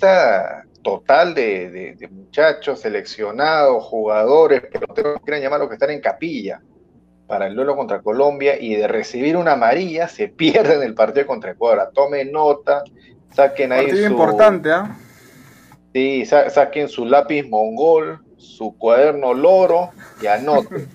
lista total de, muchachos seleccionados, jugadores, que lo quieran llamar, los que están en capilla para el duelo contra Colombia y de recibir una amarilla se pierden el partido contra Ecuador. Tomen nota, saquen ahí partido importante, ¿ah? Sí, saquen su lápiz mongol, su cuaderno loro y anoten.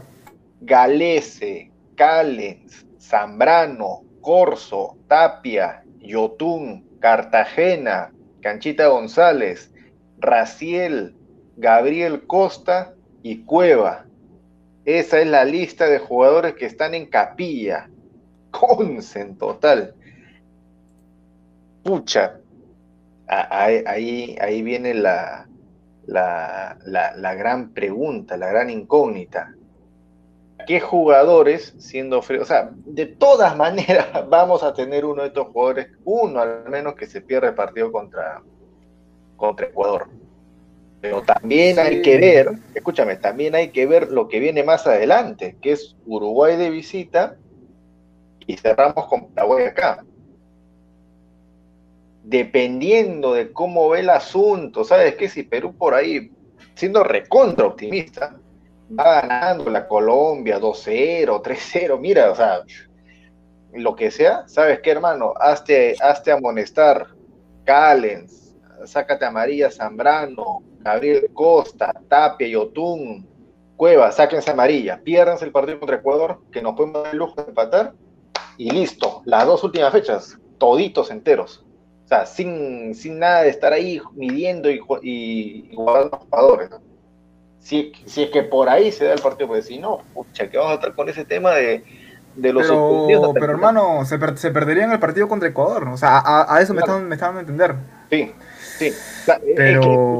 Galese, Callens, Zambrano, Corso, Tapia, Yotún, Cartagena, Canchita González, Raciel, Gabriel Costa y Cueva. Esa es la lista de jugadores que están en capilla. Consen total. Pucha. Ahí, ahí viene la, la, la, gran pregunta, la gran incógnita. ¿Qué jugadores, siendo frío, o sea, de todas maneras vamos a tener uno de estos jugadores, uno al menos que se pierda el partido contra, contra Ecuador? Pero también hay que ver, escúchame, también hay que ver lo que viene más adelante, que es Uruguay de visita y cerramos con Paraguay acá. Dependiendo de cómo ve el asunto, ¿sabes qué? Si Perú por ahí, siendo recontra optimista, va ganando la Colombia 2-0, 3-0, mira, o sea, lo que sea, ¿sabes qué, hermano? Hazte, hazte amonestar, Callens, sácate a María Zambrano, Gabriel Costa, Tapia, Yotun, Cueva, sáquense amarilla, piérdanse el partido contra Ecuador, que nos podemos dar el lujo de empatar, y listo, las dos últimas fechas, toditos enteros. O sea, sin, sin nada de estar ahí midiendo y, y, guardando jugadores. Si, si, es que por ahí se da el partido, pues si no, pucha, que vamos a estar con ese tema de, de los Pero, pero hermano, se, per, se perderían el partido contra Ecuador. O sea, a, eso me, están, me estaban a entender. Sí, Sí, pero,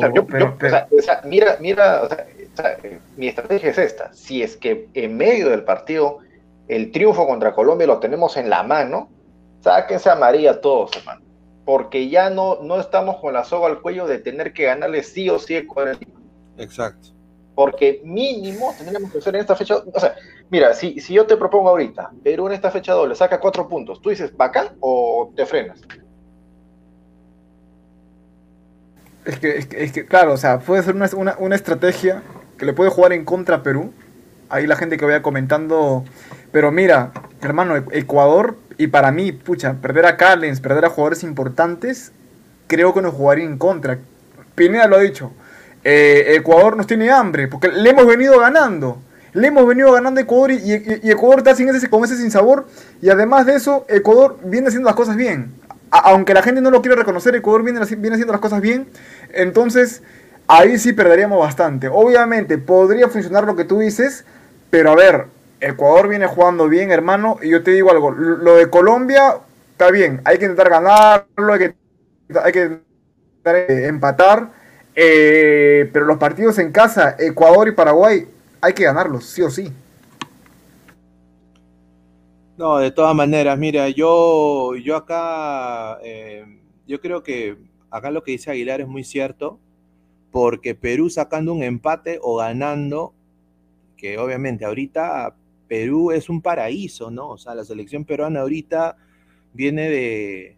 mira, mira, o sea, mi estrategia es esta. Si es que en medio del partido el triunfo contra Colombia lo tenemos en la mano, sáquense a María todos, hermano. Porque ya no, no estamos con la soga al cuello de tener que ganarle sí o sí el Exacto. Porque mínimo tendríamos que hacer en esta fecha. O sea, mira, si, si yo te propongo ahorita, Perú en esta fecha doble saca cuatro puntos, ¿tú dices bacán o te frenas? Es que, es que, claro, o sea, puede ser una, estrategia que le puede jugar en contra a Perú. Ahí la gente que vaya comentando. Pero mira, hermano, Ecuador, y para mí, pucha, perder a Callens, perder a jugadores importantes, creo que nos jugaría en contra. Pineda lo ha dicho. Eh, Ecuador nos tiene hambre, porque le hemos venido ganando. Le hemos venido ganando a Ecuador y, Ecuador está sin ese, con ese sin sabor. Y además de eso, Ecuador viene haciendo las cosas bien aunque la gente no lo quiera reconocer, Ecuador viene, haciendo las cosas bien. Entonces, ahí sí perderíamos bastante. Obviamente, podría funcionar lo que tú dices, pero a ver, Ecuador viene jugando bien, hermano, y yo te digo algo, lo de Colombia está bien, hay que intentar ganarlo, hay que, hay que intentar empatar, eh, pero los partidos en casa, Ecuador y Paraguay, hay que ganarlos, sí o sí. No, de todas maneras, mira, yo, yo acá, eh, yo creo que acá lo que dice Aguilar es muy cierto, porque Perú sacando un empate o ganando, que obviamente ahorita Perú es un paraíso, ¿no? O sea, la selección peruana ahorita viene de,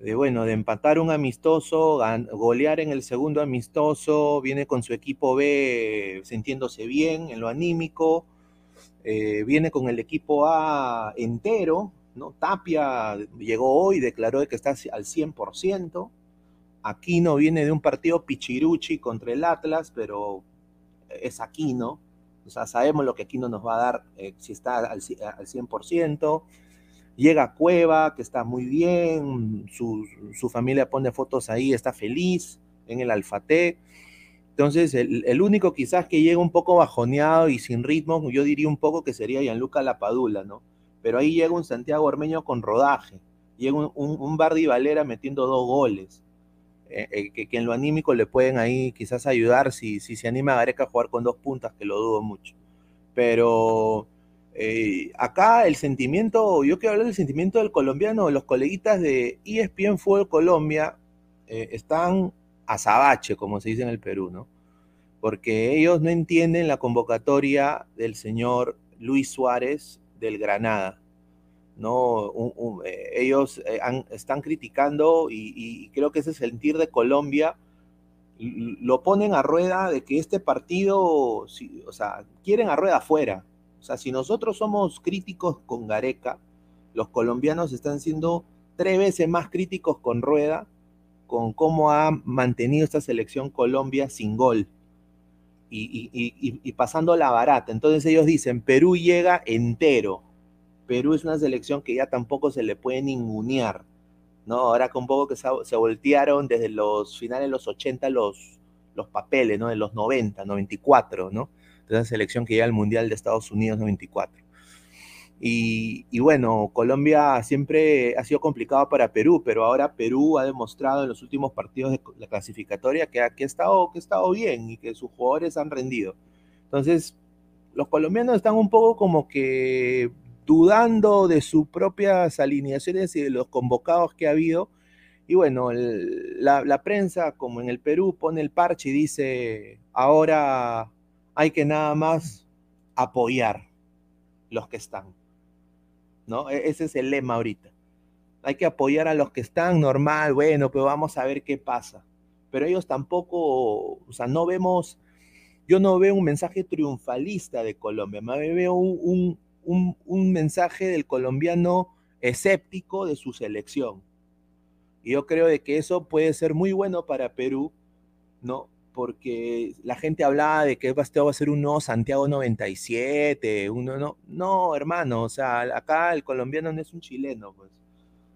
de bueno, de empatar un amistoso, golear en el segundo amistoso, viene con su equipo B sintiéndose bien en lo anímico eh, viene con el equipo A entero, ¿no? Tapia llegó hoy, declaró que está al 100%. Aquino viene de un partido pichiruchi contra el Atlas, pero es Aquino. O sea, sabemos lo que Aquino nos va a dar eh, si está al, 100%. Llega Cueva, que está muy bien, su, su, familia pone fotos ahí, está feliz en el Alfate. Entonces, el, único quizás que llega un poco bajoneado y sin ritmo, yo diría un poco que sería Gianluca Lapadula, ¿no? Pero ahí llega un Santiago Ormeño con rodaje, llega un, un, Bardi Valera metiendo dos goles, eh, eh, que, en lo anímico le pueden ahí quizás ayudar si, si se anima a Gareca a jugar con dos puntas, que lo dudo mucho. Pero eh, acá el sentimiento, yo quiero hablar del sentimiento del colombiano, los coleguitas de ESPN Fútbol Colombia están azabache, como se dice en el Perú, ¿no? Porque ellos no entienden la convocatoria del señor Luis Suárez del Granada. ¿no? Eh, ellos eh, están criticando y, creo que ese sentir de Colombia lo ponen a rueda de que este partido, o sea, quieren a rueda afuera. O sea, si nosotros somos críticos con Gareca, los colombianos están siendo tres veces más críticos con Rueda, con cómo ha mantenido esta selección Colombia sin gol y, pasando la barata. Entonces ellos dicen, Perú llega entero, Perú es una selección que ya tampoco se le puede ningunear, ¿no? Ahora con poco que se, voltearon desde los finales de los 80 los, los papeles, ¿no? De los 90, 94, ¿no? De esa selección que llega al Mundial de Estados Unidos 94. Y, y, bueno, Colombia siempre ha sido complicado para Perú, pero ahora Perú ha demostrado en los últimos partidos de la clasificatoria que, que, ha, estado, que ha estado bien y que sus jugadores han rendido. Entonces, los colombianos están un poco como que dudando de sus propias alineaciones y de los convocados que ha habido. Y bueno, la, prensa, como en el Perú, pone el parche y dice, ahora hay que nada más apoyar los que están. ¿No? E, ese es el lema ahorita. Hay que apoyar a los que están, normal, bueno, pero vamos a ver qué pasa. Pero ellos tampoco, o sea, no vemos, yo no veo un mensaje triunfalista de Colombia, me veo un, un, mensaje del colombiano escéptico de su selección. Y yo creo de que eso puede ser muy bueno para Perú, ¿no? Porque la gente hablaba de que este va a ser un nuevo Santiago 97, uno no, no, hermano, o sea, acá el colombiano no es un chileno, pues.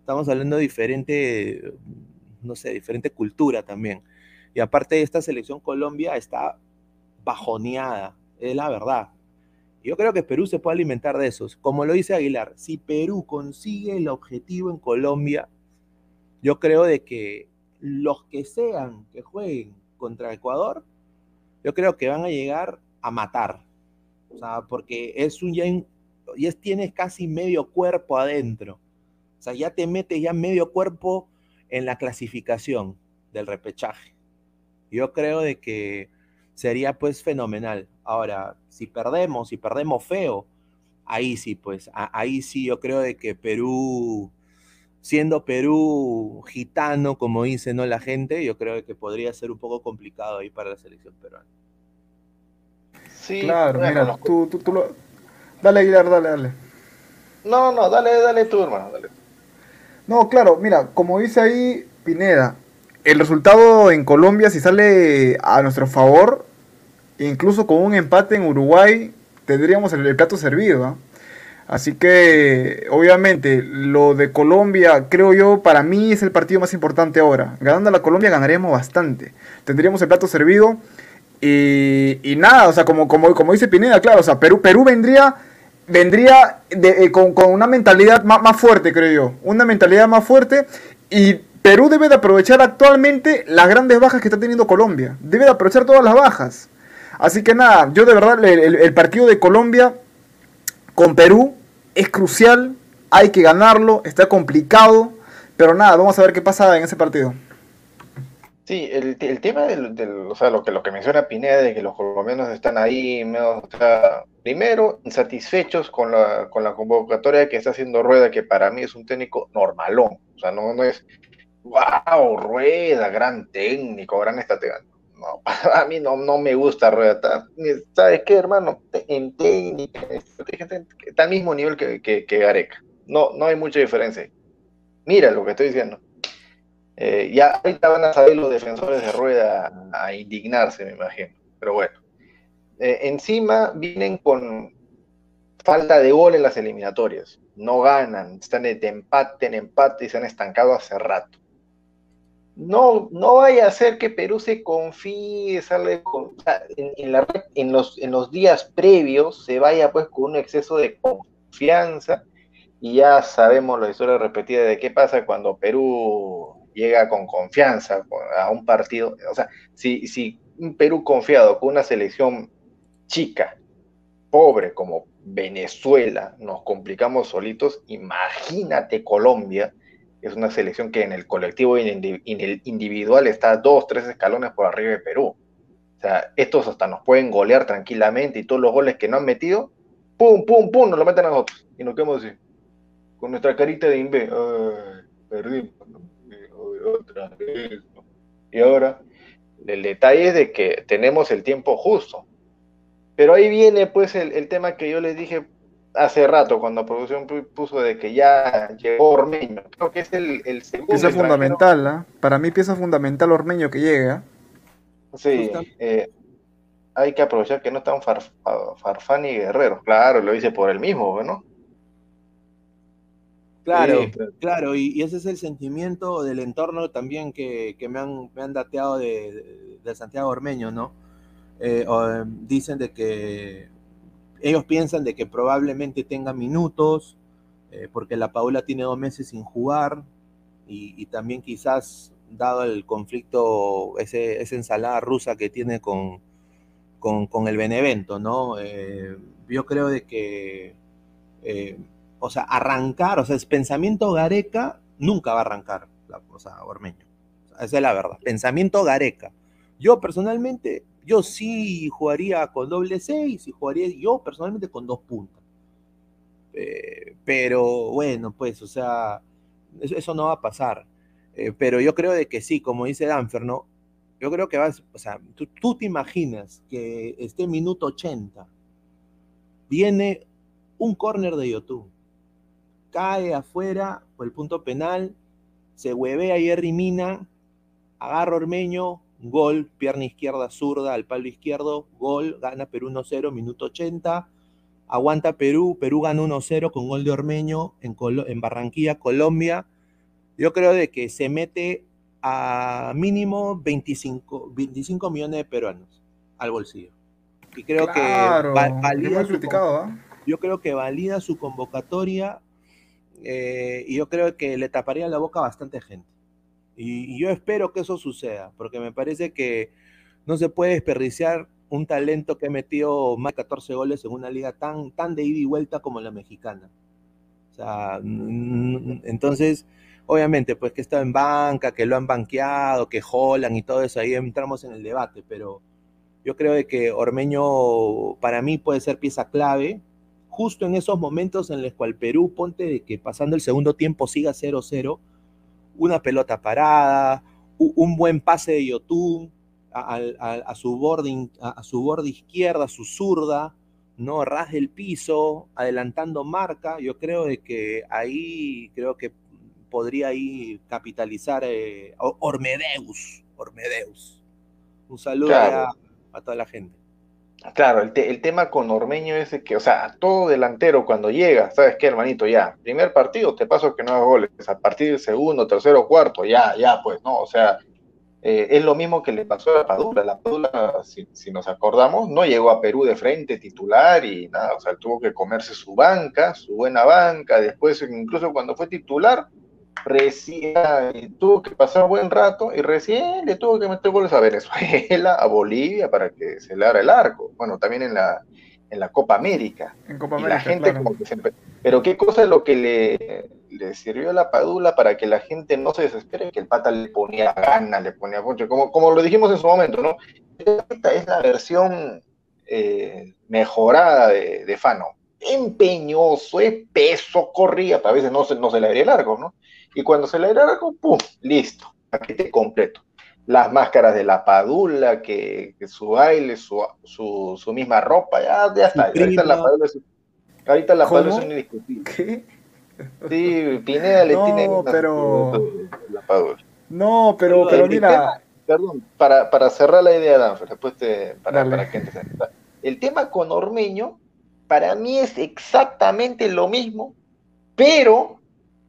Estamos hablando de diferente, no sé, diferente cultura también. Y aparte esta selección Colombia está bajoneada, es la verdad. Yo creo que Perú se puede alimentar de esos. Como lo dice Aguilar, si Perú consigue el objetivo en Colombia, yo creo de que los que sean que jueguen contra Ecuador, yo creo que van a llegar a matar. O sea, porque es un ya, tienes casi medio cuerpo adentro. O sea, ya te metes ya medio cuerpo en la clasificación del repechaje. Yo creo de que sería pues fenomenal. Ahora, si perdemos, si perdemos feo, ahí sí, pues, ahí sí yo creo de que Perú, siendo Perú gitano, como dice ¿no? la gente, yo creo que podría ser un poco complicado ahí para la selección peruana. Sí, claro, mira, tú, tú, tú lo... Dale, Aguilar, dale, dale. No, no, dale, dale tú, hermano, dale. No, claro, mira, como dice ahí Pineda, el resultado en Colombia, si sale a nuestro favor, incluso con un empate en Uruguay, tendríamos el, plato servido. ¿ah? Así que, obviamente, lo de Colombia, creo yo, para mí es el partido más importante ahora. Ganando a la Colombia ganaríamos bastante. Tendríamos el plato servido. Y, nada, o sea, como, como, como dice Pineda, claro, o sea, Perú, Perú vendría, vendría eh, con, una mentalidad más, más fuerte, creo yo. Una mentalidad más fuerte. Y Perú debe de aprovechar actualmente las grandes bajas que está teniendo Colombia. Debe de aprovechar todas las bajas. Así que nada, yo de verdad, el, partido de Colombia con Perú es crucial. Hay que ganarlo, está complicado. Pero nada, vamos a ver qué pasa en ese partido. Sí, el, tema del, o sea, lo que, lo que menciona Pineda de que los colombianos están ahí, o sea, primero, insatisfechos con la, con la convocatoria que está haciendo Rueda, que para mí es un técnico normalón, o sea, no, no es, wow, Rueda, gran técnico, gran estratega. No, a mí no, me gusta Rueda. ¿Sabes qué, hermano? En técnica, está al mismo nivel que, que, Gareca. No, no hay mucha diferencia. Mira lo que estoy diciendo. Eh, ya ahorita van a salir los defensores de Rueda a indignarse, me imagino. Pero bueno. Eh, encima vienen con falta de gol en las eliminatorias. No ganan, están de empate en empate y se han estancado hace rato no, no vaya a ser que Perú se confíe, sale con, en, en los días previos se vaya pues con un exceso de confianza y ya sabemos la historia repetida de qué pasa cuando Perú llega con confianza a un partido. O sea, si, si un Perú confiado con una selección chica, pobre como Venezuela, nos complicamos solitos, imagínate Colombia es una selección que en el colectivo y en el individual está dos, tres escalones por arriba de Perú. O sea, estos hasta nos pueden golear tranquilamente y todos los goles que no han metido, pum, pum, pum, nos lo meten a nosotros y nos quedamos así. con nuestra carita de imbe, perdimos, otra vez. Y ahora, el detalle es de que tenemos el tiempo justo. Pero ahí viene pues el, tema que yo les dije hace rato cuando la producción puso de que ya llegó Ormeño. Creo que es el, el segundo. Pieza fundamental, ¿ah? Para mí pieza fundamental Ormeño que llega. Sí, eh, hay que aprovechar que no están Farfán y Guerrero. Claro, lo hice por el mismo, ¿no? Claro, claro, y, ese es el sentimiento del entorno también que, me, han, me han dateado de, Santiago Ormeño, ¿no? Eh, dicen de que ellos piensan de que probablemente tenga minutos, eh, porque la Paula tiene dos meses sin jugar, y, también quizás, dado el conflicto, ese, esa ensalada rusa que tiene con, con, el Benevento, ¿no? Eh, yo creo de que o sea, arrancar, o sea, pensamiento Gareca nunca va a arrancar, la, cosa Ormeño. esa es la verdad. Pensamiento Gareca. Yo personalmente, yo sí jugaría con doble seis y jugaría yo personalmente con dos puntas. Eh, pero bueno, pues, o sea, eso, no va a pasar. Eh, pero yo creo de que sí, como dice Danfer, ¿no? Yo creo que vas, o sea, tú, te imaginas que este minuto 80 viene un córner de YouTube cae afuera por el punto penal, se huevea Jerry Mina, agarra Ormeño, gol, pierna izquierda zurda al palo izquierdo, gol, gana Perú 1-0, minuto 80, aguanta Perú, Perú gana 1-0 con gol de Ormeño en, en, Barranquilla, Colombia. Yo creo de que se mete a mínimo 25, 25 millones de peruanos al bolsillo. Y creo que valida su, ¿ah? yo creo que valida su convocatoria eh, y yo creo que le taparía la boca a bastante gente. Y, yo espero que eso suceda, porque me parece que no se puede desperdiciar un talento que ha metido más de 14 goles en una liga tan, tan de ida y vuelta como la mexicana. O sea, entonces, obviamente, pues que está en banca, que lo han banqueado, que jolan y todo eso, ahí entramos en el debate, pero yo creo de que Ormeño para mí puede ser pieza clave, justo en esos momentos en los cuales Perú, ponte de que pasando el segundo tiempo siga 0-0, una pelota parada, un buen pase de Yotun a, su borde, a, su borde izquierda, su zurda, no ras el piso, adelantando marca, yo creo de que ahí creo que podría ahí capitalizar eh, Ormedeus, Ormedeus. Un saludo a toda la gente. Claro, el, tema con Ormeño es que, o sea, todo delantero cuando llega, ¿sabes qué, hermanito? Ya, primer partido te paso que no hagas goles, a partir del segundo, tercero, cuarto, ya, ya, pues, ¿no? O sea, eh, es lo mismo que le pasó a la Padula. La Padula, si, si, nos acordamos, no llegó a Perú de frente titular y nada, o sea, tuvo que comerse su banca, su buena banca, después, incluso cuando fue titular, recién tuvo que pasar buen rato y recién le tuvo que meter goles a Venezuela, a Bolivia para que se le abra el arco. Bueno, también en la, en la Copa América. En Copa América. la gente como que siempre... Pero qué cosa es lo que le, le, sirvió a la Padula para que la gente no se desespere, que el pata le ponía ganas, le ponía poncho, como, como lo dijimos en su momento, ¿no? Esta es la versión eh, mejorada de, de Fano. Empeñoso, espeso, corría, a veces no se, no se le abría el arco, ¿no? Y cuando se le era ¡pum! Listo, paquete completo. Las máscaras de la padula, que, su baile, su, su, misma ropa, ya, ya está. Ahorita la padula es, ahorita la padula es indiscutible. ¿Qué? Sí, Pineda le tiene pero... la padula. No, pero, pero mira. perdón, para, para, cerrar la idea, Danfer, después te, para, para que El tema con Ormeño, para mí es exactamente lo mismo, pero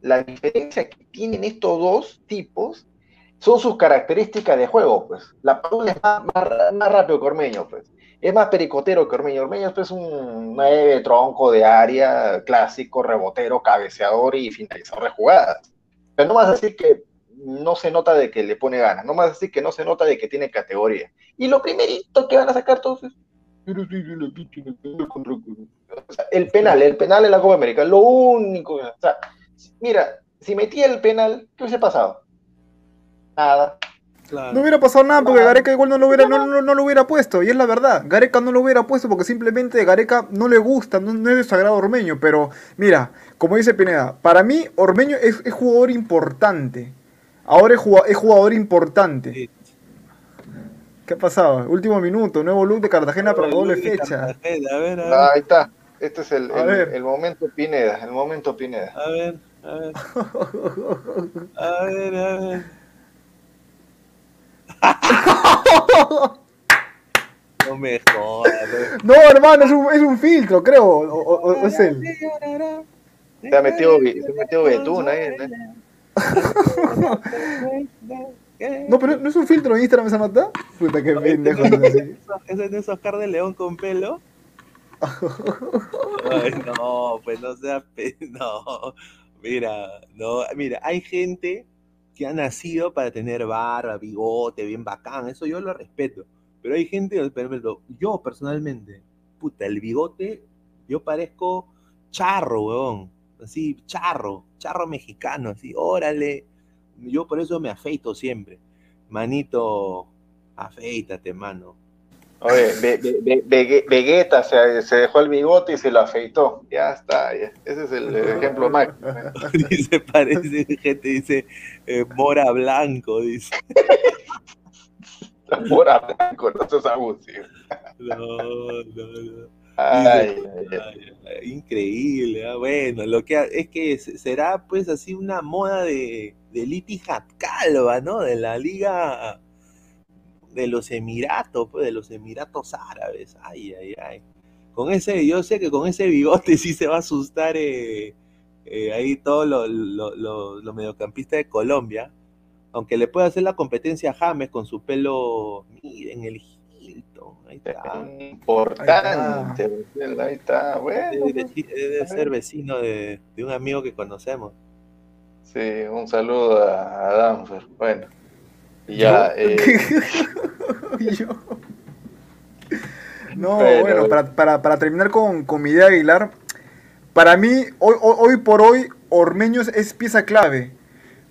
la diferencia que tienen estos dos tipos son sus características de juego, pues. La Padula es más, rápido que Ormeño, pues. Es más pericotero que Ormeño. Ormeño es pues, un nueve tronco de área, clásico, rebotero, cabeceador y finalizador de jugadas. Pero no a decir que no se nota de que le pone ganas, no a decir que no se nota de que tiene categoría. Y lo primerito que van a sacar todos es el penal, el penal en la Copa América, lo único, o sea, Mira, si metía el penal, ¿qué hubiese pasado? Nada. No hubiera pasado nada porque Gareca igual no lo, hubiera, no, no, lo hubiera puesto, y es la verdad. Gareca no lo hubiera puesto porque simplemente Gareca no le gusta, no, es de sagrado Ormeño. Pero mira, como dice Pineda, para mí Ormeño es, jugador importante. Ahora es jugador, importante. ¿Qué ha pasado? Último minuto, nuevo look de Cartagena para doble fecha. Ah, ahí está. Este es el, el, momento Pineda, el momento Pineda. A ver, a ver. A ver, a ver. No me jodas. No, hermano, es un, es un filtro, creo. O, es él. Se ha metido, se ha metido Betún ahí. No, pero no es un filtro en Instagram esa nota. Puta, qué pendejo. ¿Ese es de esos Oscar de León con pelo? No, pues no sea. No, mira, no, mira, hay gente que ha nacido para tener barba, bigote, bien bacán, eso yo lo respeto. Pero hay gente, yo personalmente, puta, el bigote, yo parezco charro, weón. Así, charro, charro mexicano, así, órale. Yo por eso me afeito siempre. Manito, afeítate, mano. Oye, Vegeta se, se, dejó el bigote y se lo afeitó. Ya está, ese es el ejemplo más. dice, parece, gente dice, eh, Mora Blanco, dice. Mora Blanco, no seas abusivo. No, no, no. Ay, increíble, ¿ah? bueno, lo que es que será pues así una moda de, de Liti Calva, ¿no? De la liga de los Emiratos, pues, de los Emiratos Árabes. Ay, ay, ay. Con ese, yo sé que con ese bigote sí se va a asustar eh, eh, ahí todos los lo, mediocampistas de Colombia. Aunque le puede hacer la competencia a James con su pelo, miren, el Hilton. Ahí está. Importante. Ahí está, bueno. Debe, ser vecino de, un amigo que conocemos. Sí, un saludo a, a Danfer. Bueno. Ya, eh... No, bueno, para, terminar con, mi idea Aguilar, para mí, hoy, hoy, por hoy, Ormeño es pieza clave.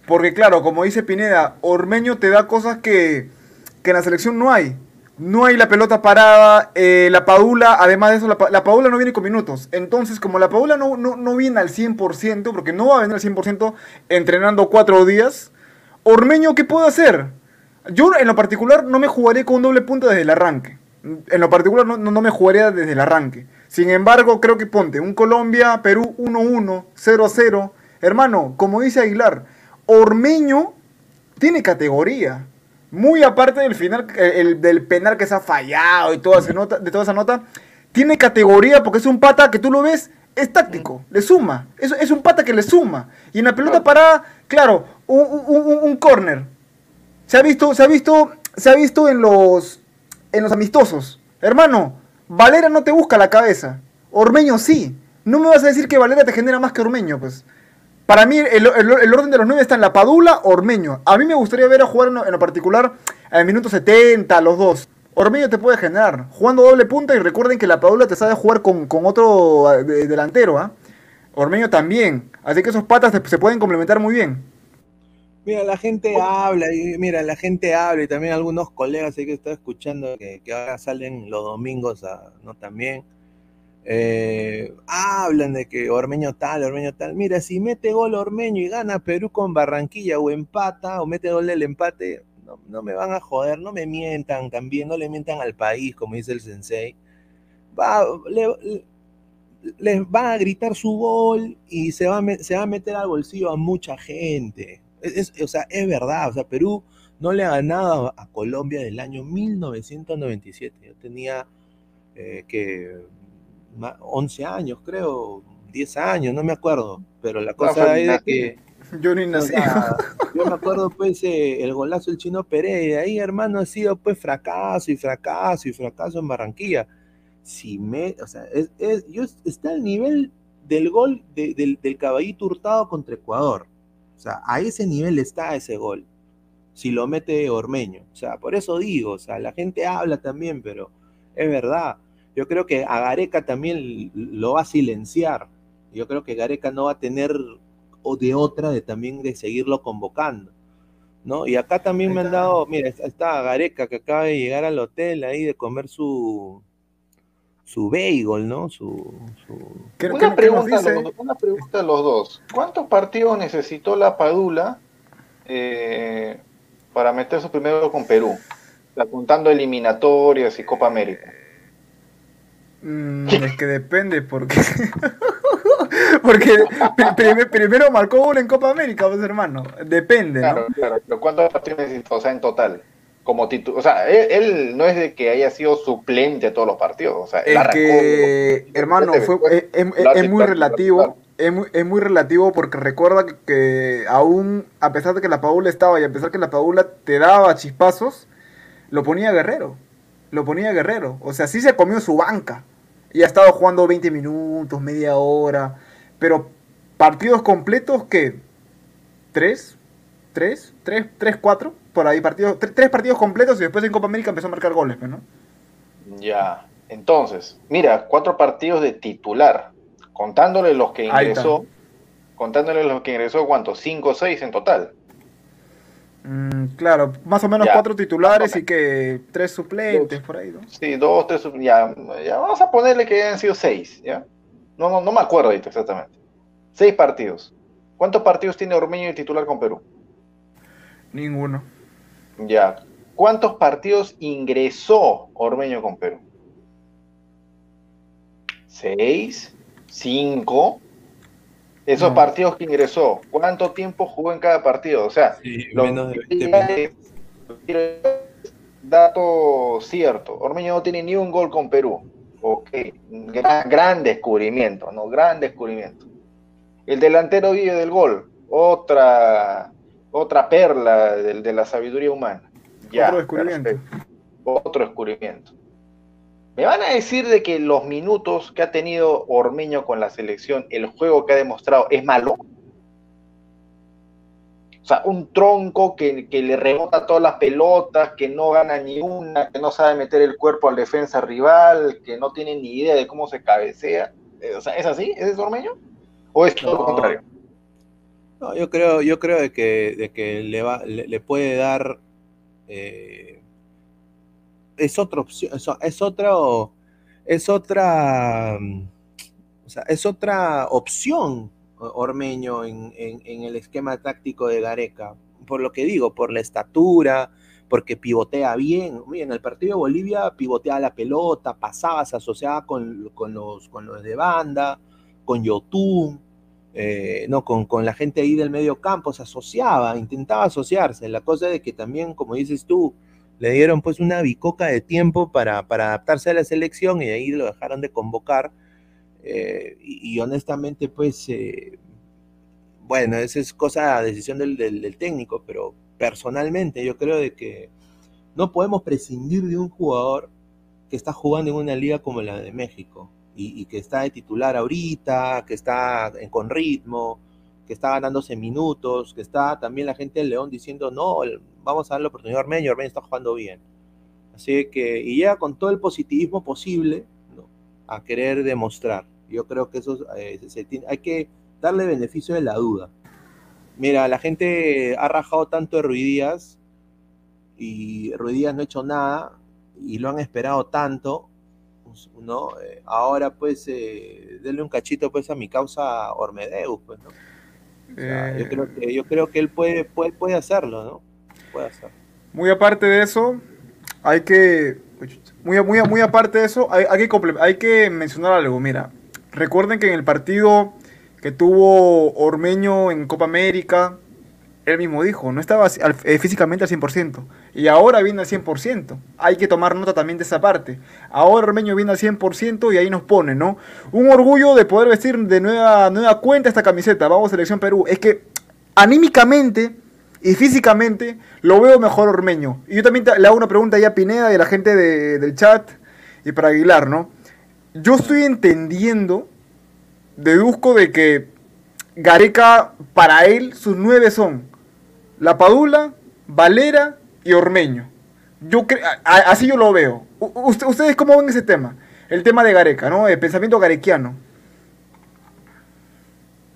Porque claro, como dice Pineda, Ormeño te da cosas que, que en la selección no hay. No hay la pelota parada, eh, la Padula, además de eso, la, la, Padula no viene con minutos. Entonces, como la Padula no, no, no viene al 100%, porque no va a venir al 100% entrenando cuatro días, Ormeño, ¿qué puede hacer? Yo en lo particular no me jugaría con un doble punto desde el arranque. En lo particular no, no, me jugaría desde el arranque. Sin embargo, creo que ponte un Colombia, Perú 1-1, 0-0. Hermano, como dice Aguilar, Ormeño tiene categoría. Muy aparte del final, el, del penal que se ha fallado y toda esa nota, de toda esa nota, tiene categoría porque es un pata que tú lo ves, es táctico, le suma. Es, es un pata que le suma. Y en la pelota parada, claro, un, un, un corner se ha visto, se ha visto, se ha visto en los, en los amistosos. Hermano, Valera no te busca la cabeza. Ormeño sí. No me vas a decir que Valera te genera más que Ormeño, pues. Para mí, el, orden de los nueve está en la Padula, Ormeño. A mí me gustaría ver a jugar en, lo particular en el minuto 70, los dos. Ormeño te puede generar. Jugando doble punta y recuerden que la Padula te sabe jugar con, otro eh, delantero, ¿ah? Ormeño también. Así que esos patas se pueden complementar muy bien. Mira, la gente habla, y mira, la gente habla, y también algunos colegas que estoy escuchando que, ahora salen los domingos, ¿no? También eh, hablan de que Ormeño tal, Ormeño tal. Mira, si mete gol Ormeño y gana Perú con Barranquilla o empata, o mete gol el empate, no, me van a joder, no me mientan también, no le mientan al país, como dice el sensei. Va, les van a gritar su gol y se va, se va a meter al bolsillo a mucha gente. Es, o sea, es verdad, o sea, Perú no le ha ganado a Colombia del año 1997. Yo tenía eh, que 11 años, creo, 10 años, no me acuerdo, pero la cosa es que... Yo ni nací. yo me acuerdo, pues, eh, el golazo del chino Pereira. Ahí, hermano, ha sido, pues, fracaso y fracaso y fracaso en Barranquilla. Si me, o sea, es, yo, está al nivel del gol del, del caballito hurtado contra Ecuador. O sea, a ese nivel está ese gol. Si lo mete Ormeño. O sea, por eso digo, o sea, la gente habla también, pero es verdad. Yo creo que a Gareca también lo va a silenciar. Yo creo que Gareca no va a tener o de otra de también de seguirlo convocando. ¿no? Y acá también me han dado, mira, está Gareca que acaba de llegar al hotel ahí de comer su su bagel, ¿no? Su, una, pregunta, una, pregunta, a los dos. ¿Cuántos partidos necesitó la Padula eh, para meter su primero con Perú? Contando eliminatorias y Copa América. Mm, es que depende, porque. porque primero marcó uno en Copa América, pues hermano. Depende. Claro, claro. Pero ¿cuántos partidos necesitó? O sea, en total como o sea, él, no es de que haya sido suplente a todos los partidos, o sea, él es que, hermano, fue, es, muy relativo, es muy, es muy, relativo porque recuerda que, aún, a pesar de que la Paula estaba y a pesar que la Paula te daba chispazos, lo ponía Guerrero, lo ponía Guerrero, o sea, sí se comió su banca y ha estado jugando 20 minutos, media hora, pero partidos completos que, ¿tres? ¿Tres? ¿Tres? ¿Tres, cuatro? Por ahí partidos, tres partidos completos y después en Copa América empezó a marcar goles, ¿no? Ya, entonces, mira, cuatro partidos de titular, contándole los que ingresó, contándole los que ingresó, ¿cuántos? Cinco o seis en total. Mm, claro, más o menos cuatro titulares y que tres suplentes por ahí, ¿no? Sí, dos, tres suplentes, ya, ya, vamos a ponerle que hayan sido seis, ¿ya? No, no, no me acuerdo ahorita exactamente. Seis partidos. ¿Cuántos partidos tiene Ormeño de titular con Perú? Ninguno. Ya. ¿Cuántos partidos ingresó Ormeño con Perú? ¿Seis? ¿Cinco? Esos partidos que ingresó, ¿cuánto tiempo jugó en cada partido? O sea, dato cierto, Ormeño no tiene ni un gol con Perú. Ok, gran, descubrimiento, ¿no? Gran descubrimiento. El delantero vive del gol, otra otra perla de, la sabiduría humana. Otro descubrimiento. Otro descubrimiento. ¿Me van a decir de que los minutos que ha tenido Ormeño con la selección, el juego que ha demostrado, es malo? O sea, un tronco que, le rebota todas las pelotas, que no gana ni una, que no sabe meter el cuerpo al defensa rival, que no tiene ni idea de cómo se cabecea. Eh, o sea, ¿es así? ¿Es Ormeño? ¿O es todo lo contrario? Yo creo, yo creo de que, de que le, va, le, puede dar. Eh, es otra opción, es, otro, es otra. O sea, es otra opción Ormeño en, el esquema táctico de Gareca. Por lo que digo, por la estatura, porque pivotea bien. En el partido de Bolivia pivoteaba la pelota, pasaba, se asociaba con, los, con los de banda, con Yotun. Eh, no, con, con, la gente ahí del medio campo, se asociaba, intentaba asociarse. La cosa de que también, como dices tú, le dieron pues una bicoca de tiempo para, para adaptarse a la selección y ahí lo dejaron de convocar. Eh, y, honestamente, pues, eh, bueno, esa es cosa, decisión del, del, técnico, pero personalmente yo creo de que no podemos prescindir de un jugador que está jugando en una liga como la de México y, que está de titular ahorita, que está con ritmo, que está ganándose minutos, que está también la gente del León diciendo, no, vamos a darle la oportunidad a Ormeño, Ormeño está jugando bien. Así que, y llega con todo el positivismo posible a querer demostrar. Yo creo que eso eh, hay que darle beneficio de la duda. Mira, la gente ha rajado tanto de Ruidías y Ruidías no ha hecho nada y lo han esperado tanto ¿no? Eh, ahora pues eh, denle un cachito pues a mi causa Ormedeus, pues, ¿no? yo, eh, creo que, yo creo que él puede, puede, puede hacerlo, ¿no? Puede hacerlo. Muy aparte de eso, hay que, muy, muy, muy aparte de eso, hay, hay, que, hay que mencionar algo, mira, recuerden que en el partido que tuvo Ormeño en Copa América, él mismo dijo, no estaba eh, físicamente al 100%. Y ahora viene al 100%. Hay que tomar nota también de esa parte. Ahora Ormeño viene al 100% y ahí nos pone, ¿no? Un orgullo de poder vestir de nueva, nueva cuenta esta camiseta. Vamos, Selección Perú. Es que anímicamente y físicamente lo veo mejor Ormeño. Y yo también le hago una pregunta ahí a Pineda y a la gente del chat y para Aguilar, ¿no? Yo estoy entendiendo, deduzco de que Gareca, para él, sus nueve son la Padula, Valera y Ormeño. Yo así yo lo veo. ¿Ustedes cómo ven ese tema? El tema de Gareca, ¿no? El pensamiento garequiano.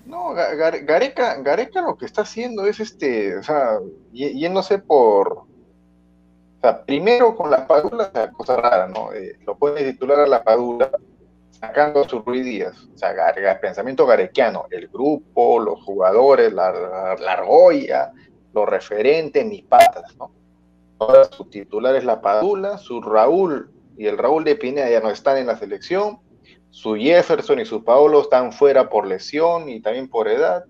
No, Gareca, Gareca lo que está haciendo es este, o sea, yéndose por, o sea, primero con la padula, cosa rara, ¿no? Eh, lo puede titular a la padula, sacando sus ruidías, o sea, pensamiento garequiano, el grupo, los jugadores, la, la, argolla, los referentes, mis patas, ¿no? Ahora su titular es la padula, su Raúl y el Raúl de Pineda ya no están en la selección, su Jefferson y su Paolo están fuera por lesión y también por edad.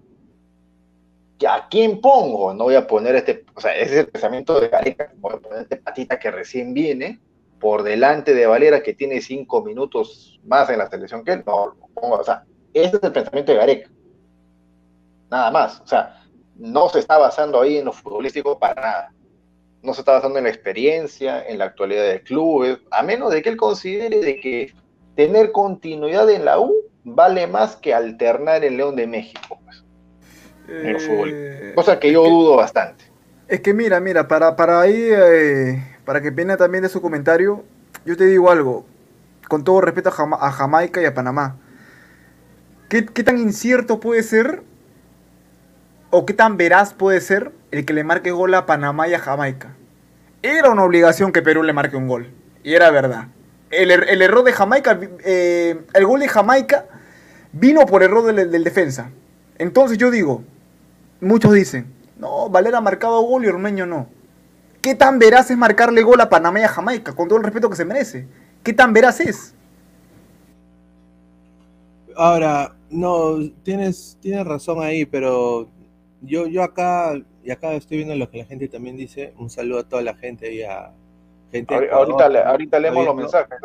¿A quién pongo? No voy a poner este, o sea, ese es el pensamiento de Gareca, voy a poner este patita que recién viene por delante de Valera que tiene cinco minutos más en la selección que él. No, lo pongo, o sea, ese es el pensamiento de Gareca. Nada más, o sea, no se está basando ahí en lo futbolístico para nada. No se está basando en la experiencia, en la actualidad de clubes, a menos de que él considere de que tener continuidad en la U vale más que alternar en León de México, pues, en el fútbol. Eh, Cosa que yo dudo bastante. Es que mira, mira, para, para ahí, eh, para que viene también de su comentario, yo te digo algo, con todo respeto a, Jamaica y a Panamá. ¿Qué, ¿Qué tan incierto puede ser o qué tan veraz puede ser el que le marque gol a Panamá y a Jamaica? Era una obligación que Perú le marque un gol, y era verdad el, er, error de Jamaica, eh, el gol de Jamaica vino por error del, defensa. Entonces yo digo, muchos dicen, no, Valera ha marcado gol y Ormeño no. ¿Qué tan veraz es marcarle gol a Panamá y a Jamaica, con todo el respeto que se merece? ¿Qué tan veraz es? Ahora, no, tienes, tienes razón ahí, pero yo, yo acá, y acá estoy viendo lo que la gente también dice, un saludo a toda la gente y a, ahorita, ahorita leemos los mensajes.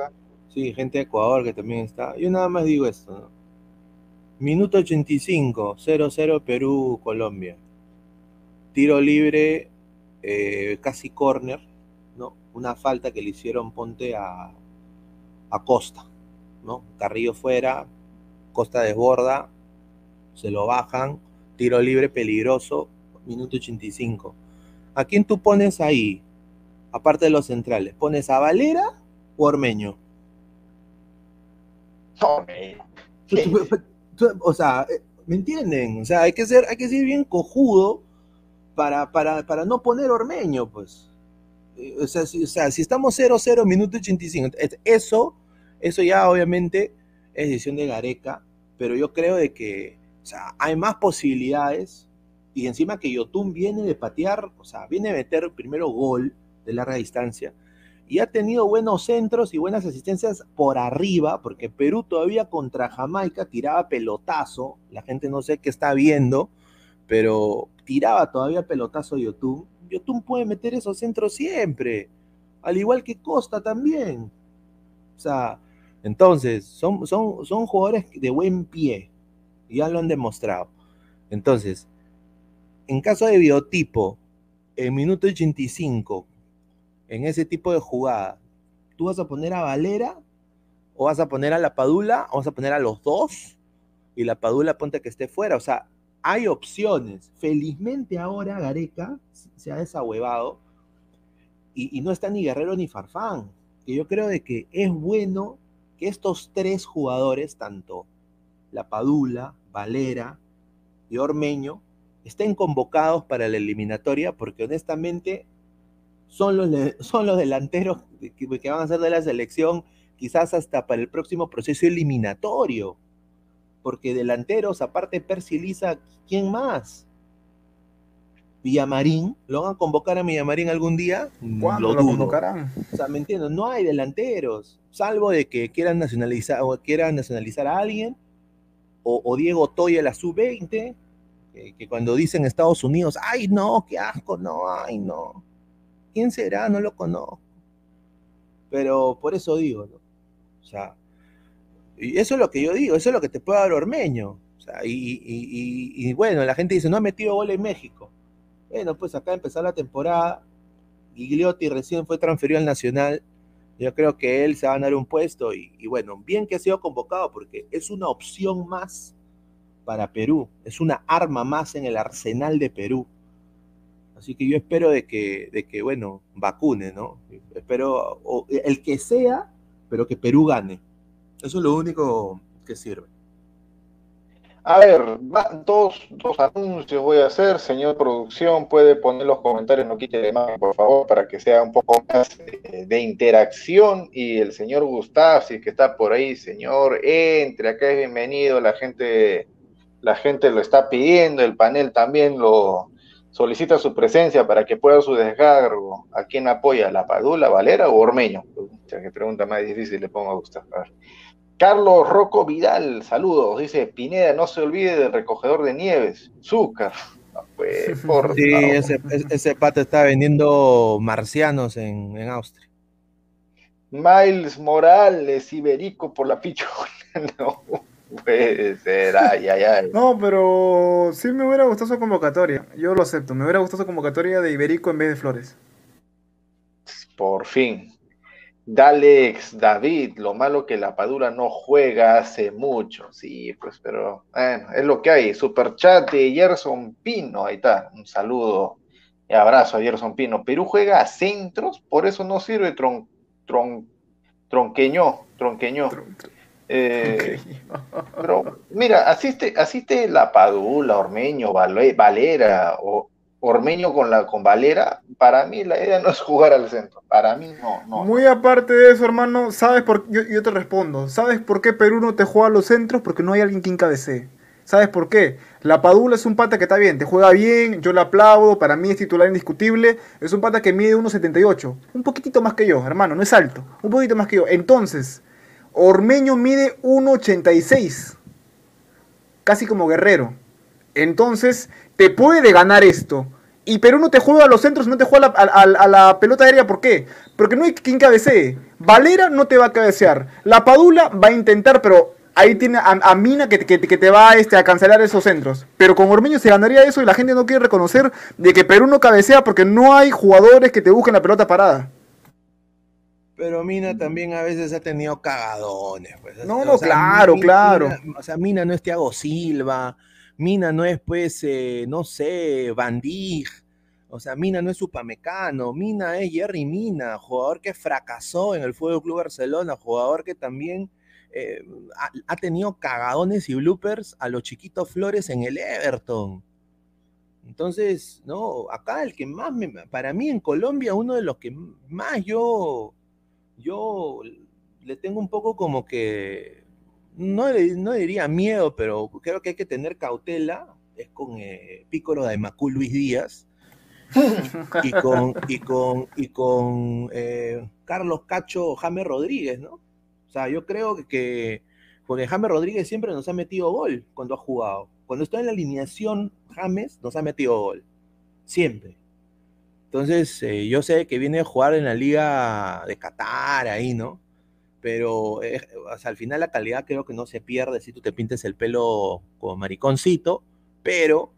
Sí, gente de Ecuador que también está. Yo nada más digo esto. Minuto 85, 0-0 Perú-Colombia. Tiro libre, eh, casi corner, ¿no? Una falta que le hicieron Ponte a, a Costa, ¿no? Carrillo fuera, Costa desborda, se lo bajan, tiro libre peligroso, minuto 85. ¿A quién tú pones ahí? aparte de los centrales, ¿pones a Valera o Ormeño? O sea, eh, ¿me entienden? O sea, hay que ser, hay que ser bien cojudo para, para, para no poner Ormeño, pues. Eh, o sea, si, o sea, si estamos 0-0, minuto 85, eso, eso ya obviamente es decisión de Gareca, pero yo creo de que o sea, hay más posibilidades y encima que Yotun viene de patear, o sea, viene de meter primero gol, de larga distancia. Y ha tenido buenos centros y buenas asistencias por arriba, porque Perú todavía contra Jamaica tiraba pelotazo. La gente no sé qué está viendo, pero tiraba todavía pelotazo Yotun. Yotun puede meter esos centros siempre, al igual que Costa también. O sea, entonces, son, son, son jugadores de buen pie, ya lo han demostrado. Entonces, en caso de biotipo, en minuto 85, en ese tipo de jugada, ¿tú vas a poner a Valera o vas a poner a la Padula o vas a poner a los dos y la Padula ponte que esté fuera? O sea, hay opciones. Felizmente ahora Gareca se ha desahuevado y, no está ni Guerrero ni Farfán. Que yo creo de que es bueno que estos tres jugadores, tanto la Padula, Valera y Ormeño, estén convocados para la eliminatoria porque honestamente son los, son los delanteros que, van a ser de la selección quizás hasta para el próximo proceso eliminatorio. Porque delanteros, aparte Percy Lisa, ¿quién más? Villamarín, ¿lo van a convocar a Villamarín algún día? ¿Cuándo lo, convocarán? O sea, me entiendo, no hay delanteros, salvo de que quieran nacionalizar o quieran nacionalizar a alguien, o, Diego Toya la sub-20, que, cuando dicen Estados Unidos, ay no, qué asco, no, ay no. ¿Quién será? No lo conozco. Pero por eso digo, ¿no? O sea, y eso es lo que yo digo, eso es lo que te puede dar Ormeño. O sea, y, bueno, la gente dice, no ha metido gol en México. Bueno, pues acá empezó la temporada. Gigliotti recién fue transferido al Nacional. Yo creo que él se va a ganar un puesto. Y, y bueno, bien que ha sido convocado porque es una opción más para Perú. Es una arma más en el arsenal de Perú. Así que yo espero de que, de que bueno, vacune, ¿no? Espero, el que sea, pero que Perú gane. Eso es lo único que sirve. A ver, dos, dos anuncios voy a hacer. Señor producción, puede poner los comentarios, no quite de mano, por favor, para que sea un poco más de, interacción. Y el señor Gustav, si es que está por ahí, señor, entre, acá es bienvenido. La gente, la gente lo está pidiendo, el panel también lo solicita su presencia para que pueda su descargo. ¿A quién apoya? ¿La Padula, Valera o Ormeño? que pregunta más difícil le pongo a Gustav. A ver. Carlos Rocco Vidal, saludos. Dice, Pineda, no se olvide del recogedor de nieves. Zúcar. Pues, sí, ese, ese, pata está vendiendo marcianos en, Austria. Miles Morales, Iberico por la pichona. No puede ser, ay, ay, ay. No, pero sí me hubiera gustado su convocatoria. Yo lo acepto. Me hubiera gustado su convocatoria de Iberico en vez de Flores. Por fin. Dalex David, lo malo que la Padura no juega hace mucho. Sí, pues, pero bueno, es lo que hay. Super chat de Gerson Pino, ahí está. Un saludo y abrazo a Gerson Pino. Perú juega a centros, por eso no sirve tron, tron, tronqueño, tronqueño. Eh, pero mira, asiste, asiste la Padula, Ormeño, Valera o Ormeño con la con Valera, para mí la idea no es jugar al centro. Para mí no, no. Muy aparte de eso, hermano, ¿sabes por yo, yo te respondo. ¿Sabes por qué Perú no te juega a los centros? Porque no hay alguien que encabece. ¿Sabes por qué? La Padula es un pata que está bien, te juega bien, yo le aplaudo, para mí es titular indiscutible. Es un pata que mide 1,78. Un poquitito más que yo, hermano, no es alto. Un poquito más que yo. Entonces, Ormeño mide 1,86. Casi como guerrero. Entonces, te puede ganar esto. Y Perú no te juega a los centros, no te juega a la, pelota aérea. ¿Por qué? Porque no hay quien cabecee. Valera no te va a cabecear. La Padula va a intentar, pero ahí tiene a, Mina que, que, te va este, a cancelar esos centros. Pero con Ormeño se ganaría eso y la gente no quiere reconocer de que Perú no cabecea porque no hay jugadores que te busquen la pelota parada. Pero Mina también a veces ha tenido cagadones. Pues. No, no, claro, claro. o sea, Mina no es Thiago Silva. Mina no es, pues, eh, no sé, Van o sea, Mina no es Supamecano, Mina es Jerry Mina, jugador que fracasó en el Fútbol Club Barcelona, jugador que también eh, ha, tenido cagadones y bloopers a los chiquitos Flores en el Everton. Entonces, no, acá el que más me, para mí en Colombia, uno de los que más yo, yo le tengo un poco como que no, no diría miedo, pero creo que hay que tener cautela, es con eh, Pícoro de Macú Luis Díaz y con, y con, y con eh, Carlos Cacho James Rodríguez, ¿no? O sea, yo creo que, porque James Rodríguez siempre nos ha metido gol cuando ha jugado. Cuando está en la alineación, James nos ha metido gol. Siempre. Entonces, eh, yo sé que viene a jugar en la liga de Qatar ahí, ¿no? pero eh, al final la calidad creo que no se pierde si tú te pintes el pelo como mariconcito, pero,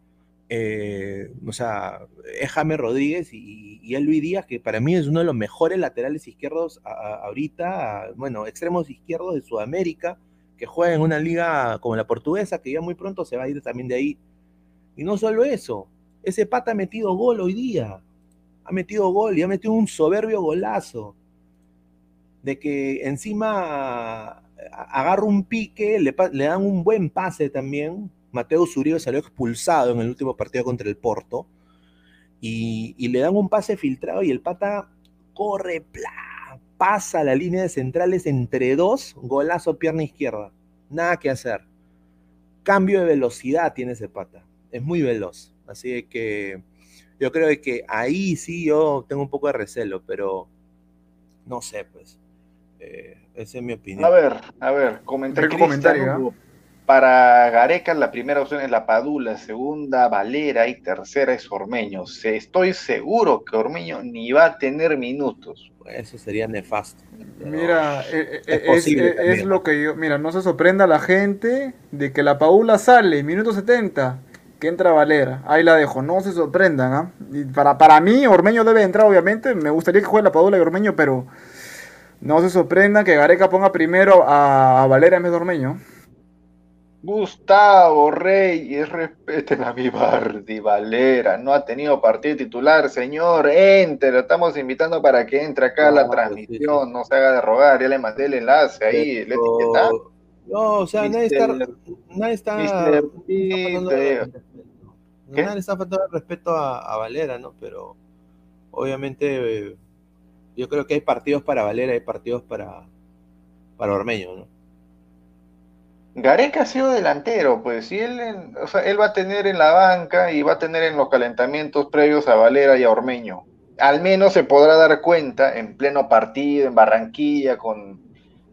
eh, o sea, es James Rodríguez y, y Luis Díaz, que para mí es uno de los mejores laterales izquierdos ahorita, bueno, extremos izquierdos de Sudamérica, que juega en una liga como la portuguesa, que ya muy pronto se va a ir también de ahí. Y no solo eso, ese pata ha metido gol hoy día, ha metido gol y ha metido un soberbio golazo de que encima agarra un pique, le, dan un buen pase también. Mateo Zuribe salió expulsado en el último partido contra el Porto. Y, le dan un pase filtrado y el pata corre, pasa la línea de centrales entre dos, golazo pierna izquierda. Nada que hacer. Cambio de velocidad tiene ese pata. Es muy veloz. Así que yo creo que ahí sí yo tengo un poco de recelo, pero no sé, pues. Eh, esa es mi opinión. A ver, a ver, comentario. comentario Para Gareca la primera opción es la Padula, segunda Valera y tercera es Ormeño. Estoy seguro que Ormeño ni va a tener minutos. Eso sería nefasto. Mira, eh, eh, es, es, lo que yo, mira, no se sorprenda la gente de que la Padula sale, minuto 70, que entra Valera. Ahí la dejo, no se sorprendan. ¿ah? para, para mí, Ormeño debe entrar, obviamente. Me gustaría que juegue la Padula y Ormeño, pero no se sorprenda que Gareca ponga primero a, Valera en vez de Ormeño. Gustavo Reyes, respeten a mi Bardi Valera, no ha tenido partido titular, señor, enter, lo estamos invitando para que entre acá a la transmisión, no se haga de rogar, ya le mandé el enlace ahí, No, o sea, nadie está, nadie está, Mister faltando Peter. el respeto. ¿Qué? Nadie le está faltando el respeto a, a Valera, ¿no? Pero obviamente eh, yo creo que hay partidos para Valera, hay partidos para, para Ormeño, ¿no? Gareca ha sido delantero, pues, y él, o sea, él va a tener en la banca y va a tener en los calentamientos previos a Valera y a Ormeño. Al menos se podrá dar cuenta en pleno partido, en Barranquilla, con,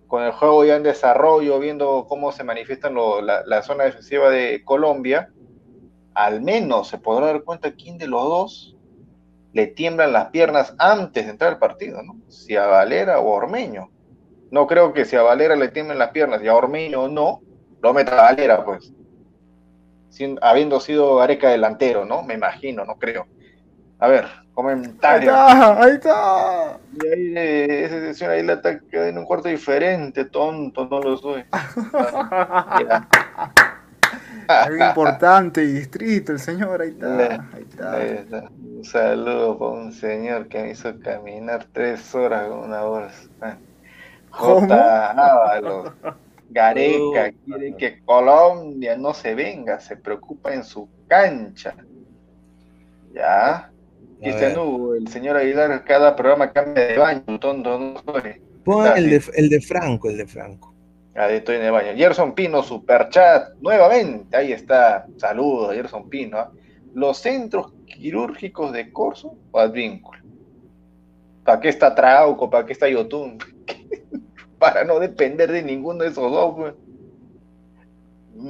con el juego ya en desarrollo, viendo cómo se manifiestan lo- la, la zona defensiva de Colombia. Al menos se podrá dar cuenta quién de los dos le tiemblan las piernas antes de entrar al partido, ¿no? Si a Valera o a Ormeño. No creo que si a Valera le tiemblen las piernas y a Ormeño no, lo meta a Valera, pues. Sin- habiendo sido Gareca delantero, ¿no? Me imagino, no creo. A ver, Ahí comentario. está, ahí está. Y ahí eh, ese señor ahí le ataca en un cuarto diferente, tonto, no lo soy. Algo importante y distrito, el señor, ahí está. Ahí está. Ahí está. Un saludo para un señor que me hizo caminar tres horas con una bolsa. ¿Cómo? J. Ábalos. Gareca Oh, quiere que Colombia no se venga, se preocupa en su cancha. Ya. Cristian. Hugo, el señor Aguilar, cada programa cambia de baño, tonto, no soy. Pon el de, el de Franco, el de Franco. Ahí estoy en el baño. Gerson Pino, superchat, nuevamente. Ahí está. Saludos, Gerson Pino. ¿ah? Los centros quirúrgicos de Corso o Advíncula. ¿Para qué está Trauco? ¿Para qué está Yotun? Para no depender de ninguno de esos dos. pues.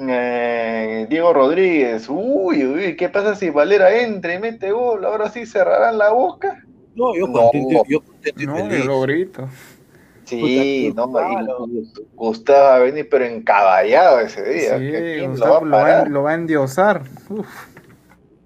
Eh, Diego Rodríguez. Uy, uy, ¿qué pasa si Valera entra y mete gol? Ahora sí cerrarán la boca. No, yo No. contento, yo contento y No, feliz. yo lo grito. Sí, Puta, no, y. Gustavo va a venir, pero encaballado ese día. Sí, ¿Quién lo va a lo va, parar? lo va a endiosar. Uf.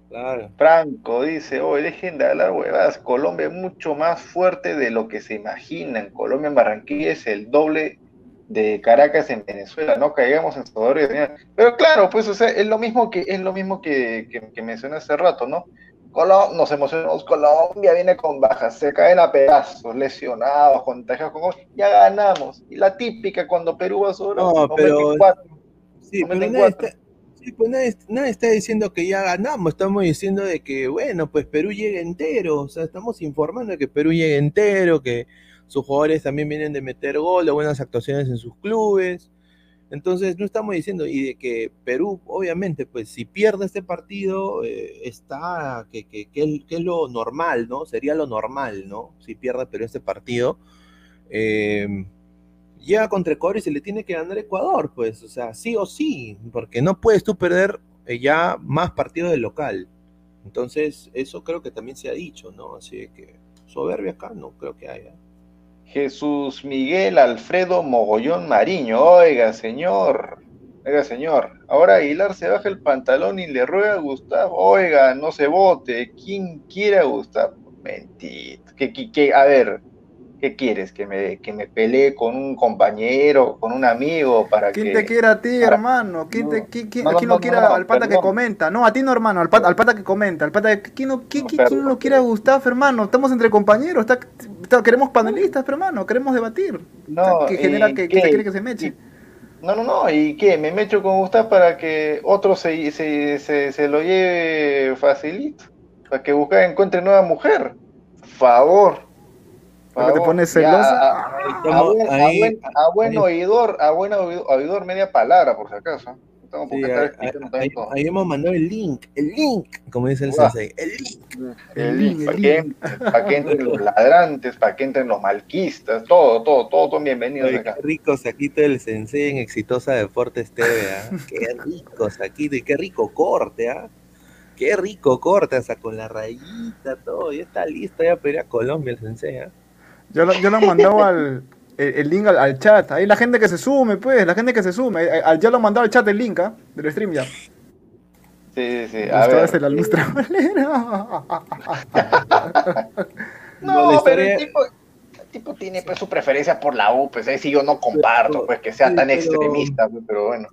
Claro. Franco dice, hoy dejen de hablar huevadas, Colombia es mucho más fuerte de lo que se imaginan. Colombia en Barranquilla es el doble de Caracas en Venezuela, no caigamos en Salvador y. Pero claro, pues o sea, es lo mismo que es lo mismo que, que, que mencioné hace rato, ¿no? Colo- nos emocionamos, Colombia viene con bajas, se caen a pedazos, lesionados, contagiados con ya ganamos. Y la típica cuando Perú va sobre No, pero-. Sí, pero nadie está, sí, pues nadie, nadie está diciendo que ya ganamos, estamos diciendo de que, bueno, pues Perú llega entero, o sea, estamos informando de que Perú llega entero, que sus jugadores también vienen de meter gol, de buenas actuaciones en sus clubes. Entonces, no estamos diciendo, y de que Perú, obviamente, pues si pierde este partido, eh, está, que, que, que que es lo normal, ¿no? Sería lo normal, ¿no? Si pierde Perú este partido. Eh, llega contra Ecuador y se le tiene que ganar Ecuador, pues, o sea, sí o sí, porque no puedes tú perder eh, ya más partidos del local. Entonces, eso creo que también se ha dicho, ¿no? Así que soberbia acá no creo que haya. Jesús Miguel Alfredo Mogollón Mariño. Oiga, señor. Oiga, señor. Ahora Aguilar se baja el pantalón y le ruega a Gustavo. Oiga, no se vote. ¿Quién quiere a Gustavo? Mentito. ¿Qué, qué- qué? A ver, ¿qué quieres? ¿Que me, que me pelee con un compañero, con un amigo para ¿Quién que... te quiere a ti, para- hermano? ¿Quién, No. te, quién, quién- No, quién no, no, no, al pata que comenta? No, a ti no, hermano, al pata, al pata que comenta. Al pata que, ¿quién, no, quién, no quiere a Gustavo, hermano? Estamos entre compañeros. está- está- queremos panelistas, hermano. Queremos debatir. No, que genera ¿y que, se quiere que se meche. No, no, no, ¿y qué? ¿Me mecho con Gustavo para que otro se, se, se, se lo lleve facilito? Para que Gustavo encuentre nueva mujer. Favor. Porque te Favor. pones celosa. A, a- a buen, a buen- a buen ahí- oidor, a buen oidor, oidor media palabra, por si acaso. No Sí, ahí, hemos mandado el link, el link, como dice el Guau. sensei, el link. El El link, link, para que, link. entren, pa' que entren los ladrantes, para que entren los malquistas, todo, todo, todo, son bienvenidos Ay, acá. qué rico Saquito el sensei en Exitosa Deportes TV, ¿ah? Qué rico Saquito y qué rico corte, ¿ah? Qué rico corte, hasta con la rayita, todo, ya está listo ya para ir a Colombia el sensei, ¿ah? Yo lo, yo lo he mandado al, el, el link al, al chat. Ahí la gente que se sume, pues, la gente que se sume. Ahí- ahí- ya lo he mandado al chat el link, ¿ah? Del stream ya. Sí, sí, sí. A ver. la lustra No, No, la pero el tipo, el tipo tiene pues, su preferencia por la U, pues ahí sí yo no comparto, pues que sea sí, tan pero- extremista, pues, pero bueno.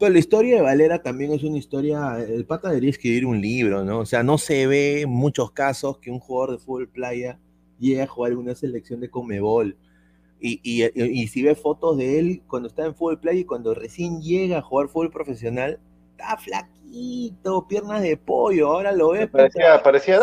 Pero la historia de Valera también es una historia, el pata debería escribir un libro, ¿no? O sea, no se ve en muchos casos que un jugador de fútbol playa llegue a jugar en una selección de Comebol. Y, y, y, si ves fotos de él cuando está en fútbol play y cuando recién llega a jugar fútbol profesional, está flaquito, piernas de pollo, ahora lo ves. Parecía, parecía.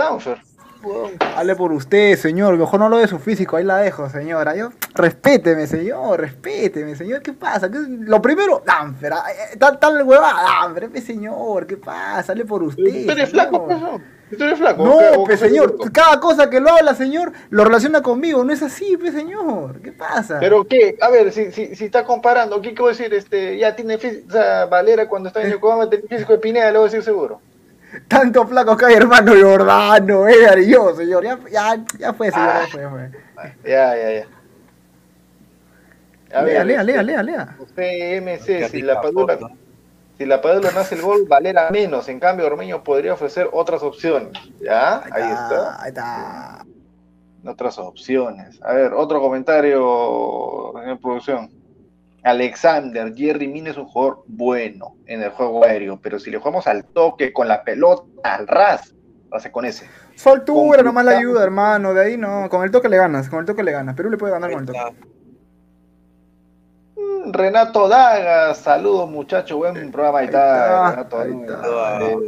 Hable por usted, señor. Mejor no lo de su físico, ahí la dejo, señora. Yo, respéteme, señor, respéteme, señor. ¿Qué pasa? Lo primero, Danfer, tal, tal huevada, Danfer, señor, ¿qué pasa? Hable por usted. ¿Tú eres flaco, ¿Tú eres flaco? No, pues señor, cada cosa que lo habla, señor, lo relaciona conmigo. No es así, pues señor. ¿Qué pasa? Pero qué, a ver, si, si, si está comparando, ¿qué quiero decir? Este, ya tiene físico, o sea, Valera cuando está en Yokohama tiene físico de Pineda, lo voy a decir seguro. Tanto flaco que hay, hermano Jordano, Edgar y yo, señor. Ya, ya, ya fue, señor, ya fue, fue. Ya, ya, ya. A lea, ver, lea, lea, lea, lea. Usted, MC, si la Padula, si la Padula no hace el gol, Valera menos. En cambio, Ormeño podría ofrecer otras opciones. ¿Ya? Ahí, ahí está. Ahí está. Otras opciones. A ver, otro comentario, en producción. Alexander, Jerry Mina es un jugador bueno en el juego aéreo, pero si le jugamos al toque, con la pelota, al ras, hace con ese. Su altura nomás la ayuda, hermano, de ahí no, con el toque le ganas, con el toque le ganas, Perú le puede ganar con el toque. Mm, Renato Daga, saludos muchachos, buen programa, ahí, está, Renato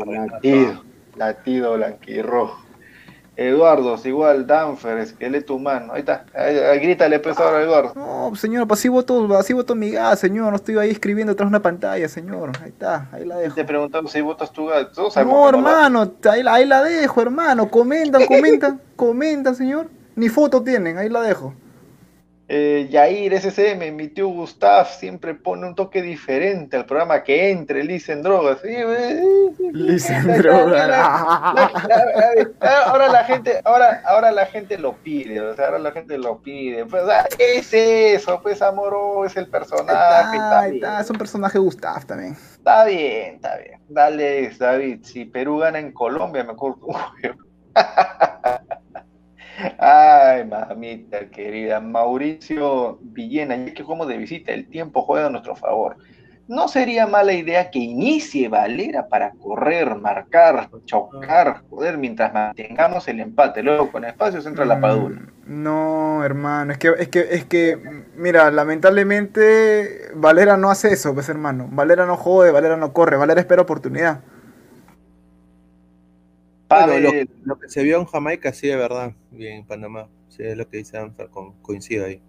Latido, latido blanquirrojo. Eduardo, igual, Danfer, esqueleto humano. Ahí está. Ahí, grítale pues ahora, Eduardo. No, señor, pues así voto, así voto mi gas, señor. No estoy ahí escribiendo tras una pantalla, señor. Ahí está, ahí la dejo. Te preguntando si votas tu gas. No, hermano, ahí, ahí, la dejo, hermano. Comenta, comenta, comenta, señor. Ni foto tienen, ahí la dejo. Eh, Yair SCM, mi tío Gustav siempre pone un toque diferente al programa que entre Liz en drogas. Liz en drogas. Ahora la gente, ahora, ahora la gente lo pide, o sea, ahora la gente lo pide. Pues ah, es eso, pues Amoro es el personaje. Está, está, es un personaje Gustav también. Está bien, está bien. Dale, David, si Perú gana en Colombia, me acuerdo. Ay, mamita querida. Mauricio Villena, ya que como de visita, el tiempo juega a nuestro favor. No sería mala idea que inicie Valera para correr, marcar, chocar, joder, mientras mantengamos el empate. Luego con espacios entra la Padula. Mm, no, hermano, es que, es que, es que, mira, lamentablemente Valera no hace eso, pues hermano. Valera no jode, Valera no corre, Valera espera oportunidad. Bueno, lo, que se vio en Jamaica sí es verdad, bien en Panamá, sí es lo que dice Anfer, coincide ahí.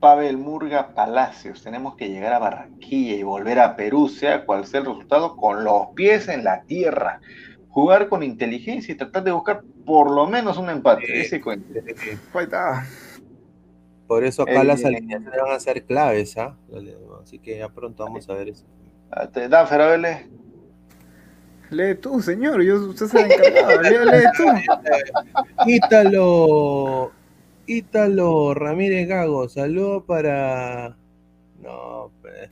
Pavel Murga Palacios, tenemos que llegar a Barranquilla y volver a Perú, sea cual sea el resultado, con los pies en la tierra. Jugar con inteligencia y tratar de buscar por lo menos un empate. Ese cuento. Por eso acá las eh, alineaciones van a ser claves, ¿ah? Así que ya pronto vamos a ver eso. Dan Feravele. Lee tú, señor, yo, usted se ha encargado, lee, lee tú. Ítalo, Ítalo Ramírez Gago, saludo para... No, pues...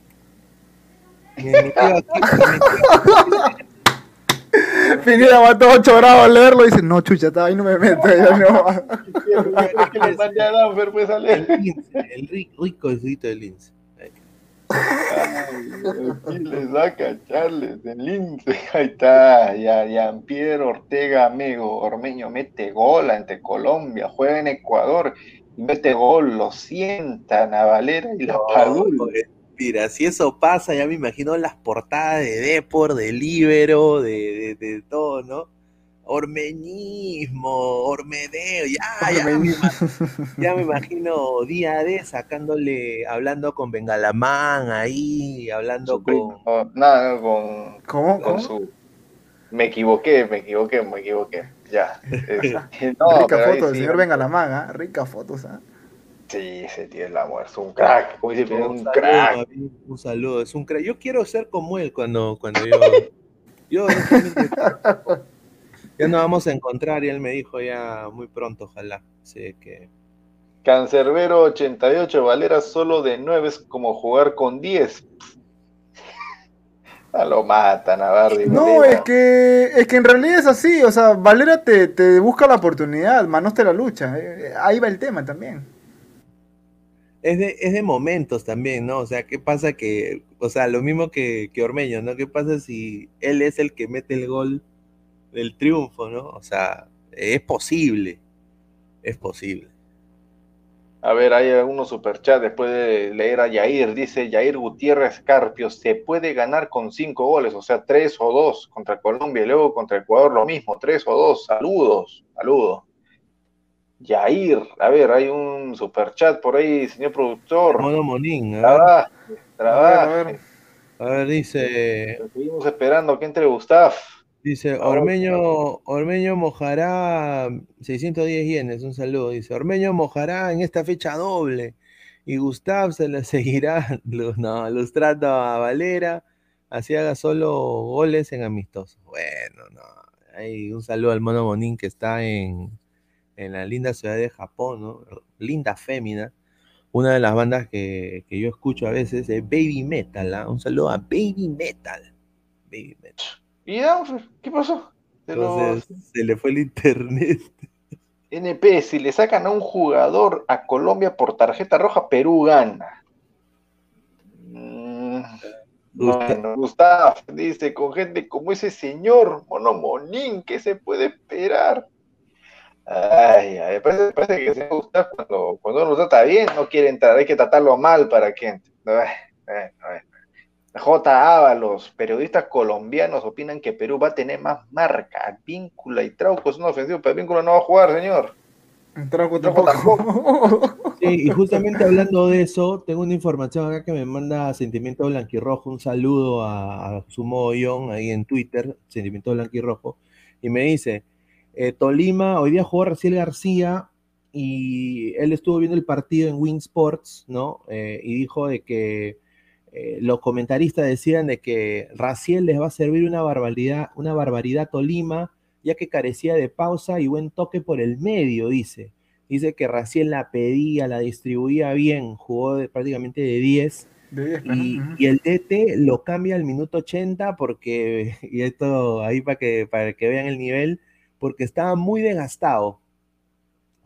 Pineda mató 8 grados a leerlo y dice, no, chucha, está ahí no me meto. Ya no. es que le mandé a Danfer, pues a leer. El, lince, el rico, rico del lince les saca Charles del lince. Ahí está, ya, Jean-Pierre Ortega Amigo, Ormeño mete gol ante Colombia, juega en Ecuador y mete gol, lo sientan a Valera y la no, Mira, si eso pasa, ya me imagino las portadas de Depor, de Libero, de, de, de todo, ¿no? Ormeñismo, ormedeo, ya, ya, me, imagino día de sacándole, hablando con Bengalamán ahí, hablando con... nada, con... ¿Cómo? Con Su... Me equivoqué, me equivoqué, me equivoqué, ya. rica foto del señor Bengalamán, ¿ah? Rica foto, ¿ah? Sí, ese tío es la muerte, es un crack, dice, un, un crack. un saludo, es un crack. Yo quiero ser como él cuando, cuando yo... yo ya nos vamos a encontrar y él me dijo ya muy pronto, ojalá. Así que. Cancerbero 88, Valera solo de 9 es como jugar con 10. A lo matan a No, es que, es que en realidad es así. O sea, Valera te, te busca la oportunidad, Manos te la lucha. Eh, ahí va el tema también. Es de, es de momentos también, ¿no? O sea, ¿qué pasa que, o sea, lo mismo que, que Ormeño, ¿no? ¿Qué pasa si él es el que mete el gol del triunfo, ¿no? O sea, es posible, es posible. A ver, hay algunos superchats después de leer a Yair. Dice Yair Gutiérrez Carpio, se puede ganar con cinco goles, o sea, tres o dos contra Colombia y luego contra Ecuador lo mismo, tres o dos. Saludos, saludos. Yair, a ver, hay un superchat por ahí, señor productor. Mono Monín, trabaja, trabaja. A ver, a ver, dice. Seguimos esperando que entre Gustav. Dice, Ormeño, Ormeño mojará 610 yenes, un saludo. Dice, Ormeño mojará en esta fecha doble y Gustav se le seguirá no, lustrando a Valera, así haga solo goles en amistosos. Bueno, no. Hay un saludo al mono Bonín que está en, la linda ciudad de Japón, ¿no? Linda fémina. Una de las bandas que, yo escucho a veces es Baby Metal, ¿ah? Un saludo a Baby Metal. Baby Metal. ¿Y ¿Qué pasó? Se, le fue el internet. NP, si le sacan a un jugador a Colombia por tarjeta roja, Perú gana. Mm, Gustavo dice, con gente como ese señor Monomonín, ¿qué se puede esperar? Ay, ay parece, parece que se gusta cuando, cuando uno trata bien, no quiere entrar, hay que tratarlo mal para que entre. Ay, ay, J. los periodistas colombianos opinan que Perú va a tener más marca. Víncula y Trauco es un ofensivo, pero Víncula no va a jugar, señor. Trauco tampoco. Sí, y justamente hablando de eso, tengo una información acá que me manda Sentimiento Blanquirrojo. Un saludo a, Sumo ahí en Twitter, Sentimiento Blanquirrojo. Y me dice: eh, Tolima, hoy día jugó Raciel García y él estuvo viendo el partido en Wing Sports, ¿no? Eh, y dijo de que eh, los comentaristas decían de que Raciel les va a servir una barbaridad, una barbaridad Tolima, ya que carecía de pausa y buen toque por el medio, dice. Dice que Raciel la pedía, la distribuía bien, jugó prácticamente de 10. y, el DT lo cambia al minuto 80 porque, y esto ahí para que, para que vean el nivel, porque estaba muy desgastado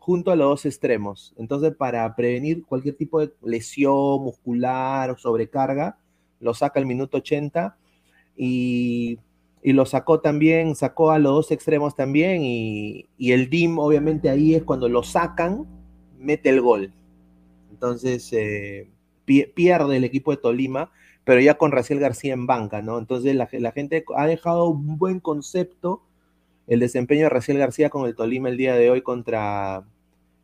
junto a los dos extremos. Entonces, para prevenir cualquier tipo de lesión muscular o sobrecarga, lo saca al minuto 80 y, lo sacó también, sacó a los dos extremos también y, el DIM obviamente ahí es cuando lo sacan, mete el gol. Entonces, eh, pierde el equipo de Tolima, pero ya con Raciel García en banca, ¿no? Entonces la, la gente ha dejado un buen concepto el desempeño de Raciel García con el Tolima el día de hoy contra,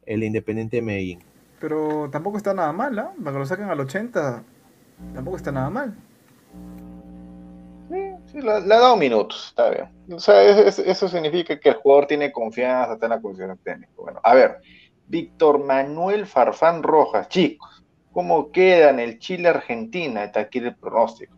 el Independiente de Medellín. Pero tampoco está nada mal, ¿ah? Para que lo saquen al 80, tampoco está nada mal. Sí, sí le, ha dado minutos, está bien. O sea, eso significa que el jugador tiene confianza, está en la condición técnica. Bueno, a ver, Víctor Manuel Farfán Rojas, chicos, ¿cómo queda en el Chile-Argentina? Está aquí el pronóstico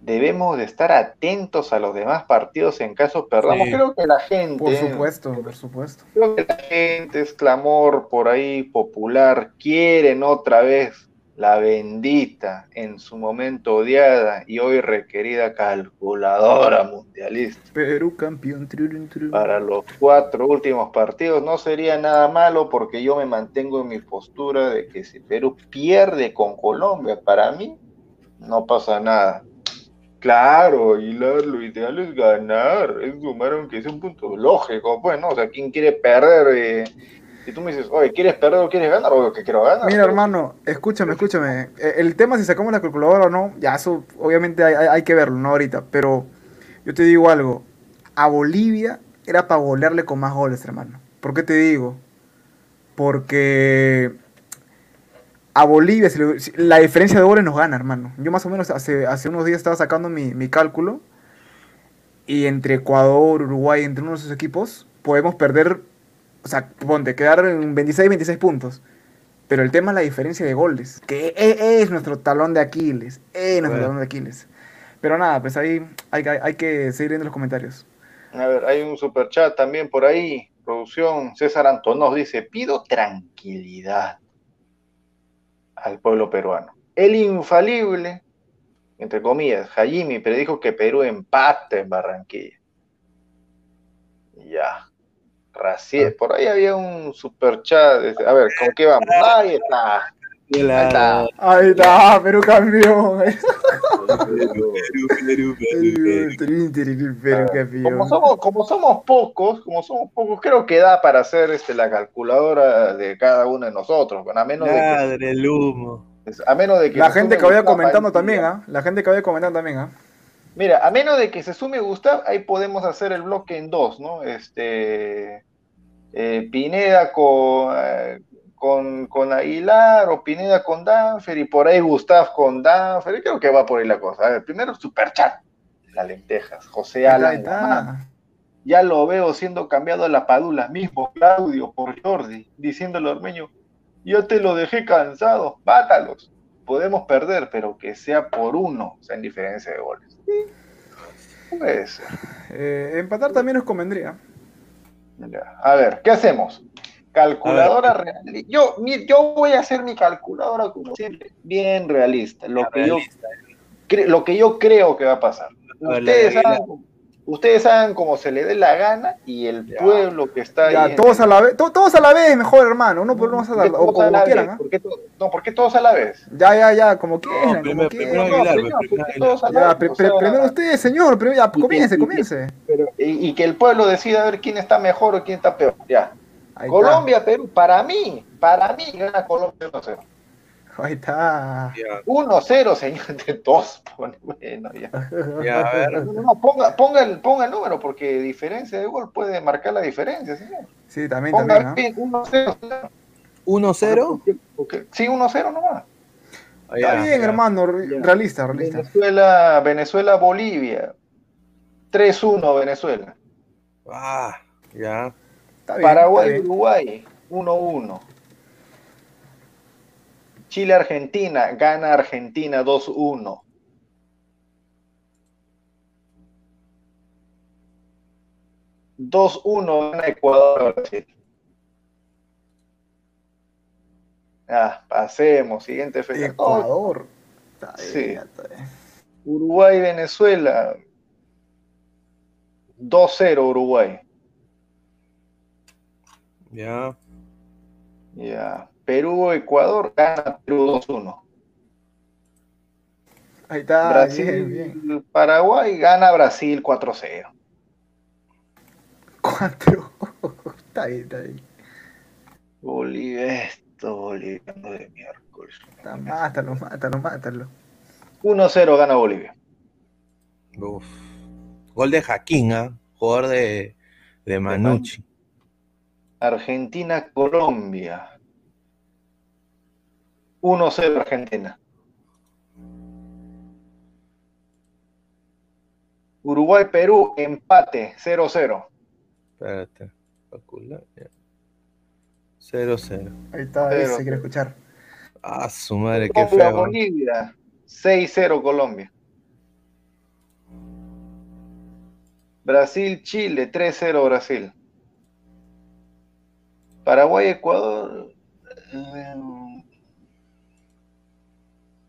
debemos de estar atentos a los demás partidos en caso perdamos. Creo que la gente. Por supuesto, por supuesto. Creo que la gente es clamor por ahí popular. Quieren otra vez la bendita, en su momento odiada y hoy requerida calculadora mundialista. Perú campeón. Para los cuatro últimos partidos no sería nada malo porque yo me mantengo en mi postura de que si Perú pierde con Colombia, para mí no pasa nada Claro, y lo, ideal es ganar, es sumar aunque sea un punto lógico, pues, ¿no? O sea, ¿quién quiere perder? Eh? Si tú me dices, oye, ¿quieres perder o quieres ganar? Obvio que quiero ganar. Mira, hermano, escúchame, escúchame. Eh, el tema si sacamos la calculadora o no, ya eso obviamente hay, que verlo, ¿no? Ahorita, pero yo te digo algo. A Bolivia era para golearle con más goles, hermano. ¿Por qué te digo? Porque a Bolivia, la diferencia de goles nos gana, hermano. Yo más o menos hace, hace unos días estaba sacando mi, cálculo. Y entre Ecuador, Uruguay, entre uno de esos equipos, podemos perder, o sea, ponte, quedar en 26, 26 puntos. Pero el tema es la diferencia de goles, que e, es, nuestro talón de Aquiles, es nuestro talón de Aquiles. Pero nada, pues ahí hay, hay, que seguir viendo los comentarios. A ver, hay un super chat también por ahí, producción. César Antonós dice, pido tranquilidad al pueblo peruano. El infalible, entre comillas, Hajimi predijo que Perú empate en Barranquilla. Ya. Raciel, por ahí había un super chat. A ver, ¿con qué vamos? Ahí está. Ahí está. Ahí está, Perú campeón. Perú, Perú, Perú, Perú. Perú campeón. Como somos, como somos pocos, como somos pocos, creo que da para hacer este, la calculadora de cada uno de nosotros, bueno, a menos de Madre el humo. que, a menos de que La gente que vaya comentando también. ¿ah? La gente que vaya comentando también, ¿ah? Mira, a menos de que se sume Gustav, ahí podemos hacer el bloque en dos, ¿no? Este eh, Pineda con, eh, con, con Aguilar o Pineda con Danfer y por ahí Gustav con Danfer. y Creo que va por ahí la cosa. A ver, primero Superchat, las lentejas, José Alan. Ya lo veo siendo cambiado a la Padula, mismo Claudio por Jordi, diciéndole al ormeño, yo te lo dejé cansado, mátalos. Podemos perder, pero que sea por uno, o sea, en diferencia de goles. Sí, puede ser. Eh, empatar también nos convendría. Ya. A ver, ¿qué hacemos? Calculadora real. Yo, mi- yo voy a hacer mi calculadora como siempre, bien realista. Lo que, yo, Realista. cre- lo que yo creo que va a pasar. A ver, Ustedes la- hagan, ustedes hagan como se le dé la gana y el Ya. pueblo que está Ya, ahí. en- todos a la vez, to- todos a la vez, mejor hermano, uno por uno vas a ¿Por qué dar, o como la quieran, vez? ¿Por qué to- no, ¿por qué todos a la vez? Ya, ya, ya, como quieran, primero- primero quieran. Aguilar, primero, pues, ¿por qué primero todos a la usted, señor, primero, ya, que- comience, y comience. pero- y, y que el pueblo decida a ver quién está mejor o quién está peor. Ya. Ahí Colombia, Perú, para mí, para mí gana Colombia 1-0. está. Ahí está. Ya, 1-0, señor, de dos. Bueno, ya. ya, a ver. No, no, ponga, ponga, el, ponga el número, porque diferencia de gol puede marcar la diferencia, señor. Sí, también, Ponga también, ¿ah? bien, 1-0. señor. 1-0. Porque- Sí, 1-0 nomás. Ah, Está bien, hermano, realista, realista. Venezuela, Venezuela, Bolivia. 3-1 Venezuela. Ah, ya. Bien, Paraguay. Uruguay, 1-1. Chile, Argentina, gana Argentina 2-1. ...2-1 gana Ecuador Brasil. Ah, pasemos, siguiente fecha. Ecuador. Está bien, Sí. ya está bien. Uruguay, Venezuela. 2-0 Uruguay. Ya. Ya. Perú, Ecuador, gana Perú 2-1. Ahí está, Brasil, bien, bien. Paraguay, gana Brasil 4-0. Cuatro. está bien, está bien. Bolivia, esto, boliviano de miércoles. Está, mátalo, mátalo, mátalo. 1-0 gana Bolivia. Uf. Gol de Jaquín, ¿ah? Jugador de, de Manucci. Argentina, Colombia. 1-0 Argentina. Uruguay, Perú, empate 0-0. Espérate. Calcula, ya. 0-0. Ahí está, Pero- ese quiero escuchar. Ah, su madre, qué Colombia, feo. Bolivia, 6-0 Colombia. Brasil, Chile, 3-0 Brasil. Paraguay, Ecuador, eh,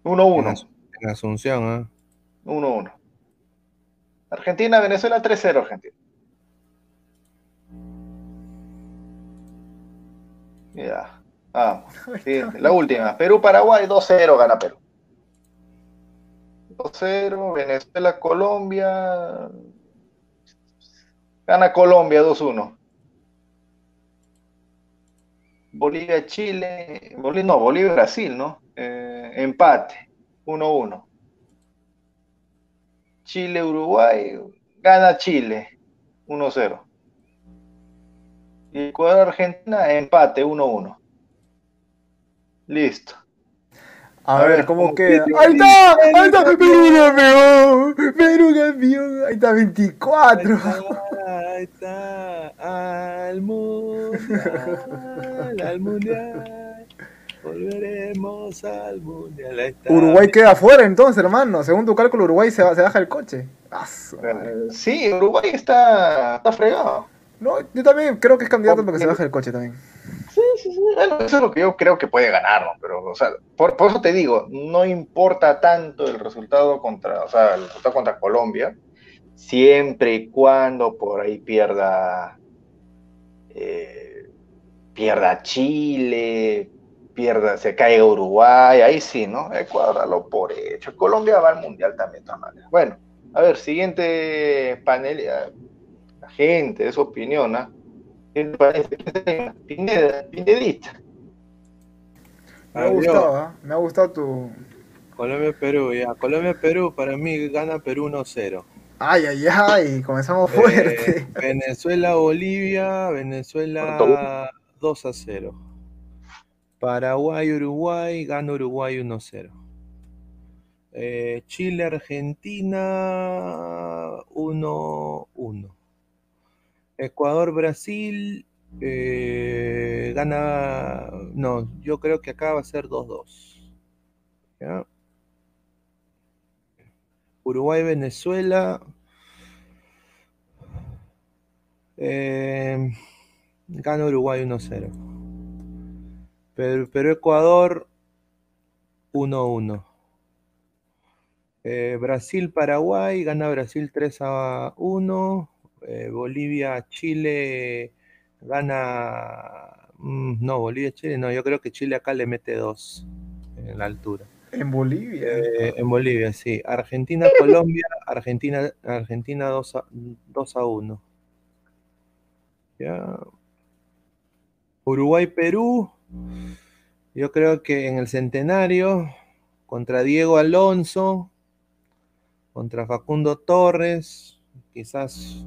1-1. En Asunción, ¿ah? 1-1. Argentina, Venezuela, 3-0 Argentina. Ya. Vamos. Siguiente, la última. Perú, Paraguay, 2-0 gana Perú. 2-0. Venezuela, Colombia. Gana Colombia 2-1. Bolivia, Chile. Bolivia, no, Bolivia, Brasil, ¿no? Eh, empate. 1-1. Chile, Uruguay. Gana Chile. 1-0. Y Ecuador, Argentina, empate 1-1. Listo. A, A ver, ¿cómo queda? ¡Ahí está! ¡Ahí está! ¡Perú campeón! ¡Perú campeón! Ahí está, 24. Ahí está, al mundial, al mundial. Volveremos al mundial. Está. Uruguay queda fuera entonces, hermano. Según tu cálculo, Uruguay se, va- se baja el coche. Ah, Sí, Uruguay está, está fregado. No, yo también creo que es candidato para que se baje el coche también. Sí, sí, sí. Bueno, eso es lo que yo creo que puede ganar, ¿no? Pero, o sea, por, por eso te digo, no importa tanto el resultado contra, o sea, el resultado contra Colombia, siempre y cuando por ahí pierda, eh, pierda Chile, pierda, se caiga Uruguay, ahí sí, ¿no? Ecuador lo por hecho. Colombia va al mundial también, de Bueno, a ver, siguiente panel, la gente, de su opinión, ¿ah? ¿Qué te parece? Pineda, Pinedista. Me ha gustado, ¿eh? me ha gustado tu. Colombia-Perú, ya. Colombia-Perú, para mí gana Perú 1-0. Ay, ay, ay, comenzamos eh, fuerte. Venezuela-Bolivia, Venezuela 2 0. Paraguay-Uruguay, gana Uruguay 1-0. Eh, Chile-Argentina 1-1. Ecuador-Brasil eh, gana. No, yo creo que acá va a ser 2-2. Uruguay-Venezuela. Eh, gana Uruguay 1-0. Perú-Ecuador 1-1. Eh, Brasil-Paraguay, gana Brasil 3 a 1. Eh, Bolivia-Chile gana. Mm, no, Bolivia-Chile, no, yo creo que Chile acá le mete 2 en la altura. En Bolivia. Eh, en Bolivia, sí. Argentina-Colombia, Argentina, Argentina 2 a, 2 a 1. Ya. Uruguay-Perú. Yo creo que en el centenario, contra Diego Alonso, contra Facundo Torres, quizás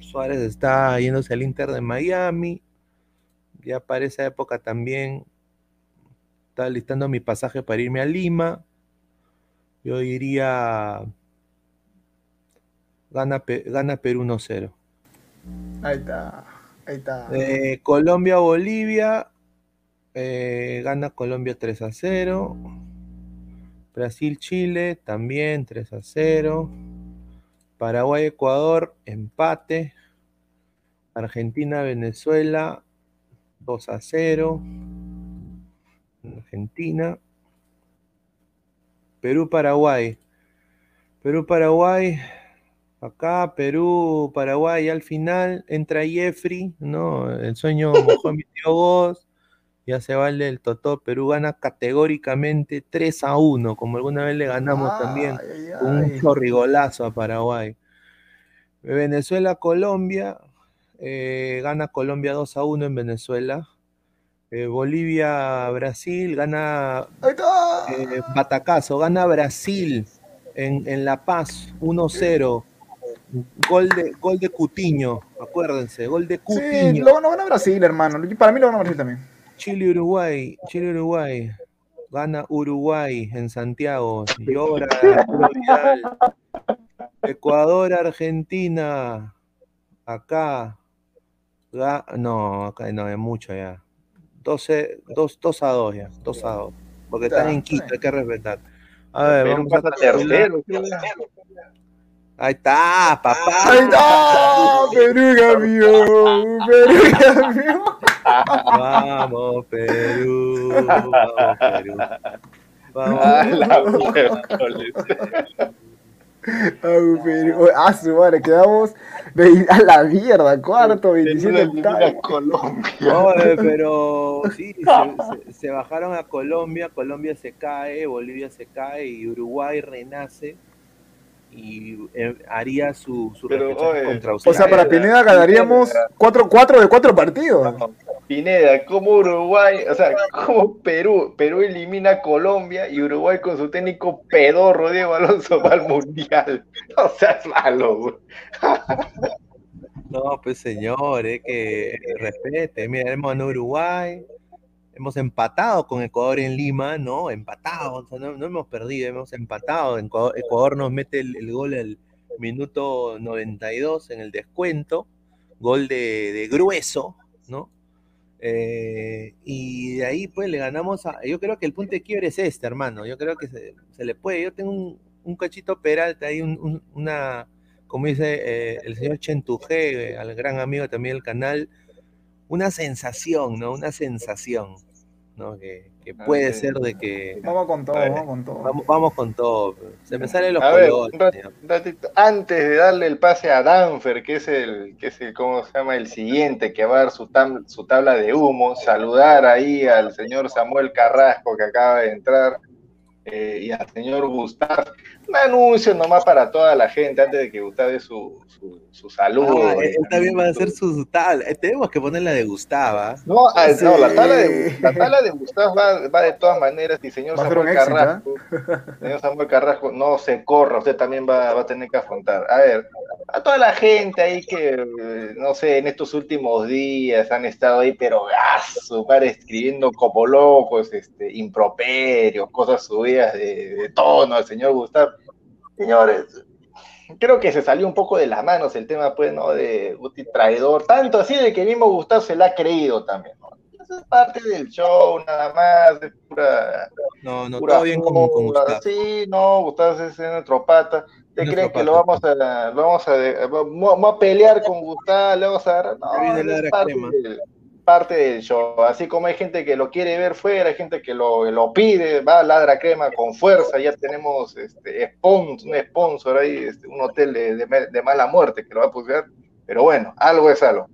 Suárez está yéndose al Inter de Miami. Ya para esa época también estaba listando mi pasaje para irme a Lima. Yo iría. Gana, gana Perú 1-0. Ahí está. Ahí está. Eh, Colombia-Bolivia. Eh, gana Colombia 3 a 0. Brasil-Chile también 3 a 0. Paraguay-Ecuador, empate. Argentina-Venezuela 2 a 0. Argentina. Perú-Paraguay. Perú-Paraguay. Acá, Perú, Paraguay, al final entra Jeffrey, ¿no? El sueño mojó mi tío Goz ya se vale el Totó. Perú gana categóricamente 3 a 1, como alguna vez le ganamos también un chorrigolazo a Paraguay. Venezuela, Colombia, eh, gana Colombia 2 a 1 en Venezuela. Eh, Bolivia, Brasil, gana eh, Batacazo, gana Brasil en, La Paz 1-0. Gol de, gol de Cutiño, acuérdense, gol de Cutiño. Sí, luego no gana Brasil, hermano. Para mí lo gana Brasil también. Chile-Uruguay, Chile-Uruguay. Gana Uruguay en Santiago. Llora Ecuador-Argentina. Acá. No, acá no, es mucho ya. 12, 2, 2 a 2 ya. 2 a 2. Porque están en Quito, hay que respetar. A ver, vamos a tercero. Ahí está, papá. Ahí está, Perú campeón, Perú campeón. Vamos, Perú, vamos, Perú. Vamos, Vamos, Perú. Ah, su madre, quedamos a la mierda, cuarto, 27 Colombia. pero sí, se, se bajaron a Colombia, Colombia se cae, Bolivia se cae y Uruguay renace y eh, haría su, su contra O sea, para Pineda ganaríamos 4-4 de 4 partidos. Pineda, como Uruguay, o sea, como Perú, Perú elimina a Colombia y Uruguay con su técnico pedorro Diego Alonso va al Mundial. O sea, es malo. no, pues señor, es que respete, mira, en Uruguay, hemos empatado con Ecuador en Lima, ¿no? Empatado, no, hemos perdido, hemos empatado. Ecuador, nos mete el, gol al minuto 92 en el descuento, gol de, grueso, ¿no? Eh, y de ahí pues le ganamos a... Yo creo que el punto de quiebre es este, hermano. Yo creo que se, le puede. Yo tengo un, cachito Peralta ahí, una, como dice eh, el señor Chentujé, eh, al gran amigo también del canal, una sensación, ¿no? Una sensación ¿no? Que, que puede Ah, sí. ser de que Vamos con todo, vamos con todo. vamos, vamos con todo. Se me salen los A colores. un ratito, antes de darle el pase a Danfer, que es el, que es el, ¿cómo se llama? El siguiente que va a dar su, tam- su tabla de humo, saludar ahí al señor Samuel Carrasco que acaba de entrar eh, y al señor Gustav. Un anuncio nomás para toda la gente antes de que Gustav dé su, su, su saludo. Ah, eh, él también va a hacer su tal. eh, Tenemos que poner la de Gustava. No, ah, Sí. no, la tabla de, la tabla de Gustav va, va de todas maneras y señor Samuel éxito, Carrasco, señor Samuel Carrasco, no se corra, usted también va, va a tener que afrontar. A ver, a toda la gente ahí que, no sé, en estos últimos días han estado ahí, pero a su madre escribiendo como locos, este, improperios, cosas subidas de, de tono al señor Gustav. Señores, creo que se salió un poco de las manos el tema, pues, ¿no? De Guti traidor, tanto así de que mismo Gustavo se la ha creído también, ¿no? Eso es parte del show, nada más, es pura, No, no, pura todo bien con, con. Gustavo. Sí, no, Gustavo es nuestro pata. ¿Te Nuestro creen que lo vamos a, lo vamos a, vamos a pelear con Gustavo? Le vamos a viene no, es parte del, parte del show. Así como hay gente que lo quiere ver fuera, hay gente que lo, lo pide, va a Ladra Crema con fuerza. Ya tenemos este, spons- un sponsor ahí, este, un hotel de, de- de mala muerte que lo va a pusiear. Pero bueno, algo es algo.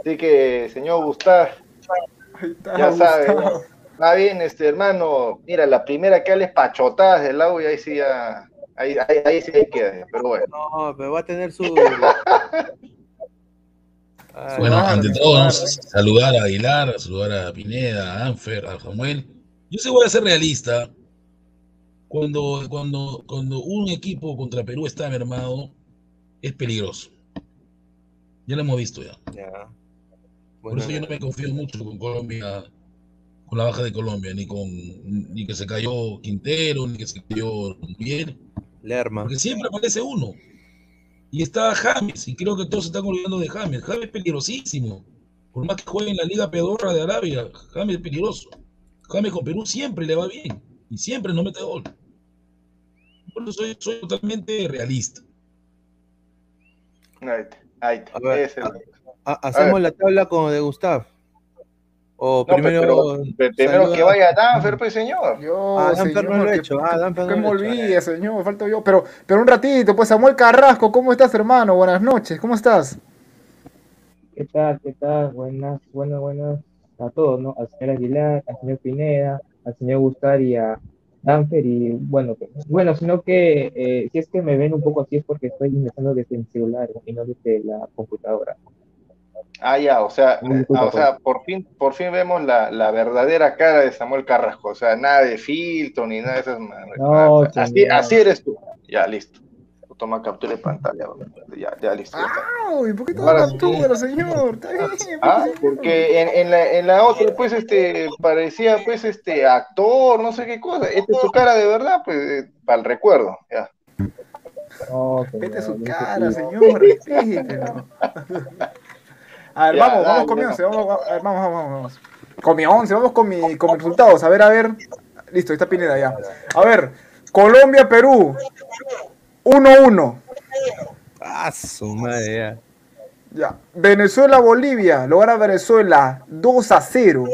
Así que, señor Gustavo, está, ya sabe, Gustavo. Va bien, este hermano. Mira, la primera que es pachotadas del lado y ahí sí ya. Ahí, ahí, ahí sí ahí queda, pero bueno. No, pero va a tener su. Ay, Bueno, Claro, ante claro. todo, vamos a saludar a Aguilar, a saludar a Pineda, a Anfer, a Samuel. Yo sí voy a ser realista. Cuando, cuando, cuando un equipo contra Perú está mermado, es peligroso. Ya lo hemos visto ya. ya. Por eso yo no me confío mucho con Colombia, con la baja de Colombia, ni con ni que se cayó Quintero, ni que se cayó Miguel, Lerma. porque siempre aparece uno. Y está James, y creo que todos se están olvidando de James. James es peligrosísimo. Por más que juegue en la Liga Pedorra de Arabia, James es peligroso. James con Perú siempre le va bien, y siempre no mete gol. Por eso soy, soy totalmente realista. Ahí está, ahí. A ver, ¿Hacemos ver. la tabla con de Gustav? O No, pues, primero. pero, pero primero que vaya Danfer, pues señor. Yo, Ah, Danfer no señor, lo que- hecho. Ah, Danfer que no me lo hecho. olvide, señor, falta yo. Pero, pero un ratito, pues Samuel Carrasco, ¿cómo estás, hermano? Buenas noches, ¿cómo estás? ¿Qué tal? ¿Qué tal? Buenas, buenas, buenas a todos, ¿no? Al señor Aguilar, al señor Pineda, al señor Gustar y a Danfer y bueno, que- bueno, sino que eh, si es que me ven un poco así es porque estoy ingresando desde mi celular y no desde la computadora. Ah, ya, o sea, disculpa, ah, o sea, por fin, por fin vemos la, la verdadera cara de Samuel Carrasco. O sea, nada de filtro ni nada de esas madres. No, así, así eres tú. Ya, listo. Toma captura de pantalla. Ya, ya listo. ya está. Ay, ¿por qué sí. captura, señor? Está bien, Ah, pues, porque en, en la, en la otra, pues, este, parecía, pues, este, actor, no sé qué cosa. Esta es su cara de verdad, pues, eh, para el recuerdo, ya. No, señor, Vete su cara, señor. A ver, Ya, vamos, vamos dale, con mi ya. once, vamos, vamos, a ver, vamos, vamos, vamos. Con mi once, vamos con, mi, con mis resultados. A ver, a ver. Listo, ahí está Pineda ya. A ver, Colombia, Perú. 1-1. Ah, su madre, ya. Ya. Venezuela, Bolivia. Lo gana Venezuela 2 a 0.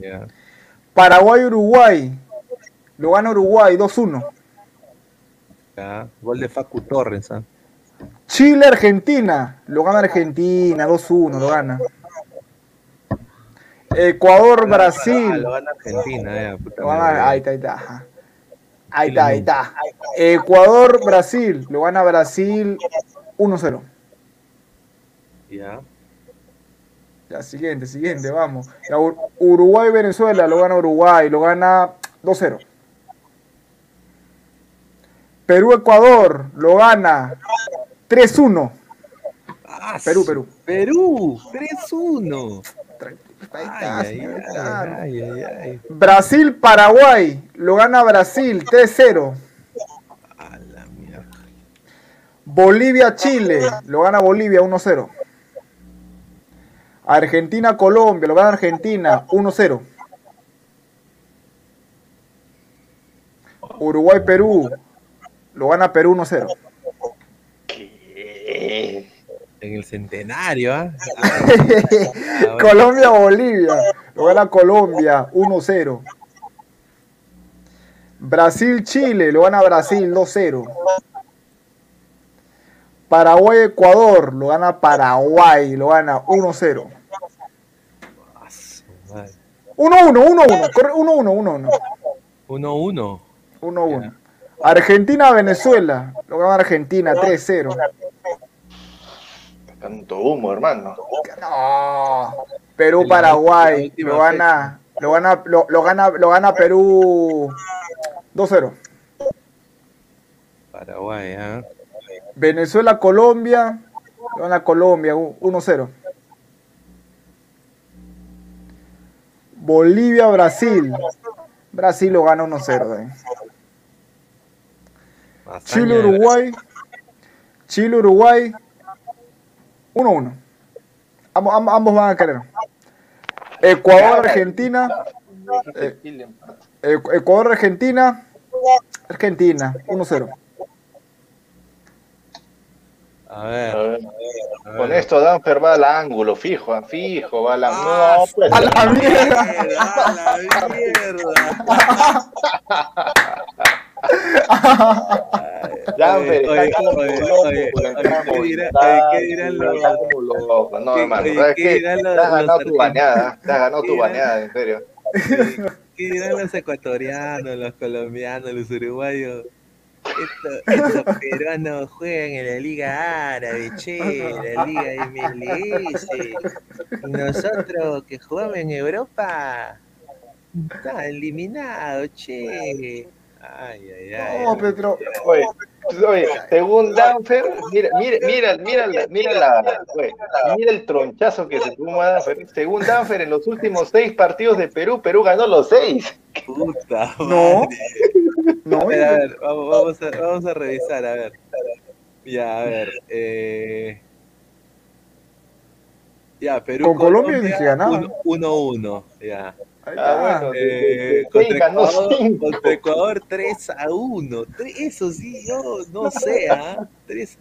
ya. Paraguay, Uruguay. Lo gana Uruguay 2-1. ya. Gol de Facu Torres. ¿ah? Chile, Argentina. Lo gana Argentina 2-1. Lo gana. Ecuador, Ah, Brasil. lo gana Argentina, ya. puta madre. ahí está, ahí está. Ahí está, ahí está. Ecuador, Brasil. Lo gana Brasil 1-0. Ya. Ya, siguiente, siguiente, vamos. Ya, Ur- Uruguay, Venezuela. Lo gana Uruguay. Lo gana 2-0. Perú, Ecuador. Lo gana 3-1. Ah, Perú, Perú. Perú, 3-1. Ahí está, Ay, ay, señor, ay, claro. ay, ay, ay. Brasil, Paraguay. Lo gana Brasil 3-0. A la mierda. Bolivia, Chile. Lo gana Bolivia 1-0. Argentina, Colombia. Lo gana Argentina 1-0. Uruguay, Perú. Lo gana Perú 1-0. ¿Qué? En el centenario, ¿ah? Ah, bueno. Colombia, Bolivia. lo gana Colombia 1-0. Brasil-Chile, lo gana Brasil 2-0. Paraguay-Ecuador, lo gana Paraguay, lo gana 1-0. 1-1, 1-1, corre 1-1, 1-1. 1-1. 1-1. Argentina-Venezuela, lo gana Argentina 3-0. Tanto humo, hermano. No. Perú-Paraguay, La última lo gana, lo gana, lo, lo gana, lo gana Perú 2-0. Paraguay, ¿ah? Venezuela-Colombia, lo gana Colombia 1-0. Bolivia-Brasil, Brasil lo gana 1-0. eh. Hazaña de Chile-Uruguay, Chile-Uruguay 1-1. Ambos, ambos- ambos van a querer. Ecuador-Argentina, Eh. Ecu- Ecuador-Argentina, Argentina 1-0. A ver. A ver, a ver. Con esto Danfer va al ángulo, fijo, fijo, va al ángulo. Ah, No, pues, a la mierda. A la mierda. Danfer Oye, está como loco ¿qué dirán los- está como loco. No, ¿Qué- hermano, ¿sabes qué los- Te has ganado tu bañada, te has ganado ¿Qué tu bañada, en serio. ¿Qué dirán los ecuatorianos, los colombianos, los uruguayos? Estos, estos peruanos juegan en la Liga Árabe, che, la Liga MLS. Y nosotros que jugamos en Europa, está eliminado, che. Ay, ay, ay. No, Petro. Oye, oye, según Danfer, mira, mira, mira, mira, la- mira, la, oye, mira el tronchazo que se fuma Danfer. Según Danfer, en los últimos seis partidos de Perú, Perú ganó los seis. Puta No. madre. No, A ver, a ver, vamos, vamos a, vamos a revisar, a ver. Ya, a ver. Eh... Ya, Perú. Con Colombia ni se ganaba. 1-1, ya. Ahí Ah, está. bueno, Eh, contra, Ecuador, contra Ecuador 3 a 1. Tre- Eso sí, yo no sé, ¿ah? Tres-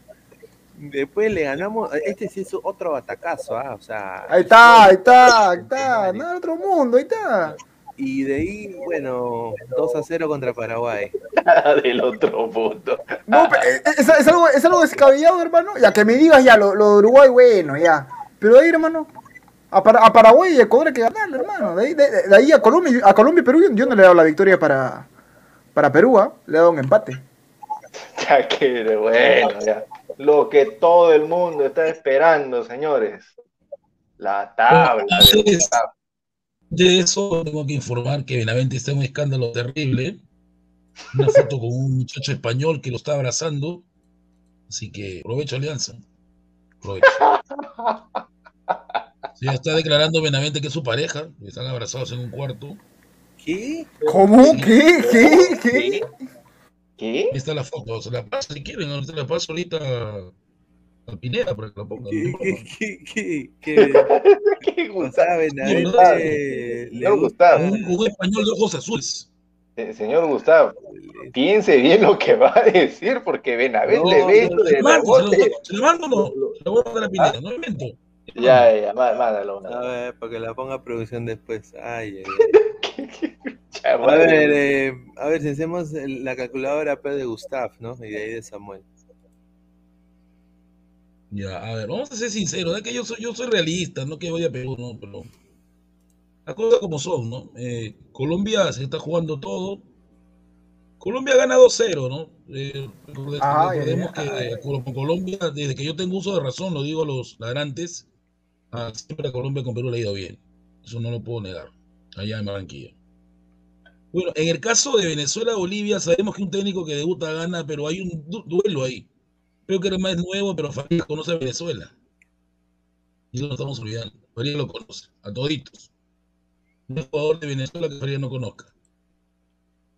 Después le ganamos. Este sí es otro batacazo, ¿ah? O sea. Ahí está, ahí está, ahí está. Nada, otro mundo, ahí está. Y de ahí, bueno, 2 a 0 contra Paraguay. del otro mundo. No, pe- eh, es, es algo, es algo descabellado, hermano. Ya que me digas ya, lo, lo de Uruguay, bueno, ya. Pero ahí, hermano, a, Para- a Paraguay y Ecuador hay que ganarle, hermano. De ahí, de, de ahí a Colombia, a Colombia y Perú, yo, no le he dado la victoria para, para Perú, ¿ah? Le he dado un empate. Ya que bueno, ya. Lo que todo el mundo está esperando, señores. La tabla. de- Entonces, de eso tengo que informar que Benavente está en un escándalo terrible. Una foto con un muchacho español que lo está abrazando. Así que aprovecho alianza. Aprovecho. Sí, ya está declarando Benavente que es su pareja. Están abrazados en un cuarto. ¿Qué? ¿Cómo? ¿Qué? ¿Qué? ¿Qué? ¿Qué? Ahí está la foto. Se la paso si quieren. ahorita la paso ahorita a Pineda para que la pongan. ¿Qué? ¿Qué? ¿Qué? ¿Qué? ¿Qué? ¿Qué O gusta? sea, Benavente Señor gusta- Gustavo. Un, un español de ojos azules. Eh, Señor Gustavo, piense bien lo que va a decir, porque Benavente No, le ve no, esto ¿Se de la mando? ¿Se rebote. la- ¿Se la mando? Se la voy a mandar a Pineda. No invento. Ya, ya, ya, má- mándalo. A ver, para que la ponga a producción después. Ay, ay, ay. Ya, A ver, eh, a ver, si hacemos la calculadora P de Gustav, ¿no? Y de ahí de Samuel. Ya, a ver, vamos a ser sinceros, es que yo soy, yo soy realista, no que voy a Perú, no, pero las cosas como son, ¿no? Eh, Colombia se está jugando todo. Colombia gana 2-0, ¿no? Eh, recordemos ay, que eh, Colombia, desde que yo tengo uso de razón, lo digo a los ladrantes, ah, siempre a Colombia con Perú le ha ido bien. Eso no lo puedo negar, allá en Barranquilla. Bueno, en el caso de Venezuela-Bolivia, sabemos que un técnico que debuta gana, pero hay un du- duelo ahí. Creo que era más nuevo, pero Farías conoce a Venezuela. Y eso lo estamos olvidando. Farías lo conoce, a toditos. No hay jugador de Venezuela que Farías no conozca.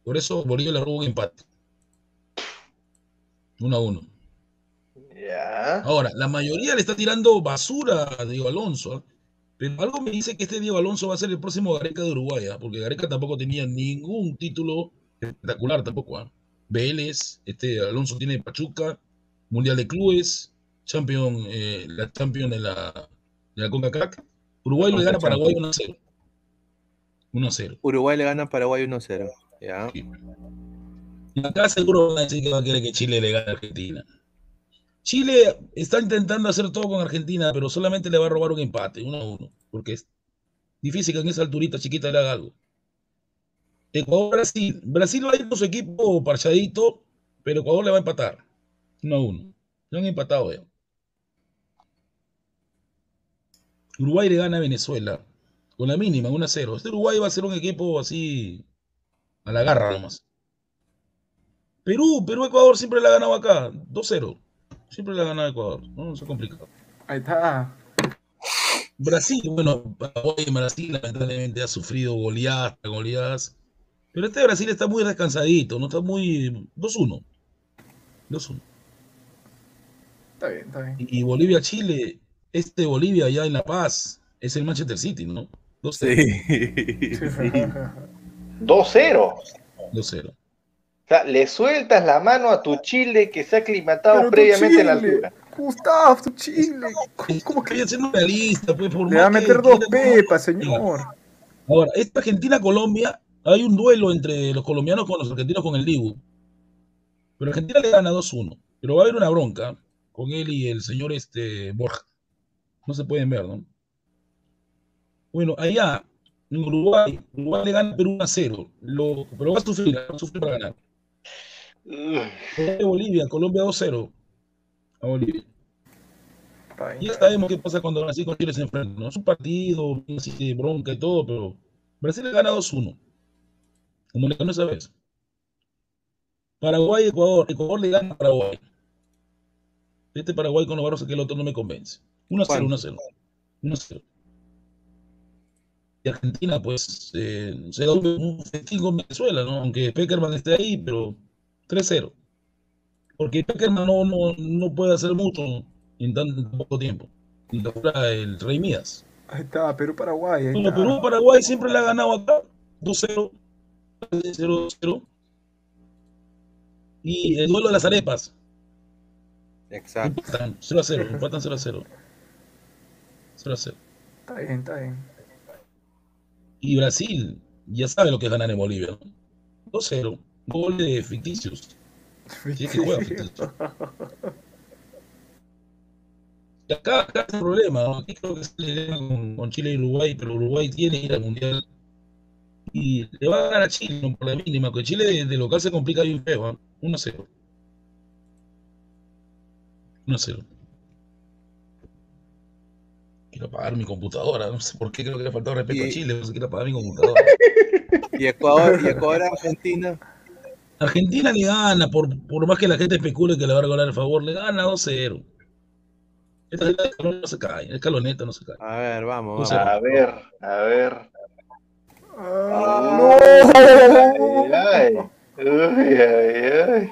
Por eso Bolivia le robó un empate. Uno a uno. Ahora, la mayoría le está tirando basura a Diego Alonso. ¿ah? Pero algo me dice que este Diego Alonso va a ser el próximo Gareca de Uruguay, ¿ah? porque Gareca tampoco tenía ningún título espectacular tampoco. ¿ah? Vélez, este Alonso tiene Pachuca, Mundial de Clubes, Champion, eh, la Champion de la, de la CONCACAF. Uruguay le gana a Paraguay 1 0. 1-0. Uruguay le gana a Paraguay 1-0. Ya. Y acá seguro van a decir que va a querer que Chile le gane a Argentina. Chile está intentando hacer todo con Argentina, pero solamente le va a robar un empate, 1-1, porque es difícil que en esa alturita chiquita le haga algo. Ecuador-Brasil. Brasil va a ir con su equipo parchadito, pero Ecuador le va a empatar. 1-1. No han empatado ya. Uruguay le gana a Venezuela. Con la mínima, 1-0. Este Uruguay va a ser un equipo así a la garra nomás. Perú, Perú-Ecuador siempre le ha ganado acá. 2-0. Siempre le ha ganado Ecuador. No, no se complica. Ahí está. Brasil, bueno, hoy Brasil lamentablemente ha sufrido goleadas, goleadas. Pero este Brasil está muy descansadito, no está muy. 2-1. 2-1. Está bien, está bien. Y Bolivia-Chile, este Bolivia allá en La Paz, es el Manchester City, ¿no? 2-0. Sí. 2-0. 2-0. O sea, le sueltas la mano a tu Chile que se ha aclimatado Pero previamente en la altura. Gustavo, tu Chile. ¿Cómo, que Estoy haciendo una lista, pues, por le va a meter dos pepas, señor? Ahora, esta Argentina-Colombia, hay un duelo entre los colombianos con los argentinos con el Dibu. Pero Argentina le gana 2-1. Pero va a haber una bronca con él y el señor este, Borja. No se pueden ver, ¿no? Bueno, allá, en Uruguay, Uruguay le gana a Perú 1-0. Lo, pero va a sufrir, va a sufrir para ganar. Bolivia, Colombia 2-0 a Bolivia. Ya sabemos qué pasa cuando Brasil con Chile se enfrentan, ¿no? Es un partido, así de bronca y todo, pero Brasil le gana 2-1. Como le ganó esa vez. Paraguay, Ecuador. Ecuador le gana a Paraguay. Este Paraguay con los barros que el otro no me convence. 1-0, ¿Cuánto? 1-0. 1-0. Y Argentina, pues, eh, se da un, un festín con Venezuela, ¿no? Aunque Peckerman esté ahí, pero 3-0. Porque Peckerman no, no, no puede hacer mucho en tan poco tiempo. Y lo el Rey Mías. Ahí está, Perú-Paraguay. Bueno, está. Perú, Paraguay siempre le ha ganado acá. 2-0. 0-0. Y el duelo de las arepas. Exacto. Empatan 0-0. Empatan 0-0. 0-0. Está bien, está bien. Y Brasil, ya sabe lo que es ganar en Bolivia. ¿no? 2-0. Goles ficticios. Sí, que juega ficticios. Y acá, acá está el problema. ¿no? Aquí creo que se le con, con Chile y Uruguay, pero Uruguay tiene que ir al mundial. Y le va a ganar a Chile ¿no? por la mínima, que Chile de, de local se complica bien feo. ¿eh? 1-0. 1-0. Quiero apagar mi computadora. No sé por qué creo que le ha faltado respeto a Y- Chile. No sé, quiero apagar mi computadora. Y Ecuador, y Ecuador Argentina. Argentina le gana, por, por más que la gente especule que le va a regalar el favor, le gana 2-0. Esta no se cae, el escaloneta no se cae. A ver, vamos, No vamos. A ver, a ver. Ah, Ay, no. ay. Uy, ay, ay.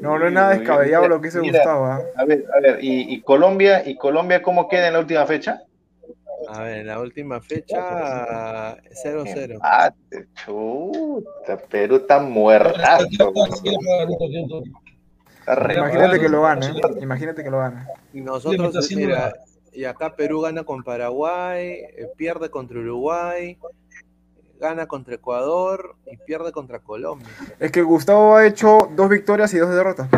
No, no es nada descabellado mira, lo que mira, Gustavo. ¿ah? A ver, a ver, ¿y, y Colombia, y Colombia cómo queda en la última fecha? A ver, la última fecha 0-0. Empate, chuta, Perú está muertazo. Imagínate que lo gane. ¿eh? Imagínate que lo gane. Y Le nosotros, mira, y acá Perú gana con Paraguay, eh, pierde contra Uruguay, gana contra Ecuador y pierde contra Colombia. Es que Gustavo ha hecho dos victorias y dos derrotas.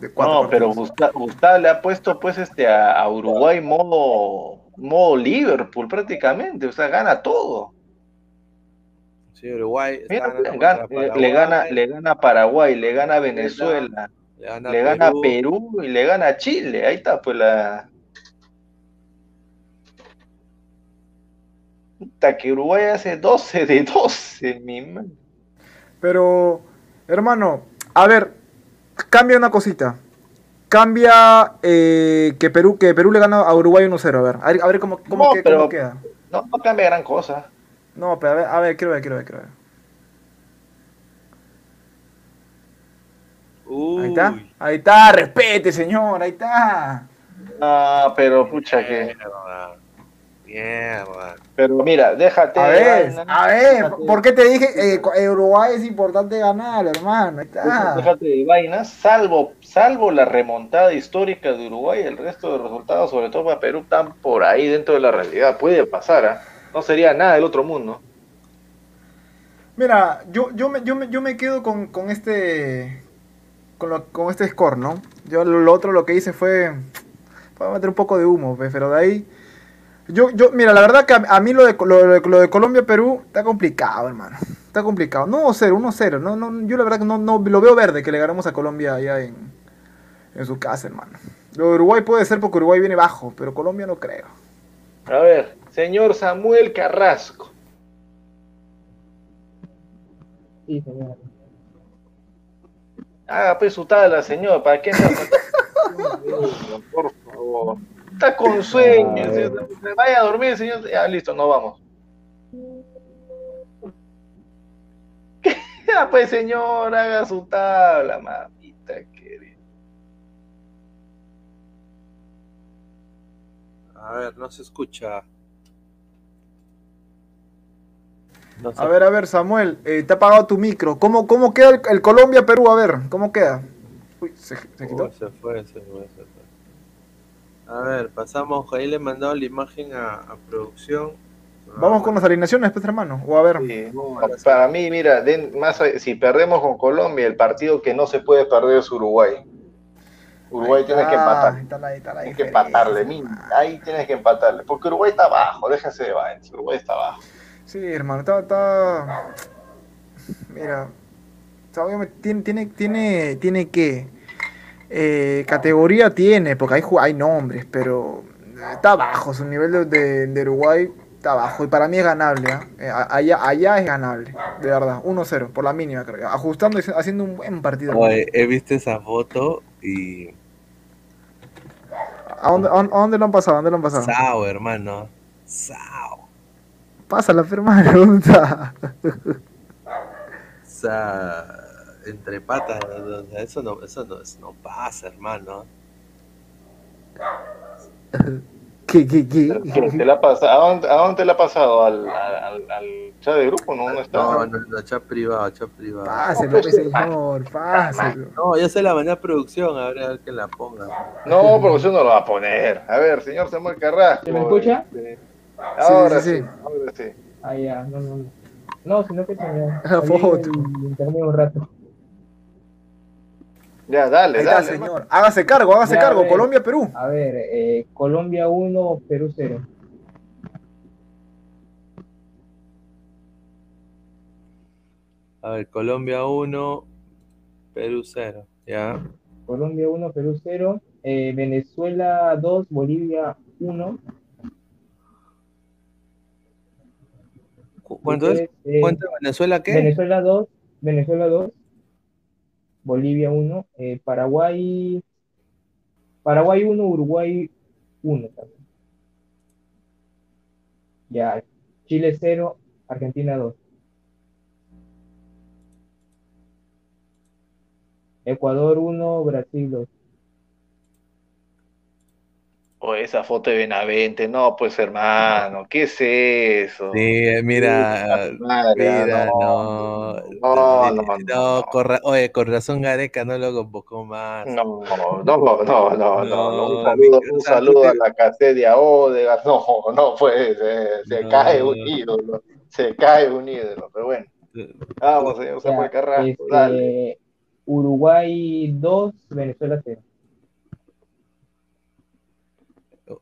De cuatro No, pero. Gustavo, Gustavo le ha puesto pues este a, a Uruguay modo, modo Liverpool prácticamente, o sea, gana todo. Sí, Uruguay está Mira, ganando gana- eh, le gana, Paraguay, le gana Paraguay, le Venezuela, le gana, le Perú y le gana Chile. Ahí está pues la. Puta, que Uruguay hace 12 de 12, mi man. Pero, hermano, a ver, cambia una cosita. Cambia eh, que Perú que Perú le gana a Uruguay 1-0. A ver, a ver, a ver cómo, cómo, No, que- pero- cómo queda. No, no cambia gran cosa. No, pero a ver, a ver, quiero ver, quiero ver, quiero ver. Ahí está, Uy, ahí está, respete, señor, ahí está. Ah, pero pucha que. mierda. Mierda. Pero mira, déjate. A de ver, a ver, déjate- ¿por qué te dije eh, Uruguay es importante ganar, hermano? Está. Déjate de vainas, salvo, salvo la remontada histórica de Uruguay, el resto de resultados, sobre todo para Perú, están por ahí dentro de la realidad. Puede pasar, ¿ah? No sería nada del otro mundo. Mira, yo, yo, me, yo, me, yo me quedo con, con este con, lo- con este score, ¿no? Yo lo, lo otro lo que hice fue, fue meter un poco de humo, pe, pero de ahí... Yo, yo, mira, la verdad que a, a mí lo de, lo, de- lo de Colombia-Perú está complicado, hermano. Está complicado. No 1-0, 1-0. No, no, yo la verdad que no, no lo veo verde que le ganamos a Colombia allá en, en su casa, hermano. Lo de Uruguay puede ser porque Uruguay viene bajo, pero Colombia no creo. A ver, señor Samuel Carrasco. Sí, señor. Haga pues su tabla, señor. ¿Para qué anda? Por favor. Está con sueño. A ver. se- Vaya a dormir, señor. Ya, listo, no vamos. Ya, pues, señor, haga su tabla, mamita querida. A ver, no se escucha. No A ver, a ver, Samuel, eh, te ha apagado tu micro. ¿Cómo, cómo queda el, el Colombia-Perú? A ver, ¿cómo queda? Uy, se, se quitó. Uy, se fue, se fue, se fue. A ver, pasamos, ahí le he mandado la imagen a, a producción. Vamos con las alineaciones, pues, hermano. O a ver. Sí, no, para mí, mira, den- más, si perdemos con Colombia, el partido que no se puede perder es Uruguay. Uruguay Ahí tiene que está, empatar. ahí está la- ahí está la Tienes que empatarle, ahí tienes que empatarle. Porque Uruguay está abajo, déjense de vainas. Uruguay está abajo. Sí, hermano, está, está... Mira, tiene, tiene, tiene, tiene que... eh, categoría tiene, porque hay, hay nombres, pero está bajo, su nivel de, Uruguay está bajo, y para mí es ganable, ¿ah? Eh, allá, allá es ganable, de verdad, 1-0, por la mínima, creo, ajustando y haciendo un buen partido. Oye, he visto esa foto y. ¿A dónde, a dónde- a dónde lo han pasado? ¿A dónde lo han pasado? Sao, hermano. Sao. Pásala, hermano, ¿dónde está? O sea, entre patas, eso no, eso no, eso no pasa, hermano. ¿Qué, qué, qué? ¿qué te la pasa? ¿A, dónde, a dónde te la ha pasado? ¿Al, al, al chat de grupo? No, no está. No, no, no, chat privado, chat privado. Páselo, pe, señor, páselo. No, ya se la mandé a producción, a ver, a ver que la ponga. No, usted no lo va a poner. A ver, señor Samuel Carrasco. ¿Se me escucha? este, Ahora sí, sí, sí. ahora sí. Ah, ya, no, no, no. No, sino que señor. La salí foto. internet un rato. Ya, dale, Ahí está, dale. señor. Hágase cargo, hágase Ya, cargo. ve. Colombia, Perú. A ver, eh, Colombia 1, Perú 0. A ver, Colombia 1, Perú 0. Ya. Colombia 1, Perú 0. Eh, Venezuela 2, Bolivia 1. ¿Cu- ¿Cuánto es? Eh, ¿Cuánto Venezuela qué? Venezuela 2, Venezuela 2, Bolivia 1, eh, Paraguay, Paraguay 1, Uruguay 1 también. Ya, Chile 0, Argentina 2. Ecuador 1, Brasil 2. O esa foto de Benavente, no, pues hermano, ¿qué es eso? Sí, mira, Madre, mira, no, no. no, no, no, no. con ra- oye, con razón Gareca no lo convocó más. No, no, no, no, no, no. Un No, saludo, un saludo a la casedia Odegaard. No, no puede ser. Se No. cae un ídolo. Se cae un ídolo. Pero bueno, vamos, señor Samuel Carrasco, este, dale. Uruguay 2, Venezuela 0.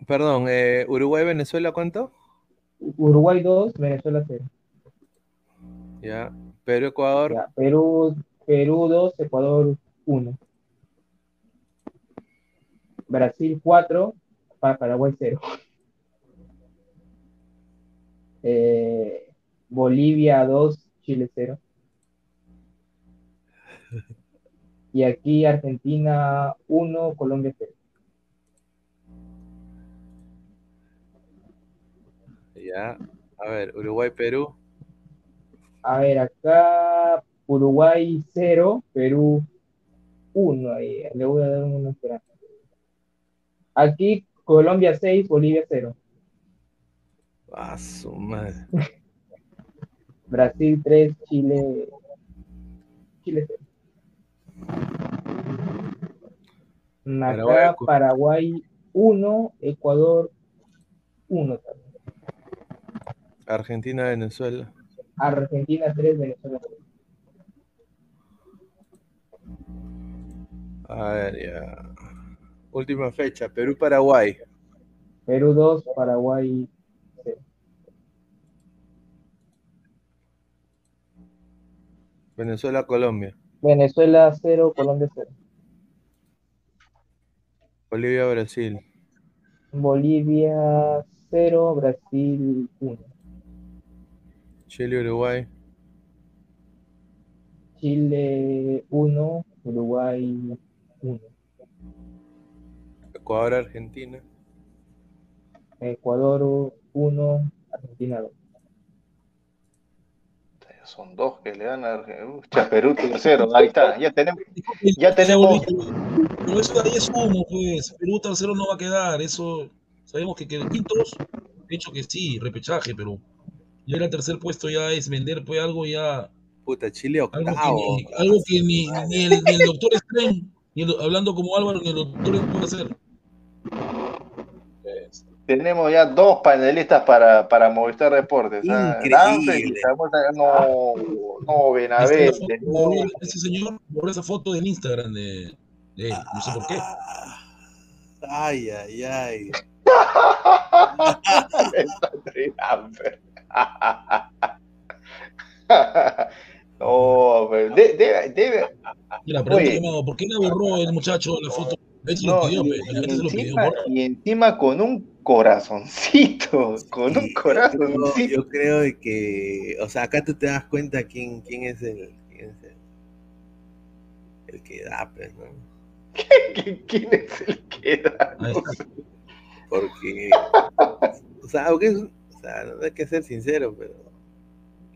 Perdón, eh, Uruguay, Venezuela, ¿cuánto? Uruguay 2, Venezuela 0. Ya. Perú, Ecuador. Ya, Perú, Perú 2, Ecuador 1. Brasil 4, Pa- Paraguay 0. Eh, Bolivia 2, Chile 0. Y aquí Argentina 1, Colombia 0. Ya. A ver, Uruguay, Perú. A ver, acá Uruguay 0, Perú 1. Ahí, le voy a dar una esperanza. Aquí Colombia 6, Bolivia 0. Ah, su madre. Brasil 3, Chile. Chile 0. Paraguay, Acá Paraguay 1, Ecuador 1 también. Argentina, Venezuela. Argentina 3, Venezuela 3. A ver, ya. Última fecha, Perú-Paraguay. Perú 2, Paraguay 0. Venezuela-Colombia. Venezuela 0, Colombia 0. Bolivia-Brasil. Bolivia 0, Brasil 1. Chile-Uruguay. Chile 1, Uruguay 1. Ecuador-Argentina. Ecuador 1, Argentina 2. Son dos que le dan a Argentina. Perú tercero, ahí está, ya tenemos, ya tenemos. Pero eso de ahí es humo, pues. Perú tercero no va a quedar. Eso sabemos que quedan quintos. De hecho que sí, repechaje, pero ya el tercer puesto ya es vender pues algo ya. Puta, Chile Algo que octavo. ni, algo que ni, ni el, ni el doctor Stren, ni el- hablando como Álvaro, ni el doctor puede hacer. Tenemos ya dos panelistas para, para Movistar Deportes. ¿ah? Increíble. No, no, Benavente, foto, no. borró- ese señor borró esa foto del Instagram de, de él, no sé por qué. Ay, ay, ay. Está Danfer. No, pero de- la pregunta, Oye. ¿por qué le borró el muchacho la foto? No, pidió, y, encima, y encima con un corazoncito, con un corazoncito. Yo, yo creo de que, o sea, acá tú te das cuenta quién, quién es el, quién es el, el que da, pues, ¿no? ¿Qui- ¿Quién es el que da? Porque, o sea, aunque es- o sea, no hay que ser sincero, pero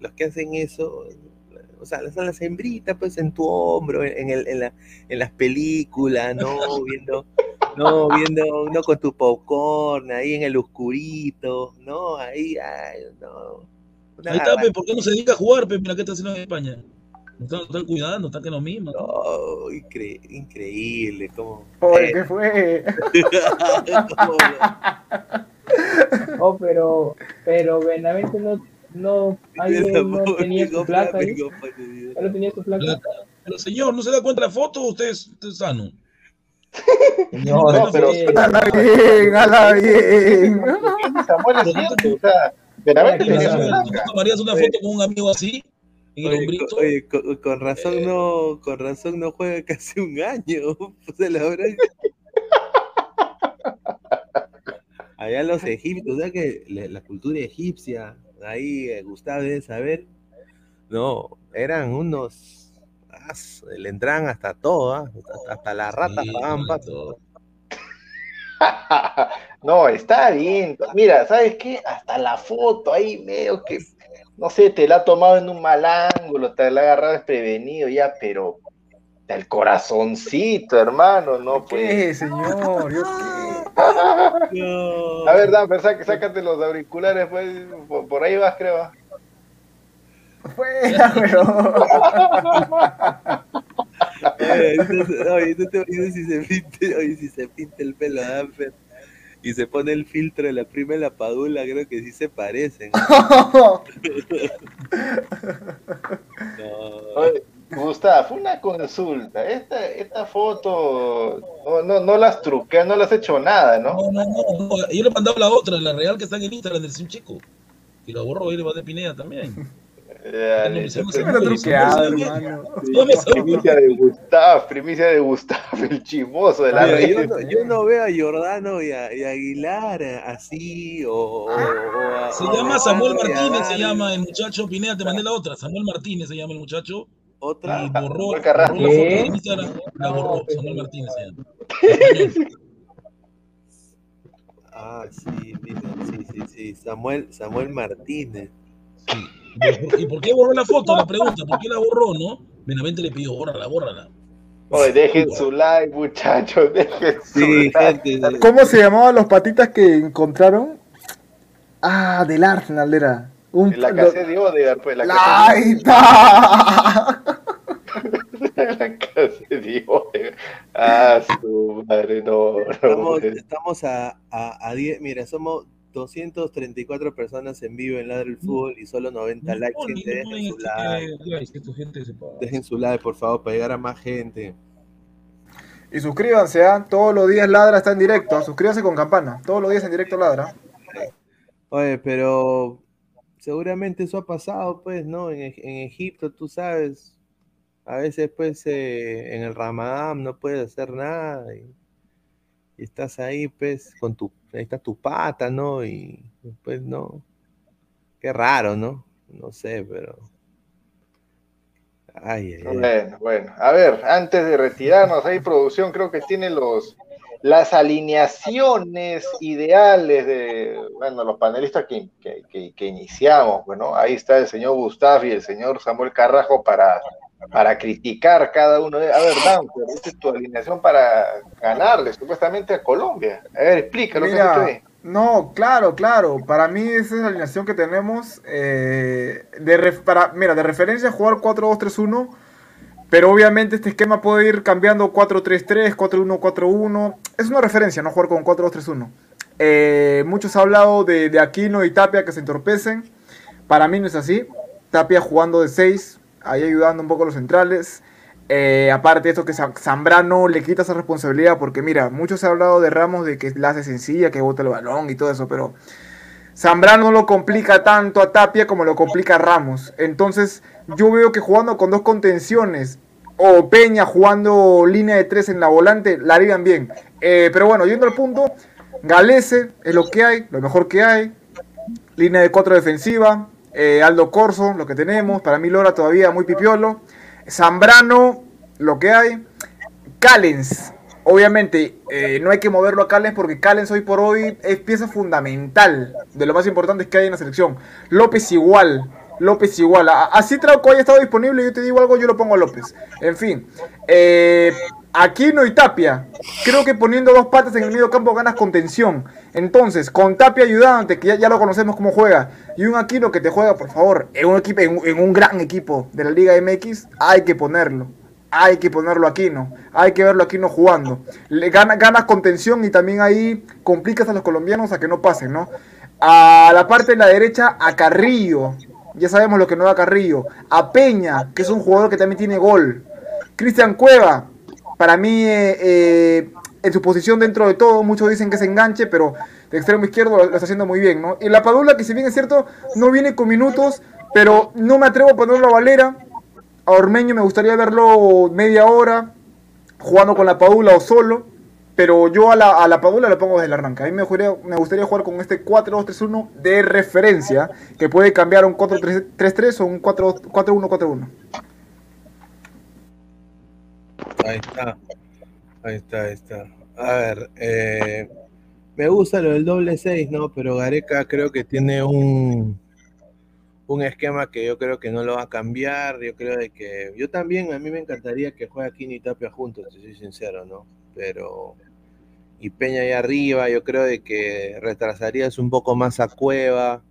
los que hacen eso, o sea, son las hembritas, pues, en tu hombro, en, el, en, la, en las películas, ¿no? Viendo, no, viendo, no con tu popcorn, ahí en el oscurito, ¿no? Ahí, ay, no. Una Ahí está, pe, ¿por qué no se dedica a jugar, pe? Mira, ¿qué está haciendo en España? No están, están cuidando, están que lo mismo. No, incre- increíble, como. Pobre, ¿qué fue? Oh, pero, pero Benavente no, no, ayer no tenía su placa. Él no tenía su placa. Plata. Pero señor, ¿no se da cuenta de la foto o usted es, usted es sano? Señor, No, pero-. ¡Hala bien! ¡Hala bien! Samuel es cierto, o sea, Benavente tenía no su sabe. placa. ¿Tú tomarías una foto con un amigo así? Oye, hombrito. co- oye, con, con razón no, con razón no juega casi un año. Pues la verdad. Allá los egipcios, o sea que la, la cultura egipcia, ahí eh, Gustavo debe saber, no, eran unos, ah, le entraban hasta todo, ¿ah? hasta, hasta las ratas Sí, pagaban pato. todo. No, está bien. Mira, ¿sabes qué? Hasta la foto ahí medio que, no sé, te la ha tomado en un mal ángulo, te la ha agarrado desprevenido ya, pero el corazoncito, hermano, no pues. ¿Qué, señor? ¿Yo qué? No. A ver, Dan, saca- sácate los auriculares, pues, por, por ahí vas, creo. Fuera, pero. Oye, entonces- oye, ¿tú te imaginas si se pinta, oye, si se pinta el pelo a Danfer y se pone el filtro de la prima y la padula, creo que sí se parecen. No. Oye, Gustavo, una consulta. Esta, esta foto no, no, no las truqueas, no las has hecho nada, ¿no? No, no, no, no. Yo le mandaba la otra, la real que está en el Instagram del un chico. Y la borró y le va de Pineda también. Ya, hermano. Primicia de Gustavo, primicia de Gustavo, el chimoso de la red. yo, no, yo no veo a Jordano y a, y a Aguilar así, o, o- o a- Se llama Samuel Martínez, se llama el muchacho. Pineda, te mandé la otra. Samuel Martínez se llama el muchacho. Otra. Y borró, borró la foto ¿Qué? de Instagram. La borró. No, Samuel Martínez se llama. Ah, sí, mira, sí, sí, sí. Samuel, Samuel Martínez. Sí. ¿Y por- ¿Y por qué borró la foto? La pregunta, ¿por qué la borró, no? Benavente le pidió, bórrala, bórrala. Oye, dejen su like, muchachos, dejen su Sí, like. gente. ¿Cómo se llamaban los patitas que encontraron? Ah, del Arsenal era. Un, La casa de Odegaard, pues, la La- casa ¡Ahí está! de, Odegaard. Ah, su madre, no, no. Estamos, estamos a, a, a 10, mira, somos 234 personas en vivo en Ladra el Fútbol y solo 90 likes. No, Gente, no, dejen su like. Dejen su like, por favor, para llegar a más gente. Y suscríbanse, ¿ah? Todos los días Ladra está en directo. Suscríbanse con campana. Todos los días en directo Ladra. Oye, pero seguramente eso ha pasado, pues, ¿no? En, Eg- en Egipto, tú sabes, a veces, pues, eh, en el Ramadán no puedes hacer nada y, estás ahí, pues, con tu, ahí está tu pata, ¿no? Y después, ¿no? Qué raro, ¿no? No sé, pero... Ay, ay, ay. Bueno, bueno. A ver, antes de retirarnos, ahí producción creo que tiene los las alineaciones ideales de, bueno, los panelistas que- que iniciamos, bueno, ahí está el señor Gustavo y el señor Samuel Carrajo para, para criticar cada uno de, a ver, pero esta es tu alineación para ganarle supuestamente a Colombia. A ver, explica lo que has hecho Mira, ahí. no, claro, claro. Para mí esa es la alineación que tenemos. eh, de ref- para, mira, de referencia jugar 4-2-3-1. Pero obviamente este esquema puede ir cambiando 4-3-3, 4-1-4-1. Es una referencia, no jugar con 4-2-3-1. Eh, muchos han hablado de, de Aquino y Tapia que se entorpecen. Para mí no es así. Tapia jugando de 6, ahí ayudando un poco a los centrales. Eh, aparte esto que Zam- Zambrano le quita esa responsabilidad porque mira, muchos han hablado de Ramos de que la hace sencilla, que bota el balón y todo eso, pero Zambrano no lo complica tanto a Tapia como lo complica a Ramos. Entonces yo veo que jugando con dos contenciones o Peña jugando línea de tres en la volante, la harían bien. Eh, pero bueno, yendo al punto, Galese es lo que hay, lo mejor que hay. Línea de cuatro defensiva. Eh, Aldo Corso, lo que tenemos. Para mí Lora todavía muy pipiolo. Zambrano, lo que hay. Callens, obviamente eh, no hay que moverlo a Callens porque Callens hoy por hoy es pieza fundamental de lo más importante que hay en la selección. López igual, López igual. Así Trauco haya estado disponible, yo te digo algo, yo lo pongo a López. En fin, eh, Aquino y Tapia. Creo que poniendo dos patas en el medio campo ganas contención. Entonces, con Tapia ayudante, que ya, lo conocemos cómo juega, y un Aquino que te juega, por favor, en un, equipo, en, un- gran equipo de la Liga MX, hay que ponerlo. Hay que ponerlo aquí, ¿no? Hay que verlo aquí no jugando. Le gana, ganas contención y también ahí complicas a los colombianos a que no pasen, ¿no? A la parte de la derecha, a Carrillo. Ya sabemos lo que no da Carrillo. A Peña, que es un jugador que también tiene gol. Cristian Cueva, para mí, eh, eh, en su posición dentro de todo, muchos dicen que es enganche, pero de extremo izquierdo lo, lo está haciendo muy bien, ¿no? Y la Padula, que si bien es cierto, no viene con minutos, pero no me atrevo a ponerlo a Valera. A Ormeño me gustaría verlo media hora, jugando con la Padula o solo. Pero yo a la, a la Padula le pongo desde el arranque. A mí me gustaría, me gustaría jugar con este 4-2-3-1 de referencia, que puede cambiar a un 4-3-3 o un 4- 4-1-4-1. Ahí está. Ahí está, ahí está. A ver, eh, me gusta lo del doble 6, ¿no? Pero Gareca creo que tiene un, un esquema que yo creo que no lo va a cambiar. Yo creo de que. Yo también, a mí me encantaría que juegue Aquino y Tapia juntos, si soy sincero, ¿no? Pero. Y Peña ahí arriba, yo creo de que retrasarías un poco más a Cueva,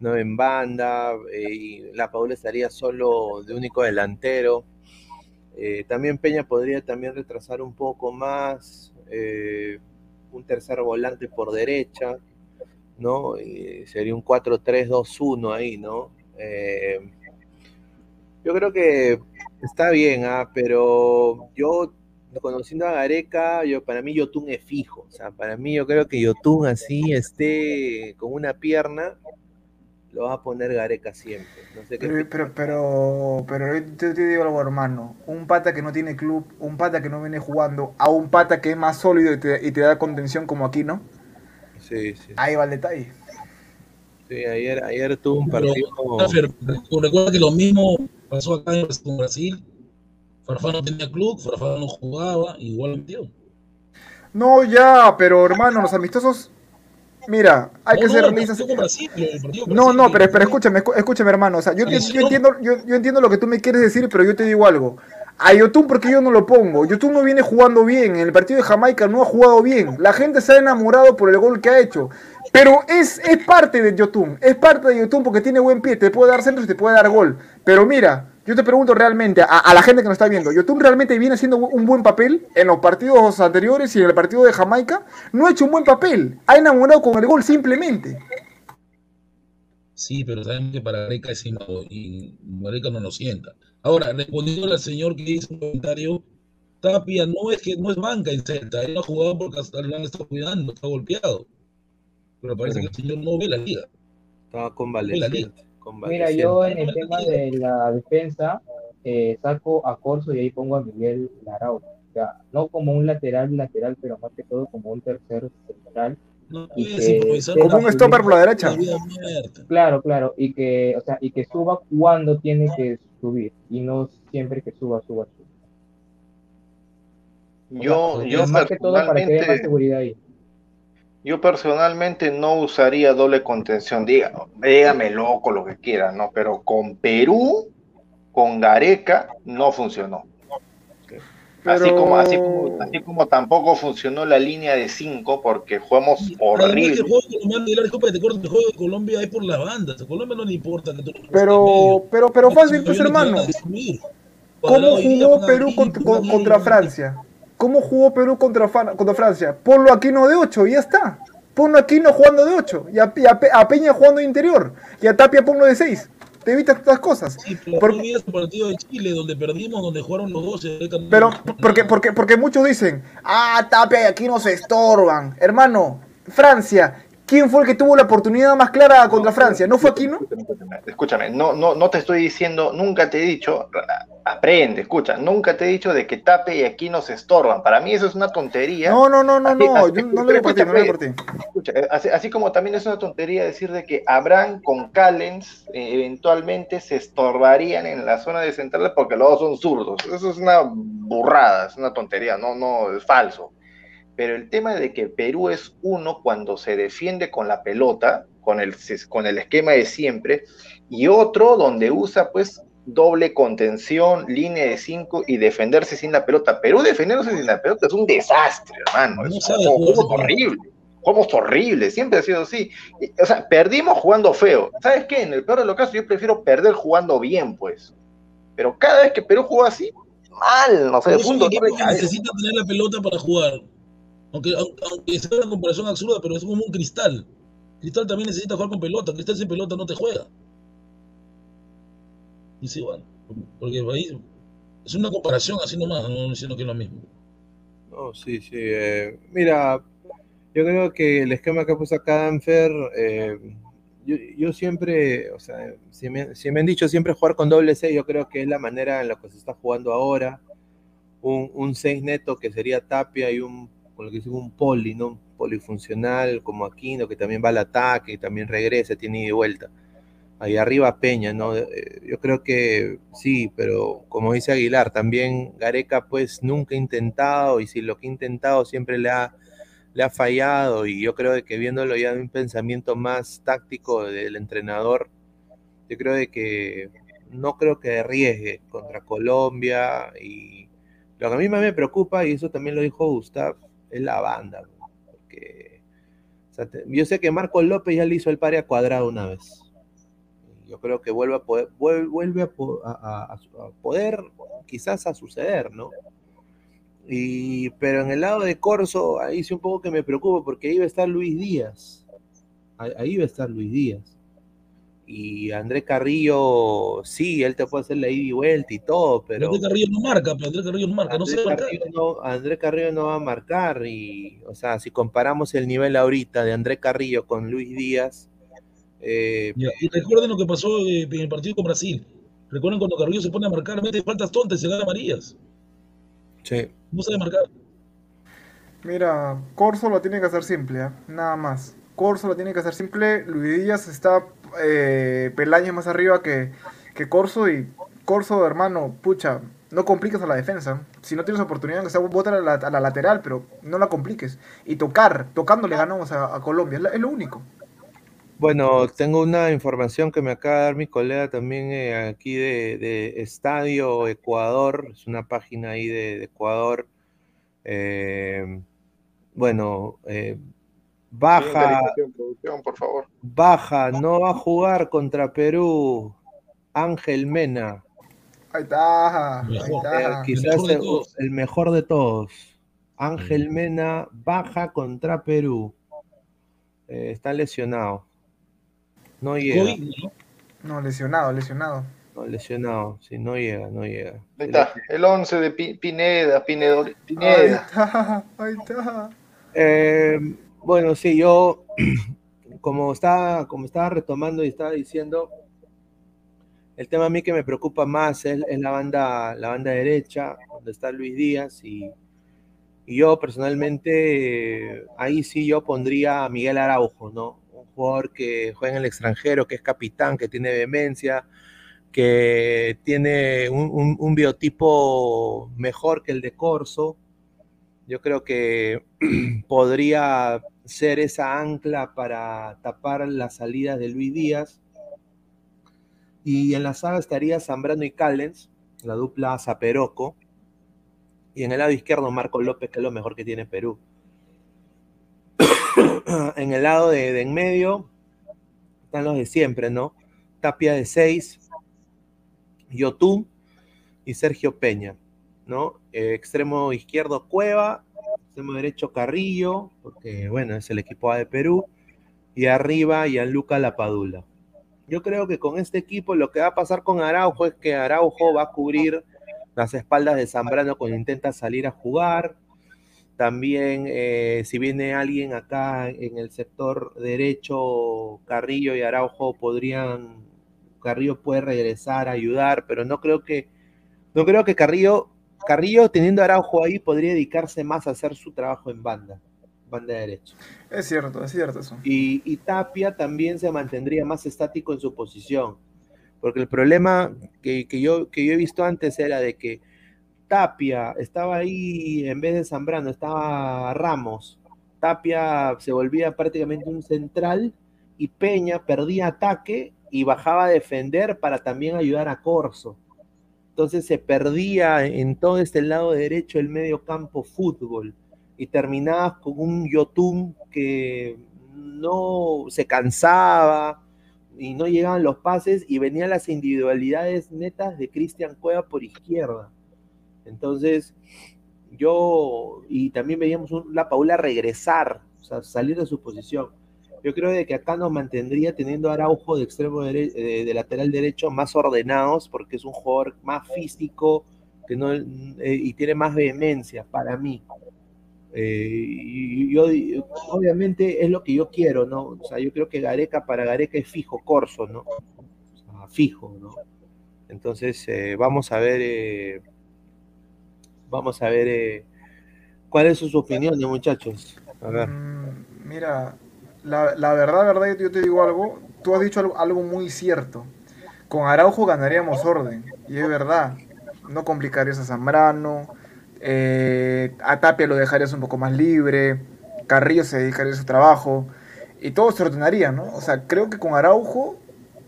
¿no? En banda, eh, y la Paula estaría solo de único delantero. Eh, también Peña podría también retrasar un poco más, eh, un tercer volante por derecha, ¿no? Y sería un 4-3-2-1 ahí, ¿no? Eh, yo creo que está bien, ¿ah? pero yo, conociendo a Gareca, yo, para mí Yotun es fijo, o sea, para mí yo creo que Yotun así esté con una pierna, lo va a poner Gareca siempre. No sé qué Pero, pero, pero, pero yo te, digo algo, hermano. Un pata que no tiene club, un pata que no viene jugando, a un pata que es más sólido y te, y te da contención como aquí, ¿no? Sí, sí. Ahí va el detalle. Sí, ayer, ayer tuvo un partido. Recuerda que lo mismo pasó acá en con Brasil. Farfán no tenía club, Farfán no jugaba, igual metió. No, ya, pero hermano, los amistosos. Mira, hay No, que ser realistas. No, no, pero, pero escúchame, escúchame, hermano. O sea, yo, te- yo Selección. entiendo, yo, yo entiendo lo que tú me quieres decir, pero yo te digo algo. A Yotun, porque yo no lo pongo? Yotun no viene jugando bien. En el partido de Jamaica no ha jugado bien. La gente se ha enamorado por el gol que ha hecho. Pero es, es parte de Yotun. Es parte de Yotun porque tiene buen pie. Te puede dar centros y te puede dar gol. Pero mira, yo te pregunto realmente, a, a la gente que nos está viendo, ¿Yotun realmente viene haciendo un buen papel en los partidos anteriores y en el partido de Jamaica? No ha hecho un buen papel, ha enamorado con el gol simplemente. Sí, pero saben que para Gareca es inmaduro y Gareca no lo sienta. Ahora, respondiendo al señor que hizo un comentario, Tapia no es que no es banca en Celta, él ha jugado porque estado cuidando, está golpeado. Pero parece que el señor no ve la liga. Estaba Ve la liga. convaleciente. Mira, yo en el tema de la defensa eh, saco a Corso y ahí pongo a Miguel Larao. O sea, no como un lateral lateral, pero más que todo como un tercer central. No Y que Como un stopper por la derecha. Claro, claro, y que, o sea, y que suba cuando tiene que subir y no siempre que suba, suba, suba. O Yo, sea, yo más que todo para que haya más seguridad ahí. Yo personalmente no usaría doble contención. Diga, dígame loco lo que quiera, ¿no? Pero con Perú, con Gareca, no funcionó. Así, como, así, como, así como tampoco funcionó la línea de 5 porque jugamos horrible. el juego el de Colombia es por las bandas. A Colombia no le importa que tú Pero, pero, pero fácil, pues hermano. ¿Cómo jugó Perú contra, con- contra Francia? ¿Cómo jugó Perú contra, contra Francia? Ponlo Aquino de 8 y ya está. Ponlo Aquino jugando de 8 y a, a a Peña jugando de interior y a Tapia ponlo de 6. Te evitas estas cosas. Sí, pero Por- el partido de Chile donde perdimos, donde jugaron los dos. eh, Pero, porque, porque, porque muchos dicen, ah, Tapia y Aquino se estorban. Hermano, Francia, ¿quién fue el que tuvo la oportunidad más clara contra Francia? ¿No fue Aquino? Escúchame, no, no, no te estoy diciendo, nunca te he dicho, aprende, escucha, nunca te he dicho de que Tape y aquí no se estorban. Para mí eso es una tontería. No, no, no, no, Así- no, así- yo no lo digo por ti, no lo digo por ti. Escucha, eh, así, así como también es una tontería decir de que Abraham con Callens eh, eventualmente se estorbarían en la zona de centrales porque los dos son zurdos. Eso es una burrada, es una tontería, no, no, es falso. Pero el tema de que Perú es uno cuando se defiende con la pelota, con el, con el esquema de siempre, y otro donde usa pues doble contención, línea de 5 y defenderse sin la pelota. Perú defendiéndose sin la pelota es un desastre, hermano. No Es un juego horrible. Jugamos horrible, siempre ha sido así. O sea, perdimos jugando feo. ¿Sabes qué? En el peor de los casos, yo prefiero perder jugando bien, pues. Pero cada vez que Perú jugó así, mal, no sé, cabeza. necesita tener la pelota para jugar. Aunque, aunque, sea una comparación absurda, pero es como un cristal. Cristal también necesita jugar con pelota. Cristal sin pelota no te juega. Y sí, bueno, porque ahí es una comparación así nomás, no diciendo que es lo mismo. No, sí, sí. eh, mira, yo creo que el esquema que puso acá Danfer, eh, yo, yo siempre, o sea, si me, me han dicho siempre jugar con doble 6, yo creo que es la manera en la que se está jugando ahora. Un, un 6 neto que sería Tapia y un, con lo que dice un poli, ¿no? Un polifuncional como Aquino, que también va al ataque, también regresa, tiene ida y vuelta. Ahí arriba Peña, ¿no? Eh, Yo creo que sí, pero como dice Aguilar, también Gareca pues nunca ha intentado y si lo que ha intentado siempre le ha, fallado y yo creo que viéndolo ya de un pensamiento más táctico del entrenador, yo creo de que no creo que arriesgue contra Colombia y lo que a mí más me preocupa, y eso también lo dijo Gustav, es la banda, porque yo sé que Marco López ya le hizo el pare a cuadrado una vez yo creo que vuelve a poder, vuel- vuelve a, po- a- a- a poder quizás a suceder, ¿no? Y, pero en el lado de Corso, ahí sí un poco que me preocupo porque ahí va a estar Luis Díaz. Ahí va a estar Luis Díaz. Y Andrés Carrillo, sí, él te puede hacer la ida y vuelta y todo, pero Andrés Carrillo no marca, pero Andrés Carrillo no marca, no marcar. Carrillo no, Andrés Carrillo no va a marcar. Y, o sea, si comparamos el nivel ahorita de Andrés Carrillo con Luis Díaz, eh, Ya, Y recuerden lo que pasó eh, en el partido con Brasil. Recuerden cuando Carrillo se pone a marcar, mete faltas tontas y se gana amarillas. sí. No sabe marcar. Mira, Corso lo tiene que hacer simple, ¿ah? nada más. Corso lo tiene que hacer simple. Luis Díaz está eh, más arriba que, que Corso y Corso, hermano, pucha, no compliques a la defensa. Si no tienes oportunidad, que sea a la, a la lateral, pero no la compliques. Y tocar, tocando le ganamos a, Colombia, es, lo único. Bueno, tengo una información que me acaba de dar mi colega también eh, aquí de, de Estadio Ecuador, es una página ahí de, de Ecuador. Eh, bueno, eh, baja, producción, por favor. baja, no va a jugar contra Perú Ángel Mena. Ahí está. Ahí Mejor. Eh, está. quizás el, mejor de todos. Ángel Mena baja contra Perú. Eh, está lesionado. No llega. ¿no? No, lesionado, lesionado. No, lesionado. Sí, no llega, no llega. Ahí está, el 11 de Pi- Pineda, Pinedo, Ahí Pineda. está, ahí está. Eh, bueno, sí, yo, como estaba, como estaba retomando y estaba diciendo, el tema a mí que me preocupa más es, la banda, la banda derecha, donde está Luis Díaz, y, yo personalmente, ahí sí yo pondría a Miguel Araujo, ¿no? Un jugador que juega en el extranjero, que es capitán, que tiene vehemencia, que tiene un biotipo mejor que el de Corso. Yo creo que podría ser esa ancla para tapar las salidas de Luis Díaz. Y en la saga estaría Zambrano y Callens, la dupla Zaperoco. Y en el lado izquierdo Marco López, que es lo mejor que tiene Perú. en el lado de, en medio están los de siempre, ¿no? Tapia de 6, Yotún y Sergio Peña, ¿no? Eh, extremo izquierdo Cueva, derecho Carrillo, porque bueno, es el equipo A de Perú, y arriba Gianluca Lapadula. Yo creo que con este equipo lo que va a pasar con Araujo es que Araujo va a cubrir las espaldas de Zambrano cuando intenta salir a jugar. También, eh, si viene alguien acá en el sector derecho, Carrillo y Araujo podrían, Carrillo puede regresar a ayudar, pero no creo que, no creo que Carrillo, Carrillo teniendo a Araujo ahí podría dedicarse más a hacer su trabajo en banda, banda derecha. Es cierto, es cierto eso. Y, y Tapia también se mantendría más estático en su posición. Porque el problema que, que yo, que yo he visto antes era de que Tapia estaba ahí en vez de Zambrano, estaba Ramos. Tapia se volvía prácticamente un central y Peña perdía ataque y bajaba a defender para también ayudar a Corso. Entonces se perdía en todo este lado derecho el medio campo fútbol y terminabas con un Yotun que no se cansaba y no llegaban los pases y venían las individualidades netas de Cristian Cueva por izquierda. Entonces, yo, y también veíamos la Paula regresar, o sea, salir de su posición. Yo creo de que acá nos mantendría teniendo Araujo de extremo dere- de, de lateral derecho más ordenados, porque es un jugador más físico que no, eh, y tiene más vehemencia para mí. Eh, y yo, obviamente es lo que yo quiero, ¿no? O sea, yo creo que Gareca para Gareca es fijo, Corso, ¿no? O sea, fijo, ¿no? Entonces, eh, vamos a ver, eh, vamos a ver eh, cuál es su opinión, muchachos. A ver. Mm, mira, la, la verdad, verdad, yo te digo algo. Tú has dicho algo, muy cierto. Con Araujo ganaríamos orden. Y es verdad. No complicarías a Zambrano. eh, a Tapia lo dejarías un poco más libre. Carrillo se dedicaría a su trabajo. Y todo se ordenaría, ¿no? O sea, creo que con Araujo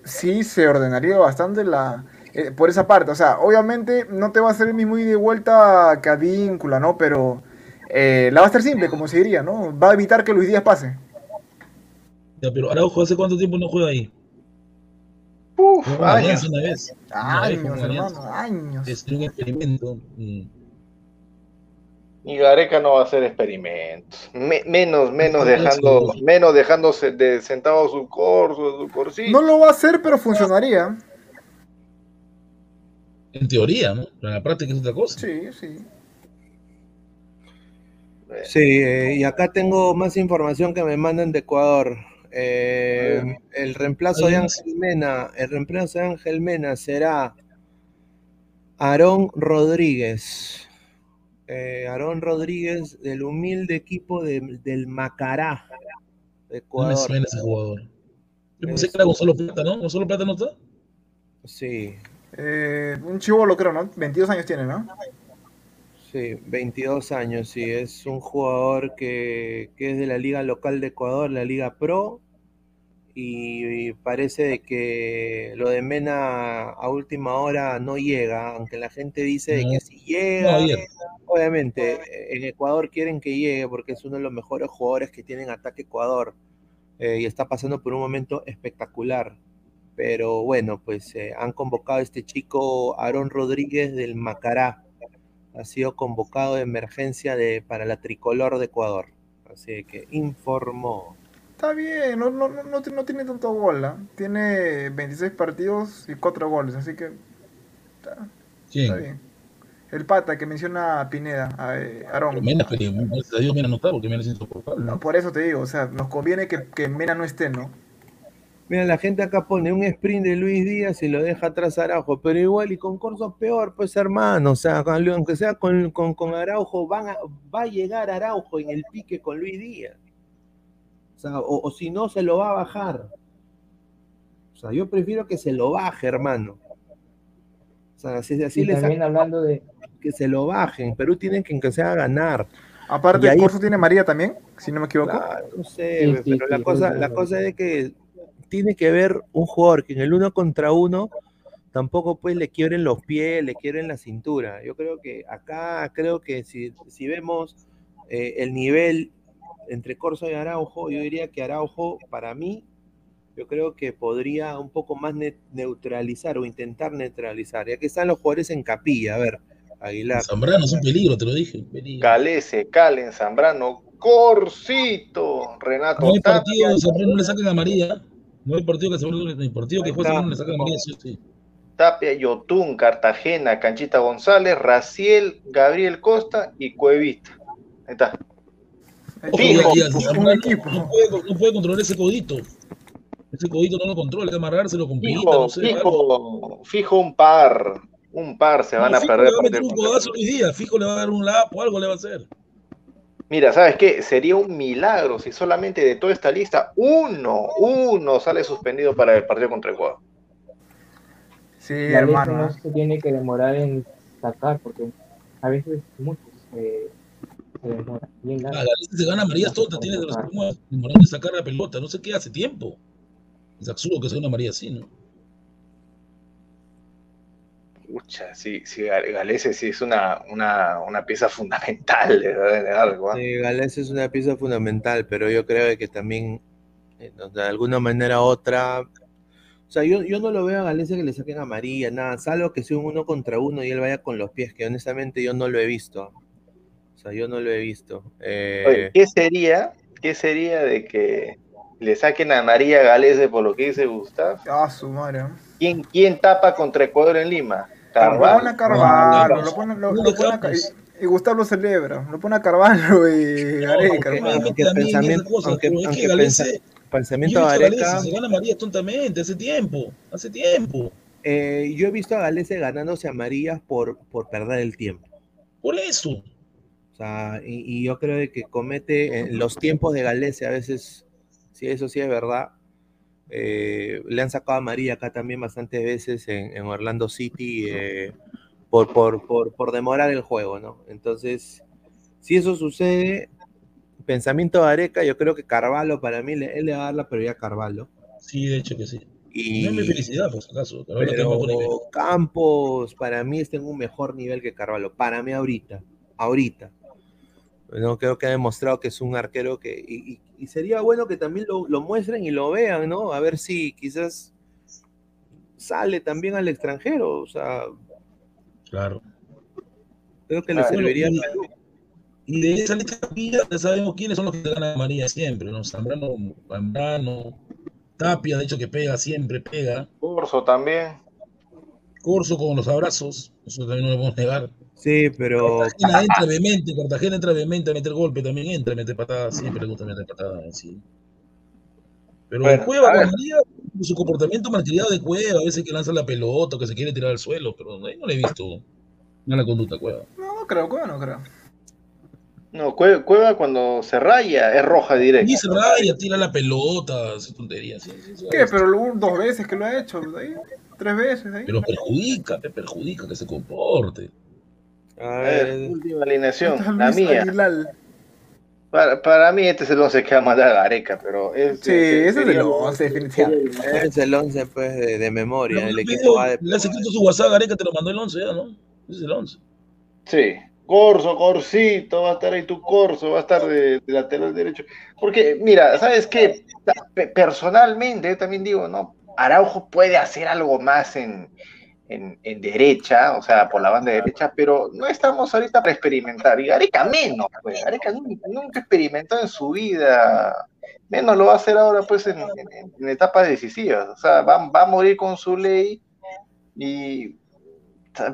sí se ordenaría bastante la, eh, por esa parte. O sea, obviamente no te va a hacer el mismo ida y vuelta que Advíncula, ¿no? Pero eh, la va a hacer simple, como se diría, ¿no? Va a evitar que Luis Díaz pase. Ya, pero Araujo, ¿hace cuánto tiempo no juega ahí? Uf, años. Alianza una vez. Una vez jugó Años, hermano, años. Es un experimento. mm. Y Gareca no va a hacer experimentos. Me- menos, menos dejando, menos dejándose de sentado su corso, su corsito. No lo va a hacer, pero funcionaría. En teoría, ¿no? Pero en la práctica es otra cosa. Sí, sí. Sí, eh, y acá tengo más información que me mandan de Ecuador. Eh, el reemplazo de Ángel Mena, el reemplazo de Ángel Mena será Aarón Rodríguez. Eh, Aarón Rodríguez del humilde equipo de- del Macará de No me Ecuador. suena ese jugador. Yo pensé Es- que era Gonzalo Plata, ¿no? ¿Gonzalo Plata no está? Sí, Eh, un chivolo, creo, ¿no? 22 años tiene, ¿no? Sí, 22 años, sí, es un jugador que, que es de la liga local de Ecuador, la Liga Pro, y, y parece de que lo de Mena a última hora no llega, aunque la gente dice de que si llega, No, obviamente en Ecuador quieren que llegue porque es uno de los mejores jugadores que tienen ataque Ecuador eh, y está pasando por un momento espectacular. Pero bueno, pues eh, han convocado a este chico Aarón Rodríguez del Macará. Ha sido convocado de emergencia de, para la tricolor de Ecuador. Así que informó. Está bien, no, no, no, no tiene tanto gol. ¿ah? Tiene 26 partidos y 4 goles, así que. Está, bien. El pata que menciona Pineda, a, eh, Aarón. Mena, pero a Mena no está porque Mena es insoportable. No, por eso te digo, o sea, nos conviene que, que Mena no esté, ¿no? Mira, la gente acá pone un sprint de Luis Díaz y lo deja atrás Araujo, pero igual y con Corso peor, pues hermano, o sea, con- aunque sea con, con, con Araujo, van a- va a llegar Araujo en el pique con Luis Díaz. O sea, o, o si no, se lo va a bajar. O sea, yo prefiero que se lo baje, hermano. O sea, así, así Y les también hablando de, que se lo bajen. Perú tiene que, que sea ganar. Aparte, ahí- Corso tiene María también, si no me equivoco. Claro, no sé, Sí, pero sí, la sí, cosa, sí, la sí. cosa es que tiene que ver un jugador que en el uno contra uno tampoco pues le quiebren los pies, le quiebren la cintura. Yo creo que acá, creo que si, si vemos eh, el nivel entre Corso y Araujo, yo diría que Araujo, para mí, yo creo que podría un poco más ne- neutralizar o intentar neutralizar. Ya que están los jugadores en capilla, a ver, Aguilar. Zambrano es un peligro, te lo dije. peligro. Calese, Calen, Zambrano, Corcito, Renato No hay partido Zambrano no le amarilla. No hay partido que Zambrano, no hay partido que. Zambrano le saquen amarilla, sí o sí. Tapia, Yotún, Cartagena, Canchita González, Raciel, Gabriel Costa y Cuevita. Ahí está. Ojo, y y un equipo. No puede, no puede controlar ese codito. Ese codito no lo controla, hay que amarrárselo con pinta, Fijo, no sé. fijo, fijo un par. Un par se van No, a Fijo perder. le va a meter un codazo hoy día, Fijo le va a dar un lapo, algo le va a hacer. Mira, ¿sabes qué? Sería un milagro si solamente de toda esta lista uno, uno sale suspendido para el partido contra Ecuador. Sí, la lista hermano. no se tiene que demorar en sacar, porque a veces muchos eh, se demoran. Bien Ah, largo. Galicia se gana María Tonta, tiene de los como demorando en sacar la pelota, no sé qué hace tiempo. Es absurdo que sea una María así, ¿no? Pucha, sí, sí, Galese sí es una, una, una pieza fundamental de, de algo. ¿ah? Sí, Gales es una pieza fundamental, pero yo creo que también, eh, de alguna manera u otra, o sea, yo, yo no lo veo a Galecia que le saquen a María, nada, salvo que sea un uno contra uno y él vaya con los pies, que honestamente yo no lo he visto. O sea, yo no lo he visto. Eh, Oye, ¿qué sería, qué sería de que le saquen a María Galese por lo que dice Gustav? Ah, su madre. ¿eh? ¿Quién, quién tapa contra Ecuador en Lima? Lo pone Carvalho. a Carvalho, no, lo pone, lo, no lo pone a y, y Gustavo lo celebra. Lo pone a Carvalho y aunque- hermano. aunque También pensamiento- cosa, aunque- aunque pensamiento yo he visto a Gareca, Galese, se gana María tontamente, hace tiempo, hace tiempo. eh, yo he visto a Galese ganándose a María por, por perder el tiempo. Por eso. O sea, y, y yo creo de que comete en los tiempos de Galese a veces, sí, eso sí es verdad. Eh, le han sacado a María acá también bastantes veces en, en Orlando City eh, por, por, por, por demorar el juego, ¿no? Entonces, si eso sucede, pensamiento de Areca, yo creo que Carvalho para mí, le- él le va a dar la prioridad a Carvalho. Sí, de hecho que sí. Y, No es mi felicidad, por bajo nivel. pero Campos para mí está en un mejor nivel que Carvalho. Para mí ahorita, ahorita. No creo que ha demostrado que es un arquero que y, y- y sería bueno que también lo, lo muestren y lo vean, ¿no? A ver si quizás sale también al extranjero. O sea, Claro. creo que le Ah, bueno, serviría. y- de esa lista ya sabemos quiénes son los que ganan a María siempre, ¿no? Zambrano, Zambrano, Tapia, de hecho que pega, siempre pega. Corso también. Corso con los abrazos, eso también no lo podemos negar. Sí, pero Cartagena entra vehemente, Cartagena entra vehemente a meter golpe, también entra a meter patadas, siempre le gusta meter patadas, sí. Pero Bueno, Cueva a con ver. María, su comportamiento malcriado de Cueva, a veces que lanza la pelota, o que se quiere tirar al suelo, pero no, no le he visto mala conducta a Cueva. No, no creo, Cueva no creo. No, Cue- Cueva cuando se raya es roja directa. Ni se raya, tira la pelota, sí, sí, sí, ¿Qué? Pero lo- dos veces que lo ha hecho, ahí, tres veces ahí. Pero perjudica, te perjudica que se comporte. A A ver, última alineación, la mía. Aguilar. Para, para mí este es el 11 que va a mandar a Gareca, pero es, Sí, ese es el lo- 11, definitivamente. es el 11 pues de, de memoria. Pero El le equipo va de le has escrito su WhatsApp a Gareca, te lo mandó el 11 ya, ¿no? Ese es el 11. Sí, Corso, Corsito, va a estar ahí tu Corso, va a estar de, de lateral derecho. Porque, mira, ¿sabes qué? Pe- Personalmente, yo también digo, no, Araujo puede hacer algo más en, en, derecha, o sea, por la banda derecha, pero no estamos ahorita para experimentar. Y Gareca menos, pues. Gareca nunca, experimentó en su vida. Menos lo va a hacer ahora, pues, en, etapas decisivas. O sea, va, va, a morir con su ley y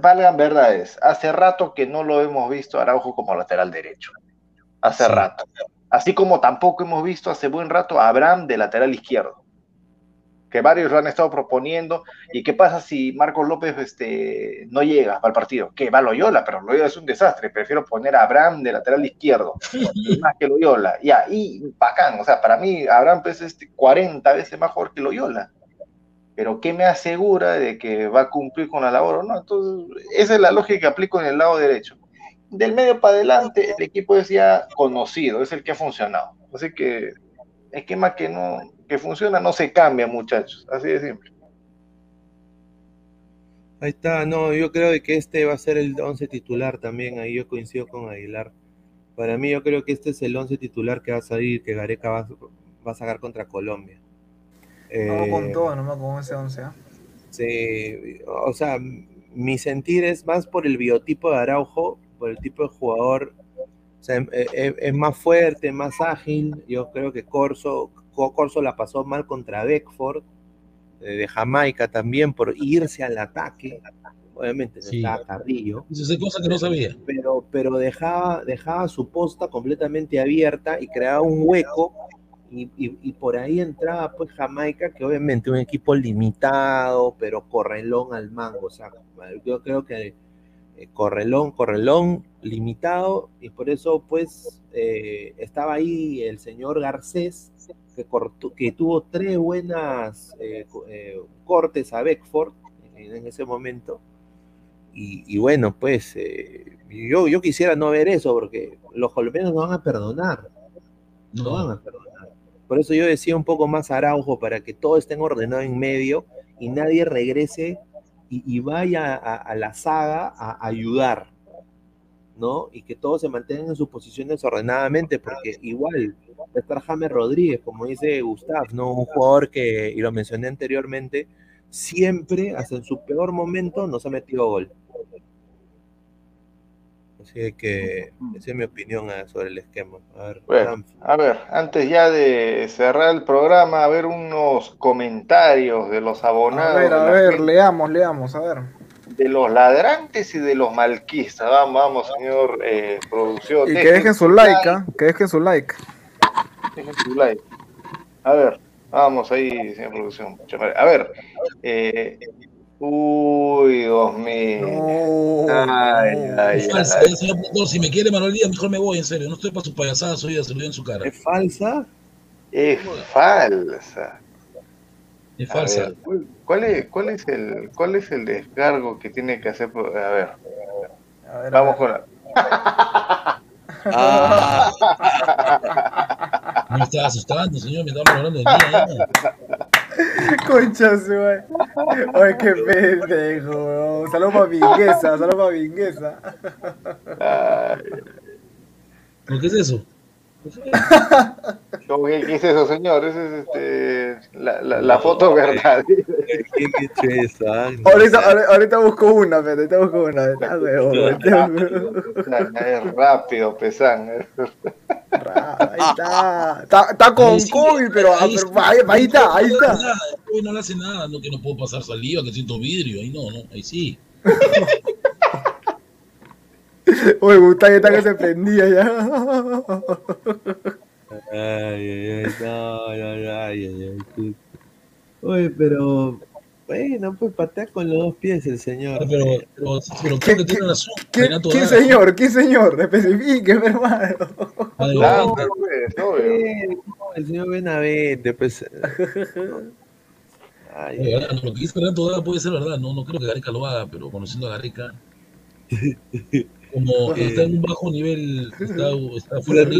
valgan verdades. Hace rato que no lo hemos visto Araujo como lateral derecho. Hace rato. Así como tampoco hemos visto hace buen rato a Abraham de lateral izquierdo que varios lo han estado proponiendo. ¿Y qué pasa si Marcos López este, no llega al partido? Que va Loyola, pero Loyola es un desastre. Prefiero poner a Abraham de lateral izquierdo, más que Loyola. Ya, y bacán, o sea, para mí Abraham es este 40 veces mejor que Loyola. Pero ¿qué me asegura de que va a cumplir con la labor o no? Entonces, esa es la lógica que aplico en el lado derecho. Del medio para adelante, el equipo es ya conocido, es el que ha funcionado. Así que esquema que no, que funciona no se cambia, muchachos. Así de simple. Ahí está, no, yo creo que este va a ser el 11 titular también, ahí yo coincido con Aguilar. Para mí yo creo que este es el 11 titular que va a salir, que Gareca va, a sacar contra Colombia. Vamos con eh, todo, nomás con ese 11. ¿ah? Sí, o sea, mi sentir es más por el biotipo de Araujo, por el tipo de jugador. O sea, es, e, e, es más fuerte, más ágil. Yo creo que Corso, Corso la pasó mal contra Beckford, eh, de Jamaica también, por irse al ataque. Obviamente no estaba Carrillo. es cosa que no sabía. Pero, pero dejaba, dejaba su posta completamente abierta y creaba un hueco. Y, por ahí entraba pues Jamaica, que obviamente un equipo limitado, pero correlón al mango. O sea, yo creo que eh, correlón, correlón limitado, y por eso pues eh, estaba ahí el señor Garcés, que, tuvo tres buenas eh, eh, cortes a Beckford en, ese momento. Y, bueno, pues eh, yo, yo quisiera no ver eso, porque los colombianos no van a perdonar. No, van a perdonar. Por eso yo decía un poco más Araujo, para que todo esté ordenado en medio y nadie regrese y, vaya a, la saga a ayudar. ¿no? Y que todos se mantengan en sus posiciones ordenadamente, porque igual está James Rodríguez, como dice Gustav, ¿no? Un jugador que, y lo mencioné anteriormente, siempre, hasta en su peor momento, nos ha metido gol. Así que esa es mi opinión ah, sobre el esquema. A ver, a ver, antes ya de cerrar el programa, a ver unos comentarios de los abonados. A ver, a ver, leamos, leamos, a ver de los ladrantes y de los malquistas. Vamos, vamos, señor eh, producción. Y que dejen su like, ¿ah? que dejen su like. Dejen su like. A ver, vamos ahí, señor producción. A ver, eh, Uy, Dios mío. Ay, ay, es falsa, ay. señor Si me quiere Manuel Díaz, mejor me voy, en serio. No estoy para sus payasadas, hoy se lo en su cara. ¿Es falsa? Es falsa. Es falsa. ¿cuál, es, ¿Cuál es el cuál es el descargo que tiene que hacer? A ver. Vamos con la. ah. Me estaba asustando, señor, me estaba hablando de mí. Concha güey. Ay, qué pendejo, Saludos para Vinguesa, saludos para Vinguesa. ¿Qué es eso? ¿Qué, es eso, señor? Esa es este, la, la, la foto verdad. ahorita, ahorita busco una, pero ahorita busco una. Es rápido, pesan. Ahí está. Está, está con COVID, pero ahí, ahí, está, ahí está. No le hace nada, no que no puedo pasar saliva, que siento vidrio. Ahí no, no, ahí sí. Oye, Gustavo está que se prendía ya. Ay, ay, ay, no, no, ay, ay, ay. Oye, pero bueno, pues patea con los dos pies el señor. Pero, pero, pero creo que tiene razón. ¿Qué, ¿qué señor? ¿Qué señor? Especifique, hermano. No, no, el señor Benavente, pues. Ay, Oye, lo que dice Fernando puede ser verdad, no, no creo que Gareca lo haga, pero conociendo a Gareca. como está en un bajo nivel, está, está fuera de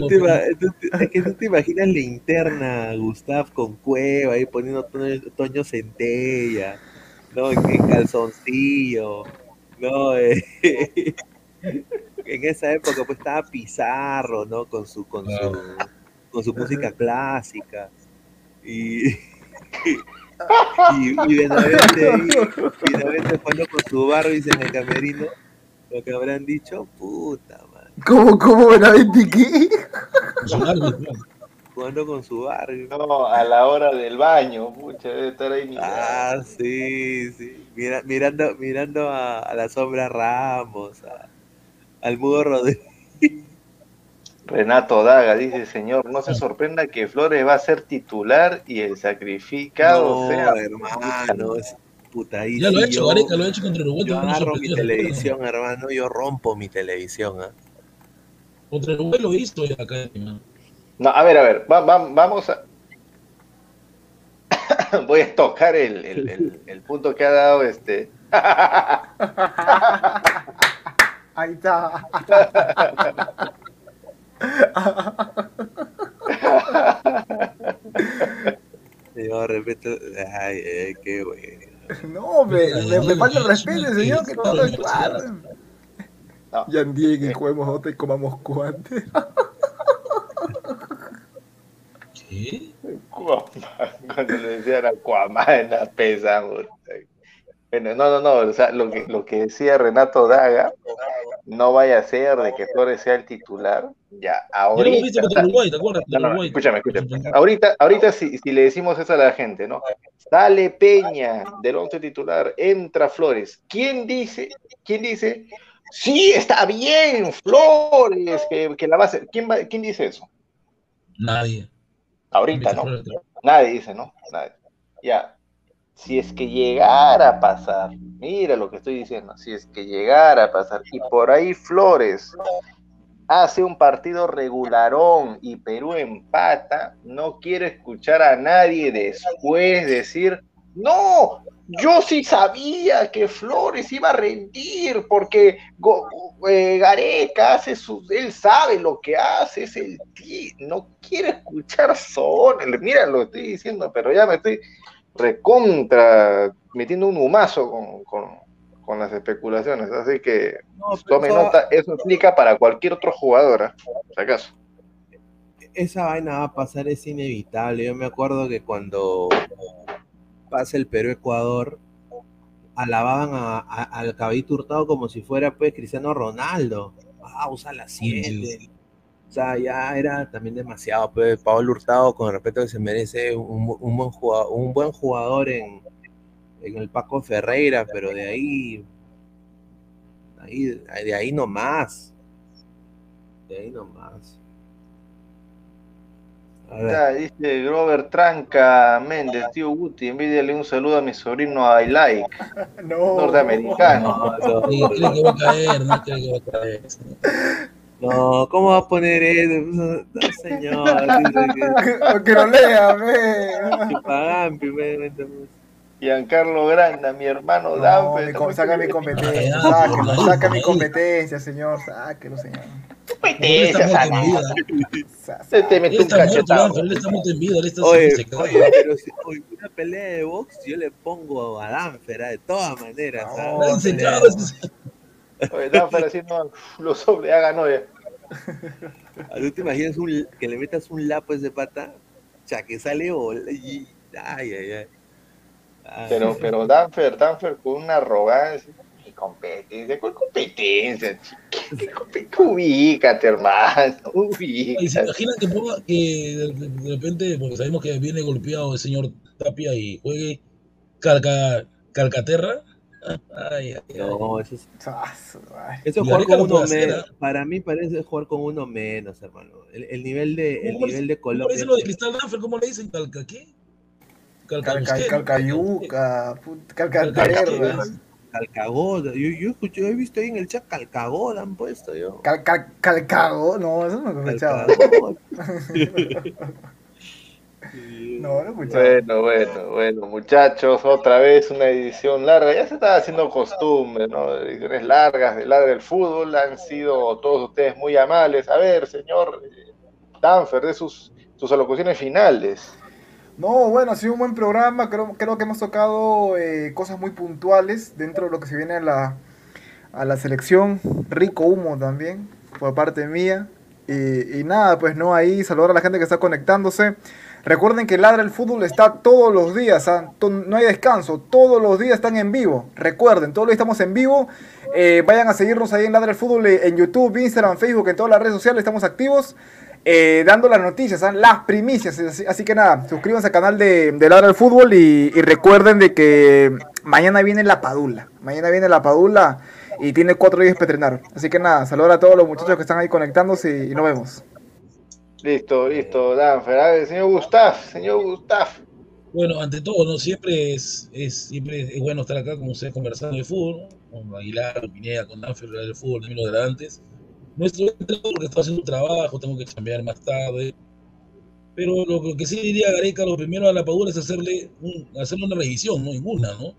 tú te imaginas la interna, Gustav con Cueva, ahí poniendo Toño, Centella, ¿no? En, calzoncillo, ¿no? en esa época pues estaba Pizarro, ¿no? Con su, con su, con su música clásica. Y, Y, y Benavente ahí, Benavente jugando con su Barbies en el camerino. Lo que habrán dicho, puta madre. ¿Cómo, cómo, Benavente, qué? Jugando con su Barbie. No, a la hora del baño, pucha, debe estar ahí. mirando. Ah, sí, sí. Mira, mirando, mirando a, a la sombra Ramos, a- al mudo Rodríguez. Renato Daga dice, señor, no se sorprenda que Flores va a ser titular y el sacrificado No, sea... hermano, es puta ahí Ya lo ha hecho, yo- lo ha hecho contra Uruguay. Yo agarro mi televisión, hermano, yo rompo mi televisión, ¿ah? Contra Uruguay lo hizo ya acá. hermano. No, a ver, a ver, va- va- vamos a... Voy a tocar el, el- el- el punto que ha dado este... Ahí está. Yo respeto, ay, ay, qué bueno. No, me, me, me falta el respeto, señor, que todo es claro. No. Ya y juguemos otra y comamos cuante. ¿Qué? Cuando le decían a Cuamán, la pesa. Bueno, no, no, no, o sea, lo que, lo que decía Renato Daga, no vaya a ser de que Flores sea el titular, ya, ahorita, escúchame, escúchame. Ahorita, ahorita si, si le decimos eso a la gente, ¿no? Sale Peña del once titular, entra Flores. ¿Quién dice? ¿Quién dice? Sí, está bien, Flores, que, que la va a hacer. ¿Quién, va- ¿Quién dice eso? Nadie. Ahorita, ¿no? Nadie dice, ¿no? Nadie. Ya. Si es que llegara a pasar, mira lo que estoy diciendo, si es que llegara a pasar, y por ahí Flores hace un partido regularón y Perú empata, no quiero escuchar a nadie después decir, no, yo sí sabía que Flores iba a rendir porque eh, Gareca hace su, él sabe lo que hace, es el ti, no quiero escuchar son, mira lo estoy diciendo, pero ya me estoy recontra metiendo un humazo con, con- con las especulaciones, así que No, tome nota, eso explica para cualquier otro jugador, ¿ah? si acaso. esa vaina va a pasar, es inevitable. Yo me acuerdo que cuando pasa el Perú-Ecuador, alababan a- a- al caballito Hurtado como si fuera pues Cristiano Ronaldo. Ah, usa la 7. O sea, ya era también demasiado. Pues Pablo Hurtado, con el respeto que se merece, un, un buen jugador, un buen jugador en, en el Paco Ferreira, pero de ahí, ahí, de ahí no más. De ahí no más. A ver. Ya, dice Grover Tranca Méndez, tío Guti, envídiale un saludo a mi sobrino I like, No. norteamericano. No, Sí, cree que va a caer, no cree que va a caer. no, ¿cómo va a poner eso? No, señor. que- Que lo lea, ve. Pues. Giancarlo Granda, mi hermano No, Danfer. mi com- saca mi competencia, sáquelo, saca mi competencia, señor, sáquelo, señor. Él está muerto en vida. Sa- Se te mete un cachetado. Él está muerto en vida, él está Oye, oye, pero si oye, una pelea de box, yo le pongo a Danfer, ah, de todas maneras. No, ¿sabes? Danfer haciendo los sobre, haga no ya. ¿Tú te imaginas un- que le metas un lapo a ese pata? Ya, que sale y... Ay, ay, ay. Ay, Pero, pero Danfer, Danfer con una arrogancia. Mi competencia, ¿cuál competencia? ¿Qué competencia? Ubícate, hermano, Y se ubícate. imaginan que ponga que de, de repente, porque sabemos que viene golpeado el señor Tapia y juegue Calca, Calcaterra. Ay, ay. No, eso es, eso jugar con uno menos. Para mí parece jugar con uno menos, hermano. El, el nivel de, el ¿Cómo le- nivel de ¿Cómo Colombia. dicen lo de Cristal Danfer? ¿Cómo le dicen? ¿Calca qué? Calcayuca, Calcaterra. Calcagoda. Yo, yo, escuché, he visto ahí en el chat Calcagoda han puesto yo. Cal, cal, calcago, no, eso no lo escuchaba. Calcagoda. No, escuchaba. Bueno, bueno, bueno, muchachos, otra vez una edición larga. Ya se estaba haciendo costumbre, ¿no? Ediciones largas de larga del fútbol. Han sido todos ustedes muy amables. A ver, señor eh, Danfer, de sus, sus alocuciones finales. No, bueno, ha sido un buen programa. Creo, creo que hemos tocado eh, cosas muy puntuales dentro de lo que se viene a la, a la selección. Rico humo también, por parte mía. Y, y nada, pues no, ahí saludar a la gente que está conectándose. Recuerden que Ladra el Fútbol está todos los días, ¿ah? No hay descanso, todos los días están en vivo. Recuerden, todos los días estamos en vivo. Eh, vayan a seguirnos ahí en Ladra el Fútbol eh, en YouTube, Instagram, Facebook, en todas las redes sociales estamos activos. eh, dando las noticias, ¿ah? las primicias. Así, que nada, suscríbanse al canal de, de Ladra el Fútbol y, y recuerden de que mañana viene la Padula. Mañana viene la Padula y tiene cuatro días para entrenar. Así que nada, saludar a todos los muchachos que están ahí conectándose y nos vemos. Listo, listo, Danfer. A ver, señor Gustaf, señor Gustaf. Bueno, ante todo, ¿no? Siempre es, es, siempre es bueno estar acá con ustedes conversando de fútbol, ¿no? con Aguilar, con Pineda, con Danfer, del fútbol, también los de antes. Nuestro entrenador que está haciendo un trabajo, tengo que cambiar más tarde. Pero lo, lo que sí diría Gareca, lo primero a la Padula es hacerle, un, hacerle una revisión, ¿no? Ninguna, ¿no?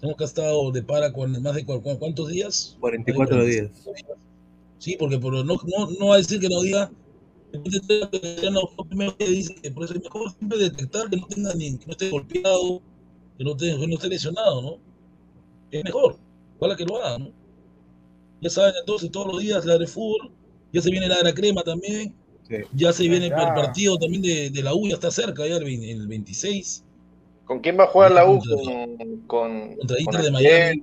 Tenemos que ha estado de para con más de cu- cu- cuántos días? 44 Más de días. Sí, porque por, no, no, no va a decir que no diga. Ya no, primero que dice por eso es mejor siempre detectar que no tenga ni, que no esté golpeado, que no esté, que no esté lesionado, ¿no? Es mejor, ojalá que lo haga, ¿no? Ya saben, entonces todos los días la de fútbol, ya se viene la de la crema también, Sí. ya se viene el Ya. partido también de, de la U, ya está cerca, ya el, 20 el 26. ¿Con quién va a jugar la U? Contra- Con, con, contra con Inter el de Miami.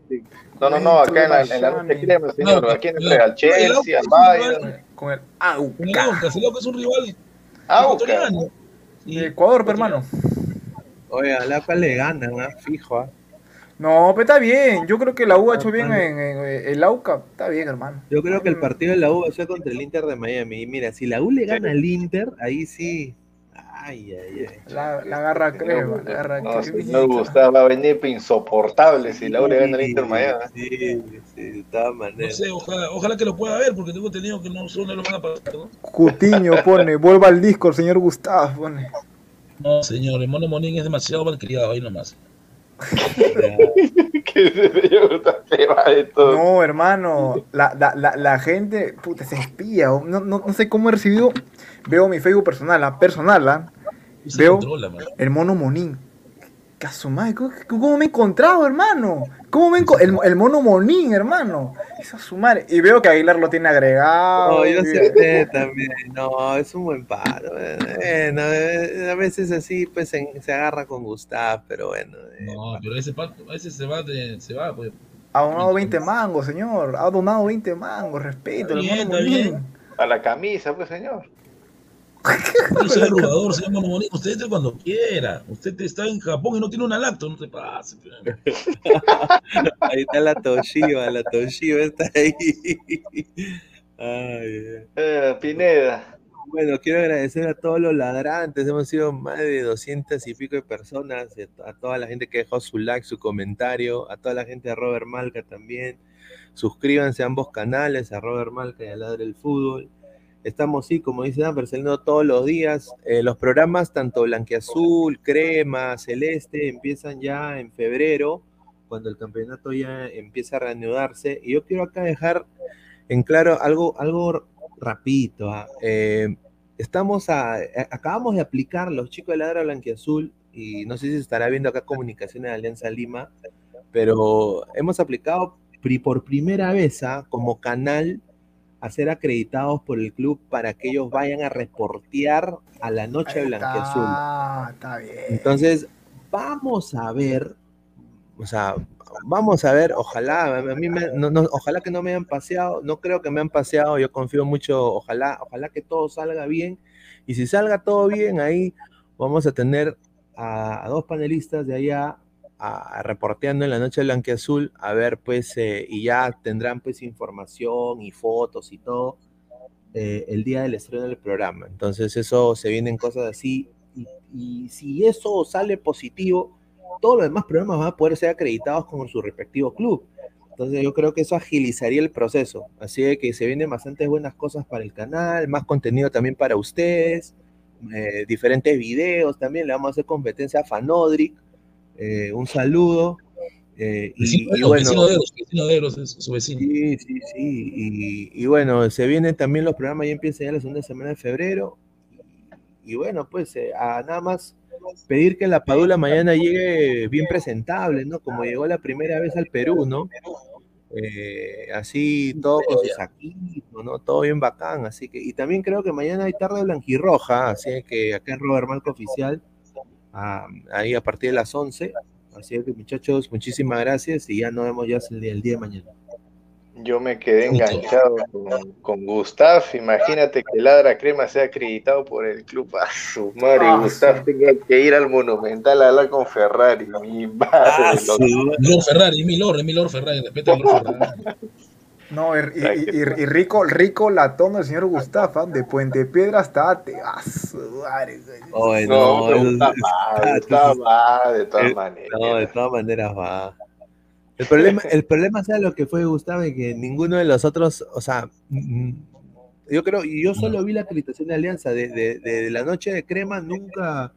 No, no, no, acá en la, en la noche crema, señor. No, ¿A quién entrega? ¿Al Chelsea? ¿Al Bayern? Con el Con el AUCA Aucas, el Aucas es un rival Aucas. de Ecuador, hermano. Oye, a la cual le ganan, ¿ah? Fijo, ¿ah? No, pero está bien. Yo creo que la U ha hecho bien en, en- en el AUCA. Está bien, hermano. Yo creo que el partido de la U va a ser contra el Inter de Miami. Y mira, si la U le gana al Inter, ahí sí. Ay, ay, ay. La, la garra crema, la garra No, crema. señor Gustavo va a venir insoportable si la U le gana al Inter Miami. Sí, sí, de todas No sé, ojalá, ojalá que lo pueda ver, porque tengo entendido que no solo lo van a pasar, ¿no? Cutiño pone, vuelva al disco, señor Gustavo pone. No, señor, el mono Monín es demasiado malcriado ahí nomás. No, hermano, la, la, la, la gente, puta, se espía. No, no, no sé cómo he recibido. Veo mi Facebook personal, la personal, ¿ah? Y se Veo- controla, el mono Monín. Casumay, ¿cómo, cómo me he encontrado, hermano? ¿Cómo me he enco- el, el mono Monín, hermano? Esa su madre. Y veo que Aguilar lo tiene agregado. No, yo sé también. No, es un buen paro. Bueno, eh, a veces así pues se, se agarra con Gustav, pero bueno. eh, No, pero ese pato, a veces se va, de, se va, pues. Ha donado 20 mangos, señor. Ha donado 20 mangos. Respeto, el Está mono bien, está Monín. A la camisa, pues, señor. Yo soy jugador, señor Mono Monín. Usted entre cuando quiera. Usted está en Japón y no tiene una lacto, no se pase. Ahí está la Toshiba, la Toshiba está ahí. Ay, ay. Eh, Pineda. Bueno, quiero agradecer a todos los ladrantes. Hemos sido más de 200 y pico de personas. A a toda la gente que dejó su like, su comentario. A toda la gente de Robert Malca también. Suscríbanse a ambos canales, a Robert Malca y a Ladre el Fútbol. Estamos, sí, como dice Dan, saliendo todos los días. Eh, los programas, tanto Blanqueazul, Crema, Celeste, empiezan ya en febrero, cuando el campeonato ya empieza a reanudarse. Y yo quiero acá dejar en claro algo, algo rapidito. ah. Eh, estamos a, a- acabamos de aplicar los chicos de Ladra Blanquiazul y no sé si se estará viendo acá comunicaciones de Alianza Lima, pero hemos aplicado pri- por primera vez ah, como canal a ser acreditados por el club para que ellos vayan a reportear a la noche Ahí Blanquiazul. Está, está bien. Entonces, vamos a ver, o sea, vamos a ver, ojalá, a mí me- no- no- ojalá que no me hayan paseado, no creo que me han paseado, yo confío mucho, ojalá, ojalá que todo salga bien, y si salga todo bien, ahí vamos a tener a, a dos panelistas de allá a, reporteando en la noche blanqueazul, a ver, pues, eh, y ya tendrán pues información y fotos y todo eh, el día del estreno del programa. Entonces, eso se vienen cosas así. Y, y si eso sale positivo, todos los demás programas van a poder ser acreditados con su respectivo club. Entonces, yo creo que eso agilizaría el proceso. Así que se vienen bastantes buenas cosas para el canal, más contenido también para ustedes, eh, diferentes videos también. Le vamos a hacer competencia a Fanodric. Eh, un saludo. Eh, y, Vecino, y de Eros, bueno, vecino de Eros, vecino de Eros es su vecino. Sí, sí, sí. Y, y bueno, se vienen también los programas, ya empiezan ya la segunda semana de febrero. Y, bueno, pues eh, a nada más pedir que la Padula mañana llegue bien presentable, ¿no? Como llegó la primera vez al Perú, ¿no? Eh, así todo con sus saquito, ¿no? Todo bien bacán, así que, y también creo que mañana hay tarde blanquirroja, así que acá en Robert Malco Oficial, ah, ahí a partir de las 11, así que muchachos, muchísimas gracias y ya nos vemos ya el día, el día de mañana. Yo me quedé enganchado con, con Gustav. Imagínate que Ladra Crema sea acreditado por el club. A su madre, Ah, Gustav sí. tenga que ir al Monumental a hablar con Ferrari. Mi madre. Ah, sí. Ferrari, Milor, Milor Ferrari, respeta a Ferrari. No, y, y- y- y rico, rico latón del señor Gustafa, de Puente Piedra hasta Ate. Ah, No, no, pero eso- está mal, está mal, de todas maneras. No, de todas maneras va. El problema, el problema sea lo que fue Gustavo y que ninguno de los otros, o sea, mm, yo creo, y yo solo vi la acreditación de Alianza, de, de- de la noche de crema nunca,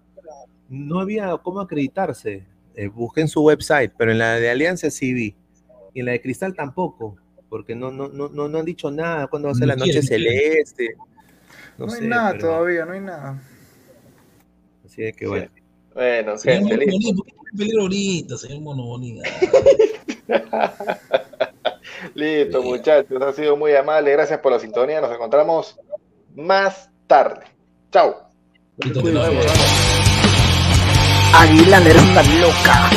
no había cómo acreditarse. Eh, busqué en su website, pero en la de Alianza sí vi. Y en la de Cristal tampoco, porque no, no, no, no, no han dicho nada cuándo va a ser la noche celeste. No, hay nada pero- todavía, no hay nada. Así de que bueno. Bueno, Señor gente, ¿por qué pelear ahorita, señor? Listo, muchachos. Ha sido muy amable. Gracias por la sintonía. Nos encontramos más tarde. Chao. Eres una loca.